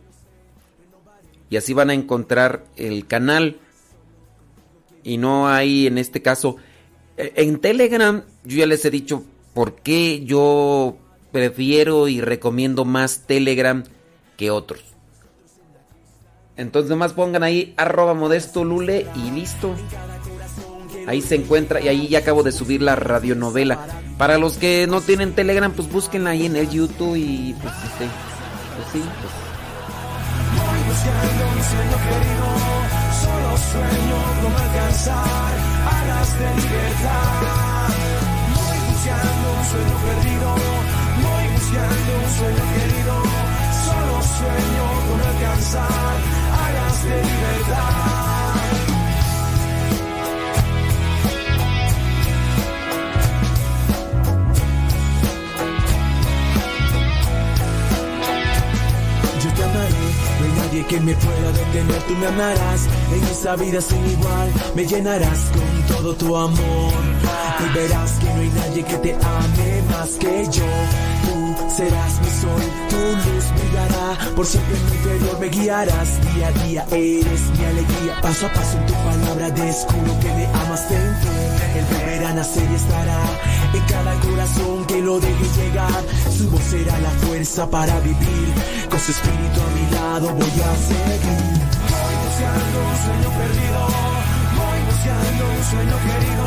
y así van a encontrar el canal. Y no hay en este caso e, en Telegram yo ya les he dicho por qué yo prefiero y recomiendo más Telegram que otros. Entonces nomás pongan ahí arroba modesto lule y listo. Ahí se encuentra y ahí ya acabo de subir la radionovela. Para los que no tienen Telegram, pues búsquenla ahí en el YouTube y pues este, pues sí, pues. Voy buscando un sueño querido, solo sueño con alcanzar alas de libertad. Voy buscando un sueño perdido, voy buscando un sueño querido, solo sueño con alcanzar alas de libertad. Que me pueda detener, tú me amarás. En esa vida sin igual, me llenarás con todo tu amor. Y verás que no hay nadie que te ame más que yo. Tú serás mi sol, tu luz por siempre en mi interior me guiarás, día a día eres mi alegría, paso a paso en tu palabra descubro que me amas. Dentro. El volver a nacer y estará en cada corazón que lo deje llegar, su voz será la fuerza para vivir, con su espíritu a mi lado voy a seguir. Voy buscando un sueño perdido, voy buscando un sueño querido,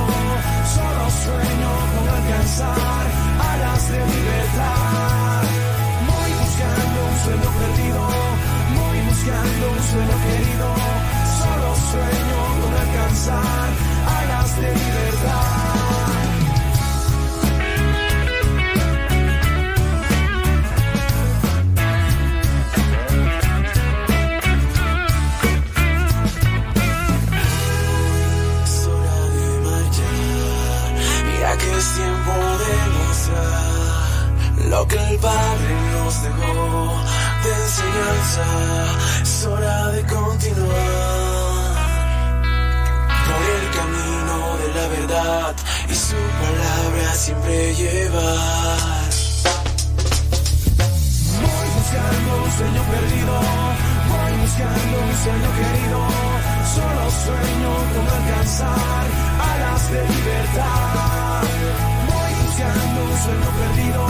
solo sueño con alcanzar alas de libertad. Sueño perdido, voy buscando un sueño querido, solo sueño con alcanzar alas de libertad. es tiempo de mostrar lo que el Padre nos dejó de enseñanza. Es hora de continuar por el camino de la verdad y su palabra siempre llevar. Voy buscando un sueño perdido, voy buscando un sueño querido, solo sueño con alcanzar alas de libertad. Voy buscando un sueño perdido,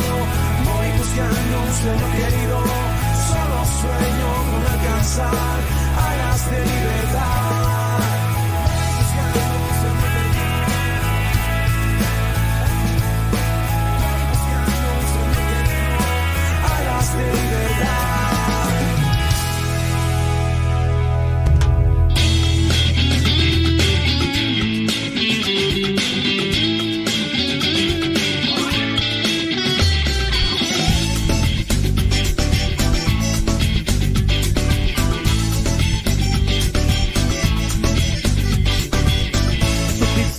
buscando un sueño querido, solo sueño con alcanzar alas de libertad.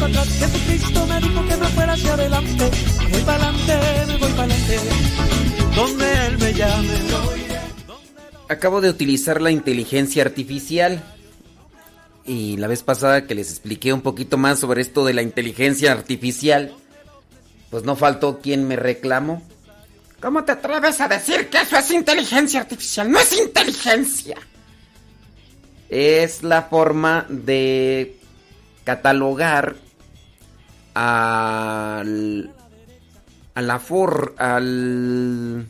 Jesucristo me dijo que me fuera hacia adelante, voy para adelante, me voy para adelante. Donde Él me llame, Acabo de utilizar la inteligencia artificial. Y la vez pasada que les expliqué un poquito más sobre esto de la inteligencia artificial, pues no faltó quien me reclamó. ¿Cómo te atreves a decir que eso es inteligencia artificial? No es inteligencia. Es la forma de catalogar al, a la for, al,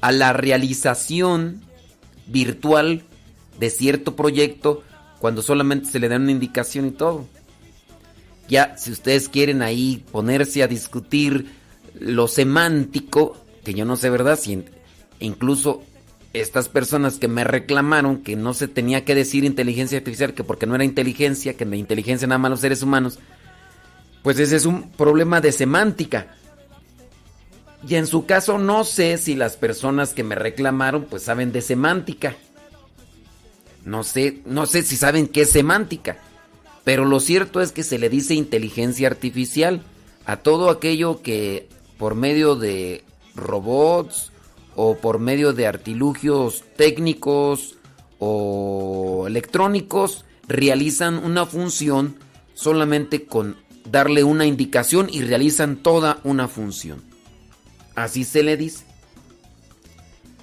a la realización virtual de cierto proyecto cuando solamente se le da una indicación y todo. Ya, si ustedes quieren ahí ponerse a discutir lo semántico, que yo no sé, ¿verdad? Si incluso estas personas que me reclamaron que no se tenía que decir inteligencia artificial, que porque no era inteligencia, que de inteligencia nada más los seres humanos, pues ese es un problema de semántica. Y en su caso no sé si las personas que me reclamaron pues saben de semántica. No sé, no sé si saben qué es semántica. Pero lo cierto es que se le dice inteligencia artificial a todo aquello que por medio de robots o por medio de artilugios técnicos o electrónicos realizan una función solamente con darle una indicación y realizan toda una función. Así se le dice.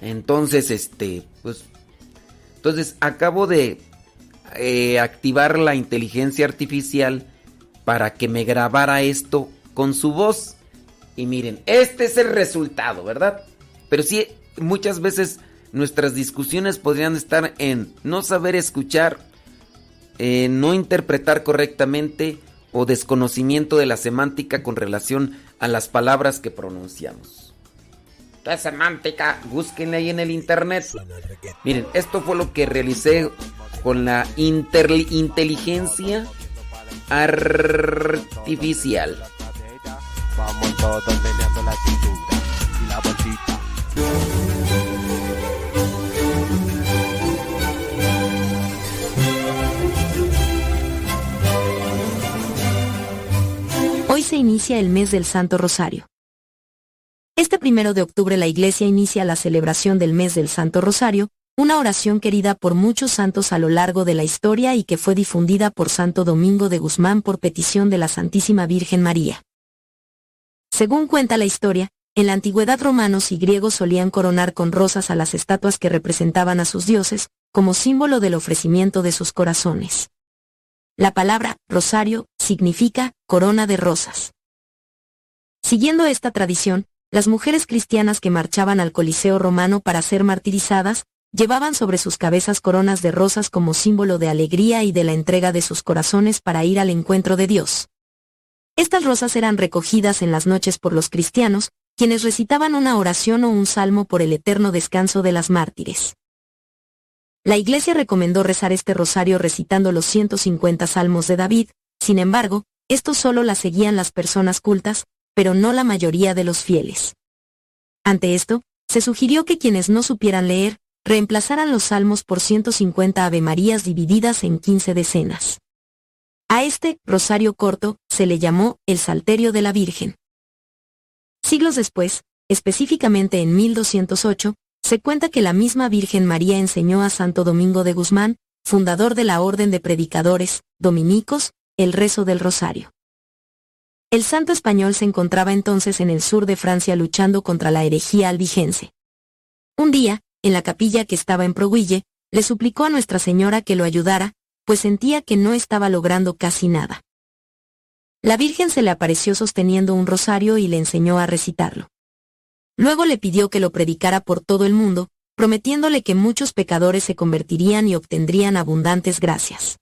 Entonces, este, pues, entonces acabo de eh, activar la inteligencia artificial para que me grabara esto con su voz. Y miren, este es el resultado, ¿verdad? Pero sí, muchas veces nuestras discusiones podrían estar en no saber escuchar, no interpretar correctamente o desconocimiento de la semántica con relación a las palabras que pronunciamos. ¿Qué semántica? Búsquenle ahí en el internet. Miren, esto fue lo que realicé con la inteligencia artificial. Vamos todos la Hoy se inicia el mes del Santo Rosario. Este primero de octubre la Iglesia inicia la celebración del mes del Santo Rosario, una oración querida por muchos santos a lo largo de la historia y que fue difundida por Santo Domingo de Guzmán por petición de la Santísima Virgen María. Según cuenta la historia, en la antigüedad romanos y griegos solían coronar con rosas a las estatuas que representaban a sus dioses, como símbolo del ofrecimiento de sus corazones. La palabra rosario significa corona de rosas. Siguiendo esta tradición, las mujeres cristianas que marchaban al Coliseo romano para ser martirizadas, llevaban sobre sus cabezas coronas de rosas como símbolo de alegría y de la entrega de sus corazones para ir al encuentro de Dios. Estas rosas eran recogidas en las noches por los cristianos, quienes recitaban una oración o un salmo por el eterno descanso de las mártires. La Iglesia recomendó rezar este rosario recitando los 150 salmos de David, sin embargo, estos solo las seguían las personas cultas, pero no la mayoría de los fieles. Ante esto, se sugirió que quienes no supieran leer, reemplazaran los salmos por 150 Avemarías divididas en 15 decenas. A este rosario corto se le llamó el Salterio de la Virgen. Siglos después, específicamente en 1208, se cuenta que la misma Virgen María enseñó a Santo Domingo de Guzmán, fundador de la Orden de Predicadores, dominicos, el rezo del rosario. El santo español se encontraba entonces en el sur de Francia luchando contra la herejía albigense. Un día, en la capilla que estaba en Proguille, le suplicó a Nuestra Señora que lo ayudara, pues sentía que no estaba logrando casi nada. La Virgen se le apareció sosteniendo un rosario y le enseñó a recitarlo. Luego le pidió que lo predicara por todo el mundo, prometiéndole que muchos pecadores se convertirían y obtendrían abundantes gracias.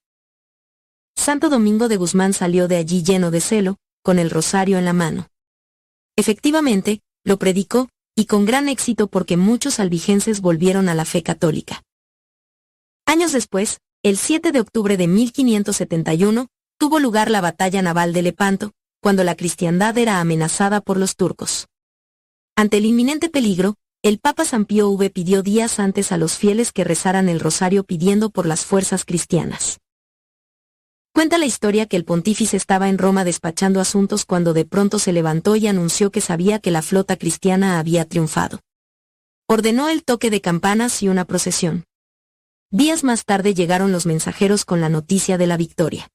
Santo Domingo de Guzmán salió de allí lleno de celo, con el rosario en la mano. Efectivamente, lo predicó, y con gran éxito porque muchos albigenses volvieron a la fe católica. Años después, el 7 de octubre de 1571, tuvo lugar la batalla naval de Lepanto, cuando la cristiandad era amenazada por los turcos. Ante el inminente peligro, el Papa San Pío V pidió días antes a los fieles que rezaran el rosario pidiendo por las fuerzas cristianas. Cuenta la historia que el pontífice estaba en Roma despachando asuntos cuando de pronto se levantó y anunció que sabía que la flota cristiana había triunfado. Ordenó el toque de campanas y una procesión. Días más tarde llegaron los mensajeros con la noticia de la victoria.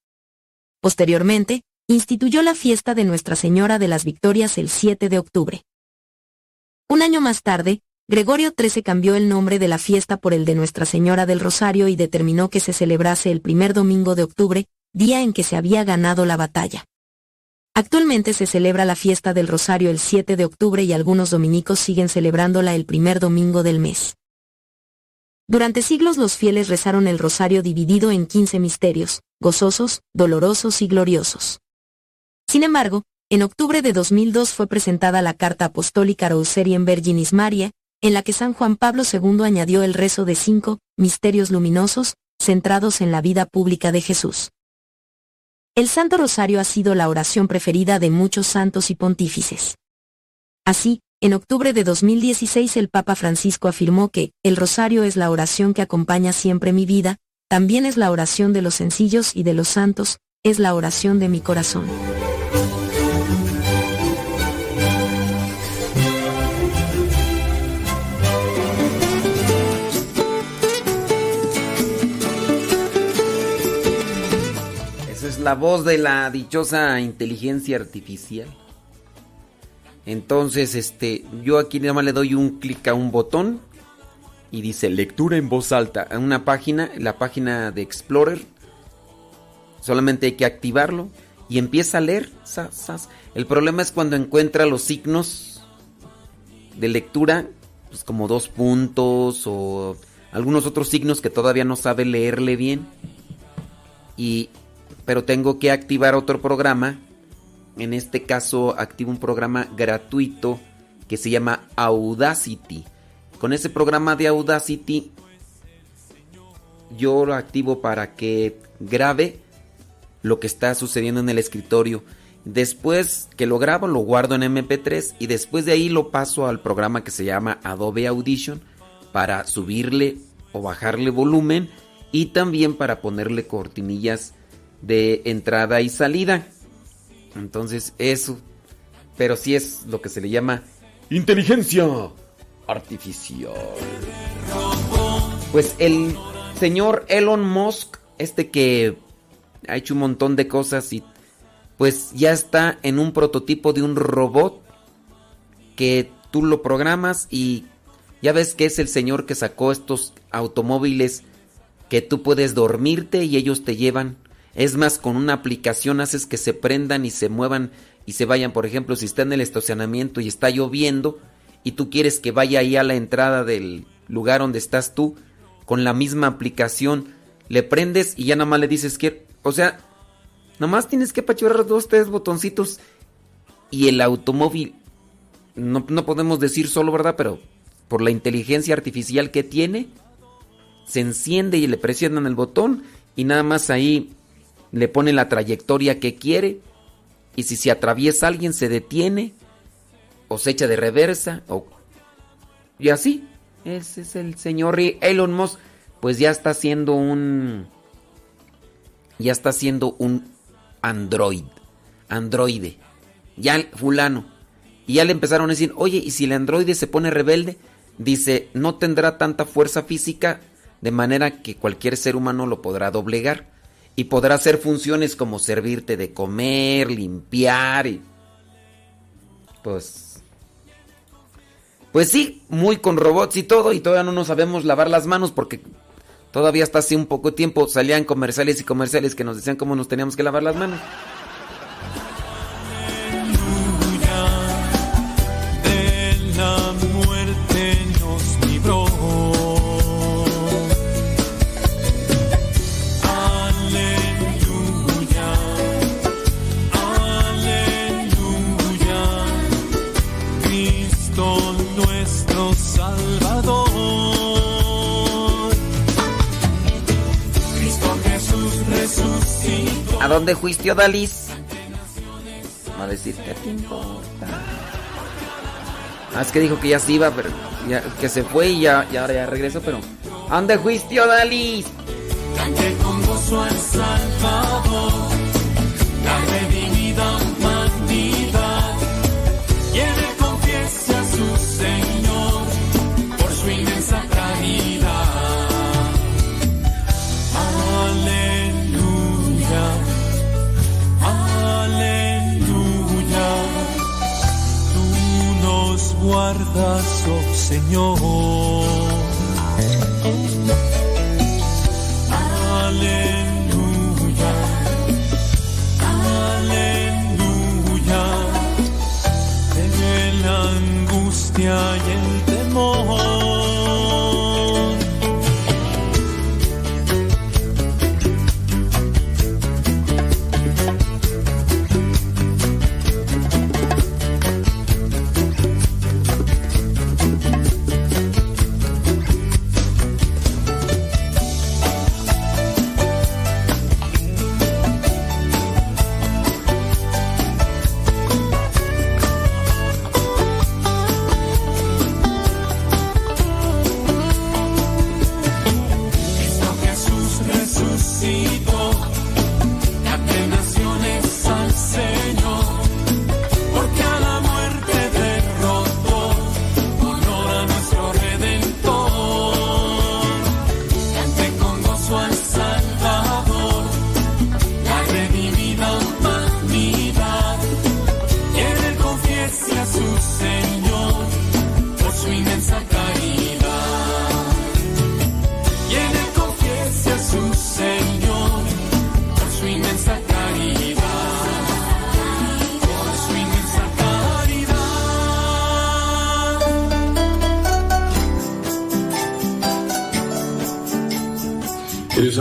Posteriormente, instituyó la fiesta de Nuestra Señora de las Victorias el 7 de octubre. Un año más tarde, Gregorio XIII cambió el nombre de la fiesta por el de Nuestra Señora del Rosario y determinó que se celebrase el primer domingo de octubre, día en que se había ganado la batalla. Actualmente se celebra la fiesta del Rosario el 7 de octubre y algunos dominicos siguen celebrándola el primer domingo del mes. Durante siglos los fieles rezaron el rosario dividido en 15 misterios, gozosos, dolorosos y gloriosos. Sin embargo, en octubre de 2002 fue presentada la Carta Apostólica en Virginis Maria, en la que San Juan Pablo II añadió el rezo de cinco misterios luminosos, centrados en la vida pública de Jesús. El Santo Rosario ha sido la oración preferida de muchos santos y pontífices. Así, en octubre de 2016 el Papa Francisco afirmó que, el Rosario es la oración que acompaña siempre mi vida, también es la oración de los sencillos y de los santos, es la oración de mi corazón. la voz de la dichosa inteligencia artificial. Entonces, este, yo aquí nada más le doy un clic a un botón y dice lectura en voz alta a una página, la página de Explorer. Solamente hay que activarlo y empieza a leer. El problema es cuando encuentra los signos de lectura, pues como dos puntos o algunos otros signos que todavía no sabe leerle bien. Y pero tengo que activar otro programa. En este caso activo un programa gratuito que se llama Audacity. Con ese programa de Audacity yo lo activo para que grabe lo que está sucediendo en el escritorio. Después que lo grabo lo guardo en MP3 y después de ahí lo paso al programa que se llama Adobe Audition para subirle o bajarle volumen y también para ponerle cortinillas de entrada y salida. Entonces eso, pero sí es lo que se le llama inteligencia artificial. Pues el señor Elon Musk, este que ha hecho un montón de cosas y pues ya está en un prototipo de un robot que tú lo programas y ya ves que es el señor que sacó estos automóviles que tú puedes dormirte y ellos te llevan es más, con una aplicación haces que se prendan y se muevan y se vayan. Por ejemplo, si está en el estacionamiento y está lloviendo y tú quieres que vaya ahí a la entrada del lugar donde estás tú, con la misma aplicación, le prendes y ya nada más le dices que... O sea, nada más tienes que pachurrar dos, tres botoncitos y el automóvil... No, no podemos decir solo, ¿verdad? Pero por la inteligencia artificial que tiene, se enciende y le presionan el botón y nada más ahí le pone la trayectoria que quiere y si se atraviesa alguien se detiene o se echa de reversa o y así. Ese es el señor Elon Musk, pues ya está haciendo un ya está haciendo un android, androide. Ya fulano. Y ya le empezaron a decir, "Oye, ¿y si el androide se pone rebelde?" Dice, "No tendrá tanta fuerza física de manera que cualquier ser humano lo podrá doblegar." Y podrá hacer funciones como servirte de comer, limpiar y pues pues sí, muy con robots y todo y todavía no nos sabemos lavar las manos porque todavía hasta hace un poco tiempo salían comerciales y comerciales que nos decían cómo nos teníamos que lavar las manos. Dónde fuiste, Odalis? Va a decir, ¿qué te importa? Ah, es que dijo que ya se iba, pero que se fue y ya, ya, ahora ya regresó, pero... ¿A dónde fuiste, Odalis? Cante con gozo al Salvador, la guardas, oh Señor. Aleluya, aleluya,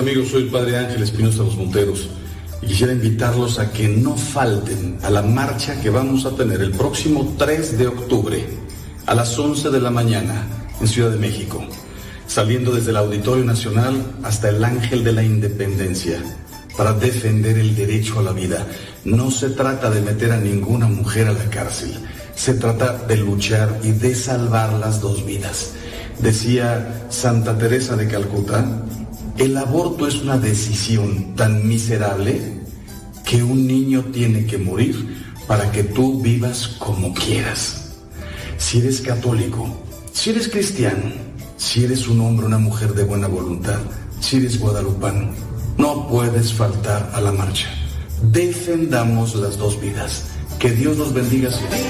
amigos, soy Padre Ángel Espinosa Los Monteros y quisiera invitarlos a que no falten a la marcha que vamos a tener el próximo 3 de octubre a las 11 de la mañana en Ciudad de México, saliendo desde el Auditorio Nacional hasta el Ángel de la Independencia para defender el derecho a la vida. No se trata de meter a ninguna mujer a la cárcel, se trata de luchar y de salvar las dos vidas. Decía Santa Teresa de Calcuta, el aborto es una decisión tan miserable que un niño tiene que morir para que tú vivas como quieras. Si eres católico, si eres cristiano, si eres un hombre o una mujer de buena voluntad, si eres guadalupano, no puedes faltar a la marcha. Defendamos las dos vidas. Que Dios los bendiga siempre.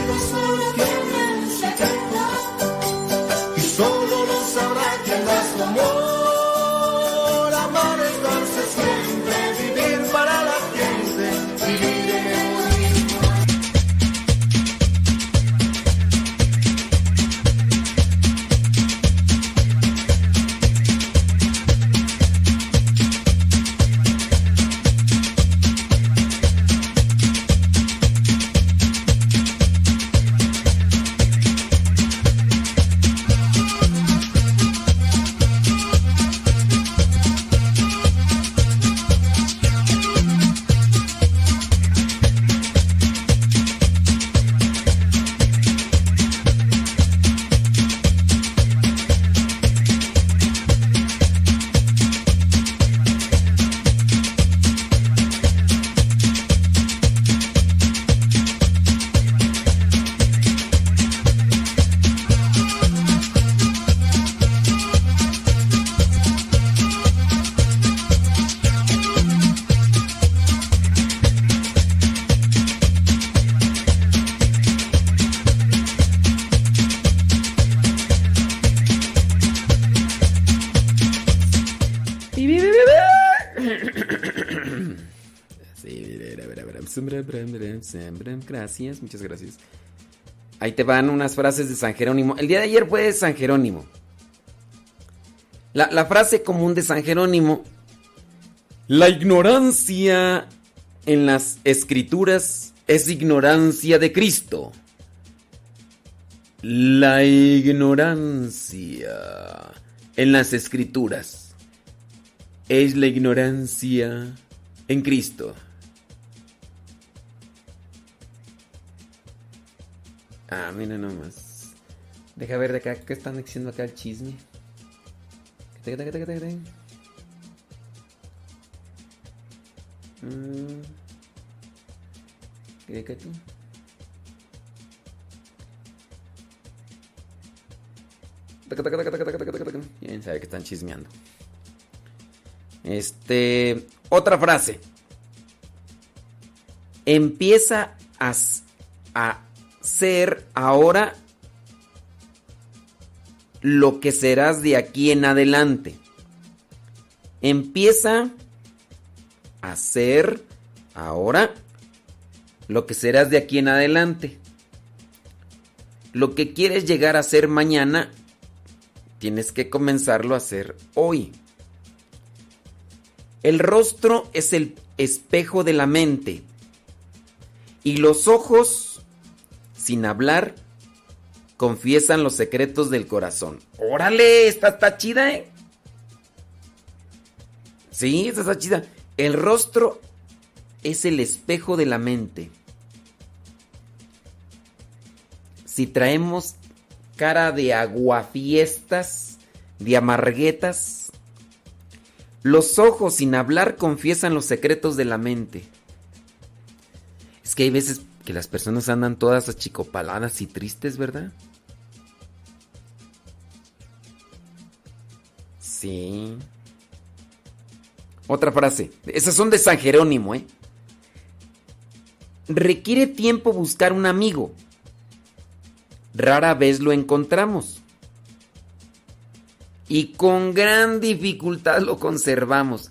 Gracias, muchas gracias. Ahí te van unas frases de San Jerónimo. El día de ayer fue de San Jerónimo. La, la frase común de San Jerónimo. La ignorancia en las escrituras es ignorancia de Cristo. La ignorancia en las escrituras es la ignorancia en Cristo. Miren nomás. Deja ver de acá qué están diciendo acá el chisme. Mm. ¿Qué, qué tú? Quién sabe que están chismeando. Este. Otra frase. Empieza a, a ser ahora lo que serás de aquí en adelante. Empieza a ser ahora lo que serás de aquí en adelante. Lo que quieres llegar a ser mañana, tienes que comenzarlo a hacer hoy. El rostro es el espejo de la mente y los ojos, sin hablar, confiesan los secretos del corazón. Órale, esta está chida, ¿eh? Sí, esta está chida. El rostro es el espejo de la mente. Si traemos cara de aguafiestas, de amarguetas, los ojos sin hablar confiesan los secretos de la mente. Es que hay veces que las personas andan todas achicopaladas y tristes, ¿verdad? Sí. Otra frase. Esas son de San Jerónimo, ¿eh? Requiere tiempo buscar un amigo. Rara vez lo encontramos. Y con gran dificultad lo conservamos.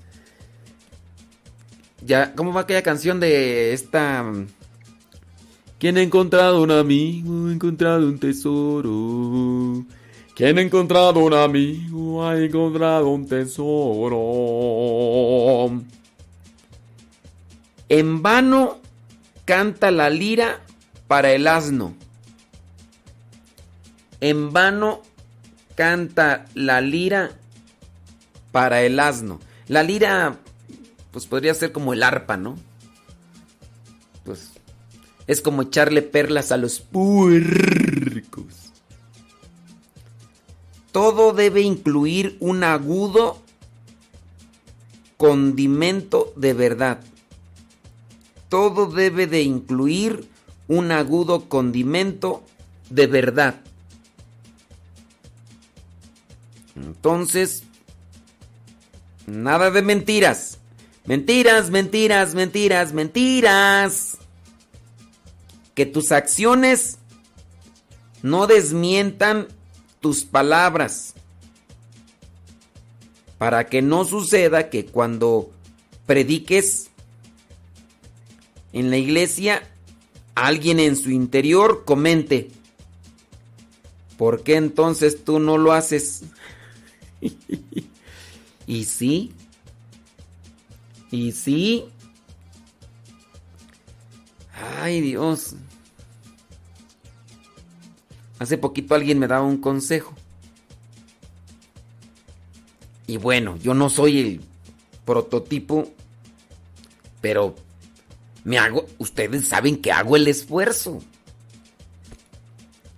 Ya, ¿cómo va aquella canción de esta ¿Quién ha encontrado un amigo? Ha encontrado un tesoro. ¿Quién ha encontrado un amigo? Ha encontrado un tesoro. En vano canta la lira para el asno. En vano canta la lira para el asno. La lira, pues podría ser como el arpa, ¿no? Pues es como echarle perlas a los puercos. Todo debe incluir un agudo condimento de verdad. Todo debe de incluir un agudo condimento de verdad. Entonces, nada de mentiras. Mentiras, mentiras, mentiras, mentiras que tus acciones no desmientan tus palabras. Para que no suceda que cuando prediques en la iglesia, alguien en su interior comente, ¿por qué entonces tú no lo haces? (laughs) y sí, y sí, Ay, Dios. Hace poquito alguien me daba un consejo. Y bueno, yo no soy el prototipo, pero me hago, ustedes saben que hago el esfuerzo.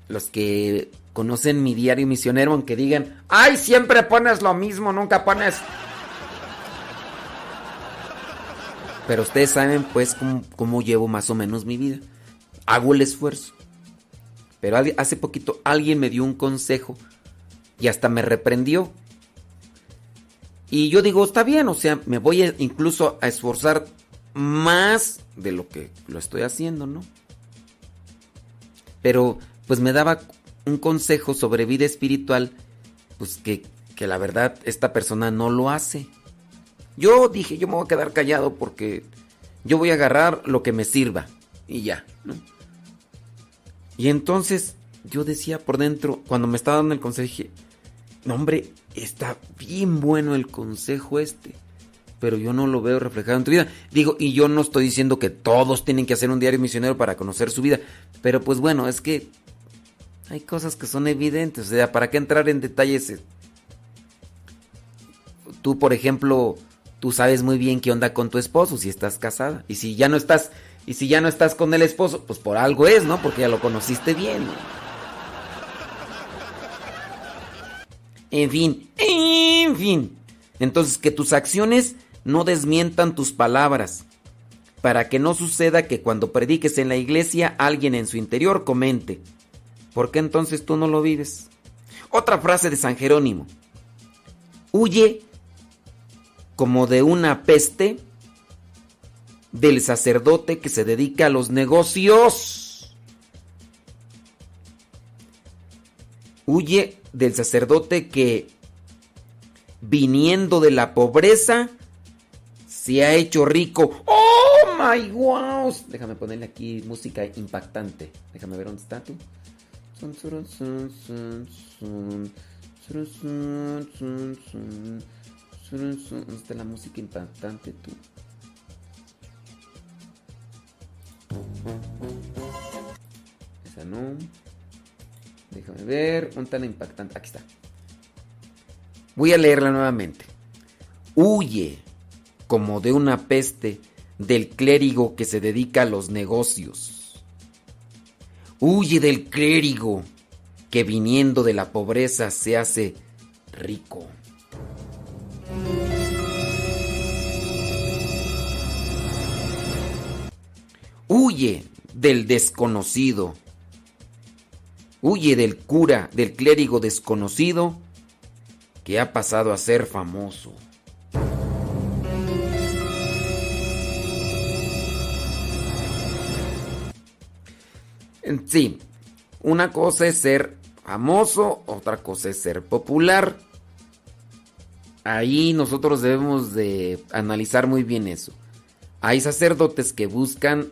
Los que conocen mi diario misionero, aunque digan, ay, siempre pones lo mismo, nunca pones Pero ustedes saben pues cómo, llevo más o menos mi vida. Hago el esfuerzo. Pero hace poquito alguien me dio un consejo y hasta me reprendió. Y yo digo, está bien, o sea, me voy incluso a esforzar más de lo que lo estoy haciendo, ¿no? Pero pues me daba un consejo sobre vida espiritual, pues que, que la verdad esta persona no lo hace. Yo dije, yo me voy a quedar callado porque yo voy a agarrar lo que me sirva y ya, ¿no? Y entonces yo decía por dentro, cuando me estaba dando el consejo, dije, no hombre, está bien bueno el consejo este, pero yo no lo veo reflejado en tu vida. Digo, y yo no estoy diciendo que todos tienen que hacer un diario misionero para conocer su vida, pero pues bueno, es que hay cosas que son evidentes, o sea, ¿para qué entrar en detalles? Tú, por ejemplo, tú sabes muy bien qué onda con tu esposo si estás casada. Y si ya no estás Y si ya no estás con el esposo, pues por algo es, ¿no? Porque ya lo conociste bien. En fin, en fin. Entonces, que tus acciones no desmientan tus palabras. Para que no suceda que cuando prediques en la iglesia alguien en su interior comente. ¿Por qué entonces tú no lo vives? Otra frase de San Jerónimo. Huye como de una peste del sacerdote que se dedica a los negocios. Huye del sacerdote que, viniendo de la pobreza, se ha hecho rico. ¡Oh, my wow! Déjame ponerle aquí música impactante. Déjame ver dónde está tú. ¿Dónde está la música impactante tú? Esa no. Déjame ver. Un tan impactante? Aquí está. Voy a leerla nuevamente. Huye como de una peste del clérigo que se dedica a los negocios. Huye del clérigo que viniendo de la pobreza se hace rico. Huye del desconocido. Huye del cura, del clérigo desconocido que ha pasado a ser famoso. Sí, una cosa es ser famoso, otra cosa es ser popular. Ahí nosotros debemos de analizar muy bien eso. Hay sacerdotes que buscan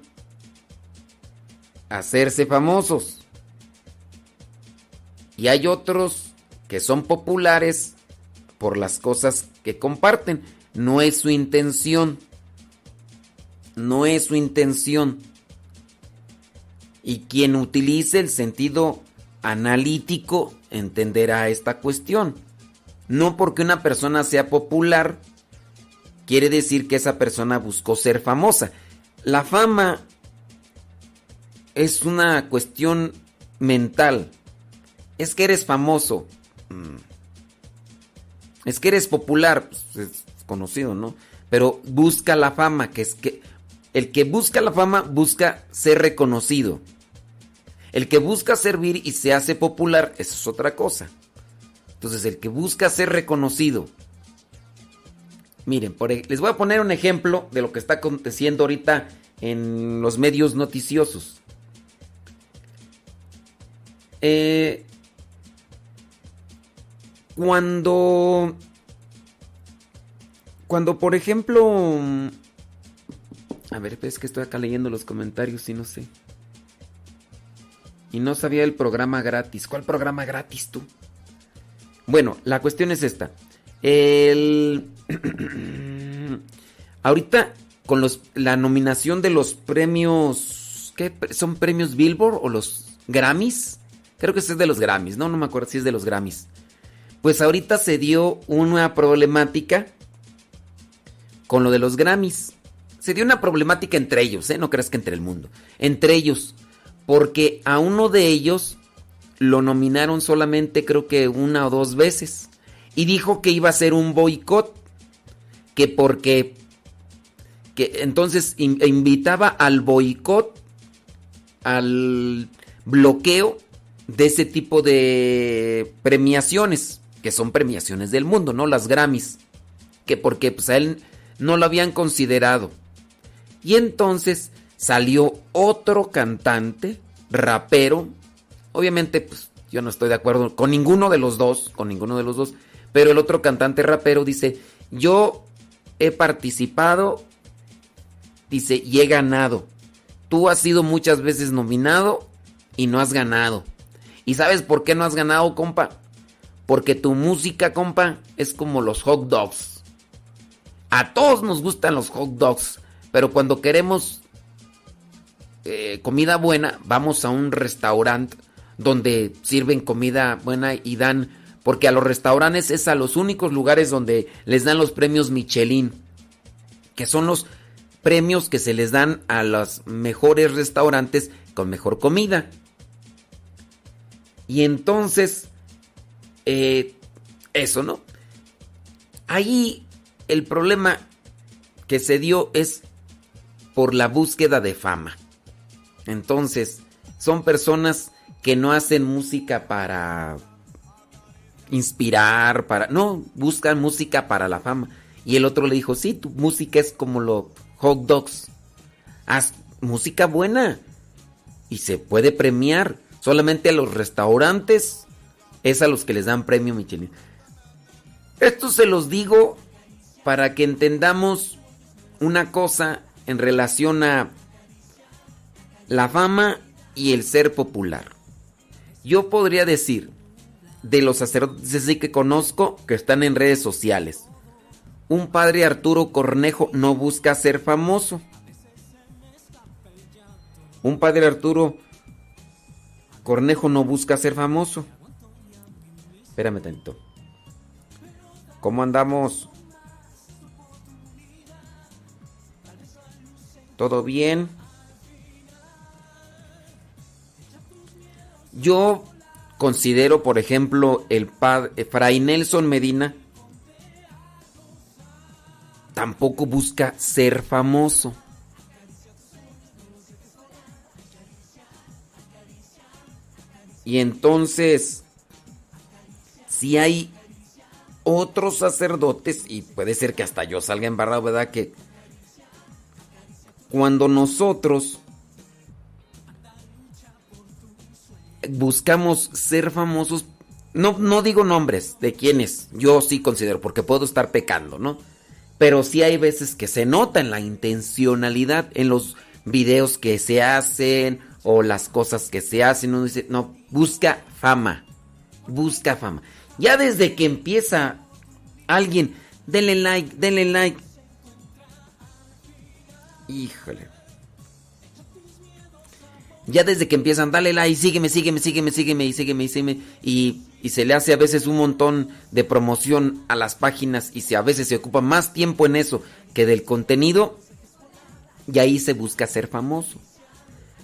hacerse famosos. Y hay otros que son populares por las cosas que comparten. No es su intención. No es su intención. Y quien utilice el sentido analítico entenderá esta cuestión. No porque una persona sea popular quiere decir que esa persona buscó ser famosa. La fama es una cuestión mental. Es que eres famoso. Mm. Es que eres popular. Pues, es conocido, ¿no? Pero busca la fama, que es que el que busca la fama busca ser reconocido. El que busca servir y se hace popular, eso es otra cosa. Entonces, el que busca ser reconocido. Miren, les voy a poner un ejemplo de lo que está aconteciendo ahorita en los medios noticiosos. Eh, cuando. Cuando, por ejemplo. A ver, es que estoy acá leyendo los comentarios y no sé. Y no sabía el programa gratis. ¿Cuál programa gratis tú? Bueno, la cuestión es esta. El. (clears throat) Ahorita, con los, la nominación de los premios. ¿Qué? ¿Son premios Billboard o los Grammys? Creo que es de los Grammys, ¿no? No me acuerdo si es de los Grammys. Pues ahorita se dio una problemática con lo de los Grammys. Se dio una problemática entre ellos, ¿eh? No creas que entre el mundo. Entre ellos. Porque a uno de ellos lo nominaron solamente creo que una o dos veces. Y dijo que iba a ser un boicot. Que porque... Que entonces invitaba al boicot, al bloqueo de ese tipo de premiaciones, que son premiaciones del mundo, ¿no? Las Grammys, que porque pues, a él no lo habían considerado. Y entonces salió otro cantante, rapero, obviamente pues yo no estoy de acuerdo con ninguno de los dos, con ninguno de los dos, pero el otro cantante rapero dice, yo he participado, dice, y he ganado. Tú has sido muchas veces nominado y no has ganado. ¿Y sabes por qué no has ganado, compa? Porque tu música, compa, es como los hot dogs. A todos nos gustan los hot dogs, pero cuando queremos eh, comida buena, vamos a un restaurante donde sirven comida buena y dan, porque a los restaurantes es a los únicos lugares donde les dan los premios Michelin, que son los premios que se les dan a los mejores restaurantes con mejor comida. Y entonces, eh, eso, ¿no? Ahí el problema que se dio es por la búsqueda de fama. Entonces, son personas que no hacen música para inspirar, para... No, buscan música para la fama. Y el otro le dijo, sí, tu música es como los hot dogs. Haz música buena. Y se puede premiar. Solamente a los restaurantes es a los que les dan premio Michelin. Esto se los digo para que entendamos una cosa en relación a la fama y el ser popular. Yo podría decir, de los sacerdotes que conozco que están en redes sociales, un padre Arturo Cornejo no busca ser famoso. Un padre Arturo Cornejo no busca ser famoso. Espérame tanto. ¿Cómo andamos? ¿Todo bien? Yo considero, por ejemplo, el padre Fray Nelson Medina tampoco busca ser famoso. Y entonces, si hay otros sacerdotes, y puede ser que hasta yo salga embarrado, ¿verdad? Que cuando nosotros buscamos ser famosos, no, no digo nombres de quienes, yo sí considero, porque puedo estar pecando, ¿no? Pero sí hay veces que se nota en la intencionalidad, en los videos que se hacen o las cosas que se hacen. Uno dice, no, busca fama, busca fama. Ya desde que empieza alguien, denle like, denle like. Híjole. Ya desde que empiezan, dale like, sígueme, sígueme, sígueme, sígueme y sígueme y sígueme. Y, se le hace a veces un montón de promoción a las páginas y se, a veces se ocupa más tiempo en eso que del contenido. Y ahí se busca ser famoso.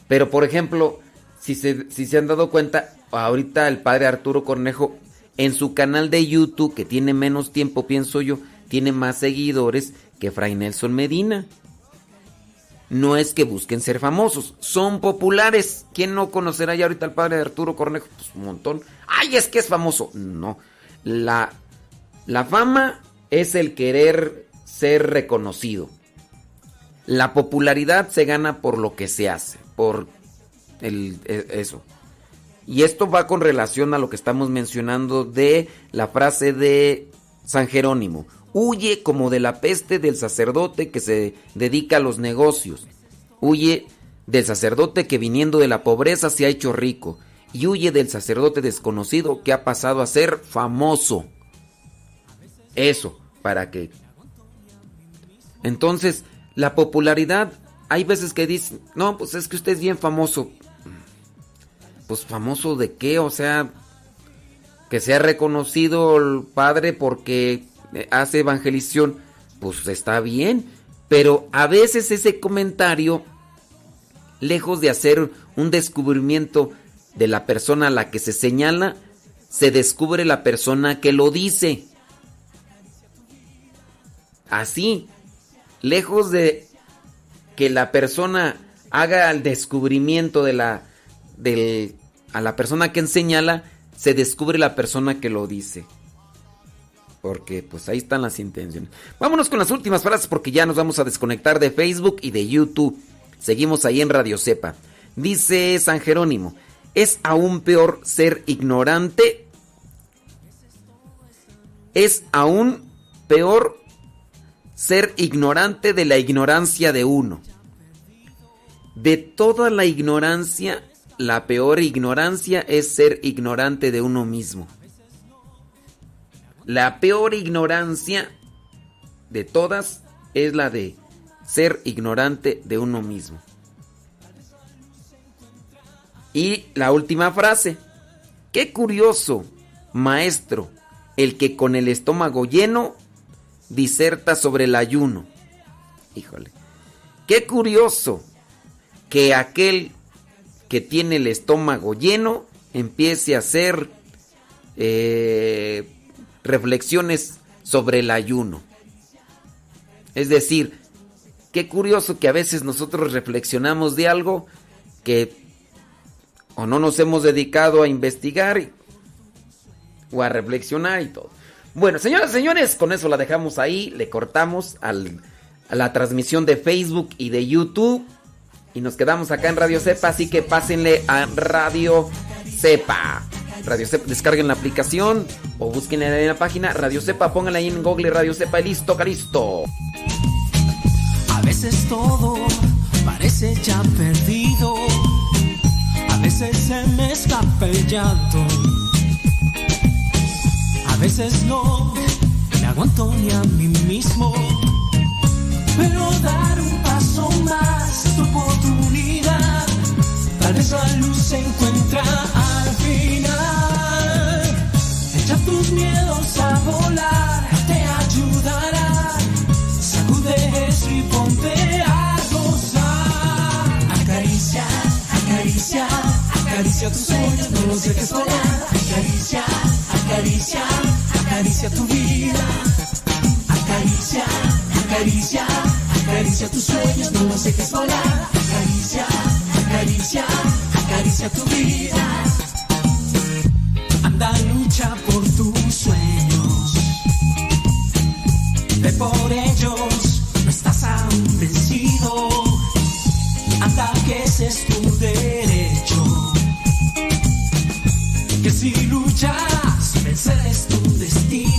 Pero por ejemplo, si se, si se han dado cuenta, ahorita el padre Arturo Cornejo en su canal de YouTube, que tiene menos tiempo, pienso yo, tiene más seguidores que Fray Nelson Medina no es que busquen ser famosos, son populares. ¿Quién no conocerá ya ahorita al padre de Arturo Cornejo? Pues un montón. ¡Ay, es que es famoso! No. La, la fama es el querer ser reconocido. La popularidad se gana por lo que se hace, por el, e, eso. Y esto va con relación a lo que estamos mencionando de la frase de San Jerónimo. Huye como de la peste del sacerdote que se dedica a los negocios. Huye del sacerdote que viniendo de la pobreza se ha hecho rico. Y huye del sacerdote desconocido que ha pasado a ser famoso. Eso, para que... Entonces, la popularidad, hay veces que dicen, no, pues es que usted es bien famoso. Pues famoso de qué, o sea, que sea reconocido el padre porque hace evangelización, pues está bien. Pero a veces ese comentario, lejos de hacer un descubrimiento de la persona a la que se señala, se descubre la persona que lo dice. Así, lejos de que la persona haga el descubrimiento de la del, a la persona que señala, se descubre la persona que lo dice. Porque pues ahí están las intenciones. Vámonos con las últimas frases porque ya nos vamos a desconectar de Facebook y de YouTube. Seguimos ahí en Radio Cepa. Dice San Jerónimo, es aún peor ser ignorante. Es aún peor ser ignorante de la ignorancia de uno. De toda la ignorancia, la peor ignorancia es ser ignorante de uno mismo. La peor ignorancia de todas es la de ser ignorante de uno mismo. Y la última frase. Qué curioso, maestro, el que con el estómago lleno diserta sobre el ayuno. Híjole. Qué curioso que aquel que tiene el estómago lleno empiece a eh, reflexiones sobre el ayuno. Es decir, qué curioso que a veces nosotros reflexionamos de algo que o no nos hemos dedicado a investigar o a reflexionar y todo. Bueno, señoras y señores, con eso la dejamos ahí, le cortamos a la transmisión de Facebook y de YouTube y nos quedamos acá en Radio Cepa, así que pásenle a Radio Cepa. Radio Cepa, descarguen la aplicación o busquen en la página Radio Cepa, pónganla ahí en Google Radio Cepa y listo, calisto. A veces todo parece ya perdido. A veces se me escapa el llanto. A veces no me aguanto ni a mí mismo. Pero dar un paso más, tu oportunidad. Tal vez la luz se encuentra tus miedos a volar, te ayudará. Sacude eso y ponte a gozar. Acaricia, acaricia, acaricia tus sueños, no los dejes volar. Acaricia, acaricia, acaricia tu vida. Acaricia, acaricia, acaricia tus sueños, no los dejes volar. Acaricia, acaricia, acaricia tu vida. Anda, lucha por tus sueños. Ve por ellos, no estás aún vencido. Anda, que ese es tu derecho. Que si luchas, vencer es tu destino.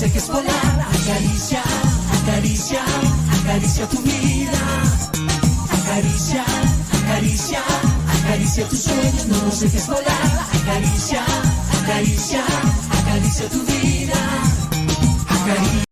dejes volar. Acaricia, acaricia, acaricia tu vida. Acaricia, acaricia, acaricia tus sueños. No los dejes volar. Acaricia, acaricia, acaricia tu vida. Acaricia.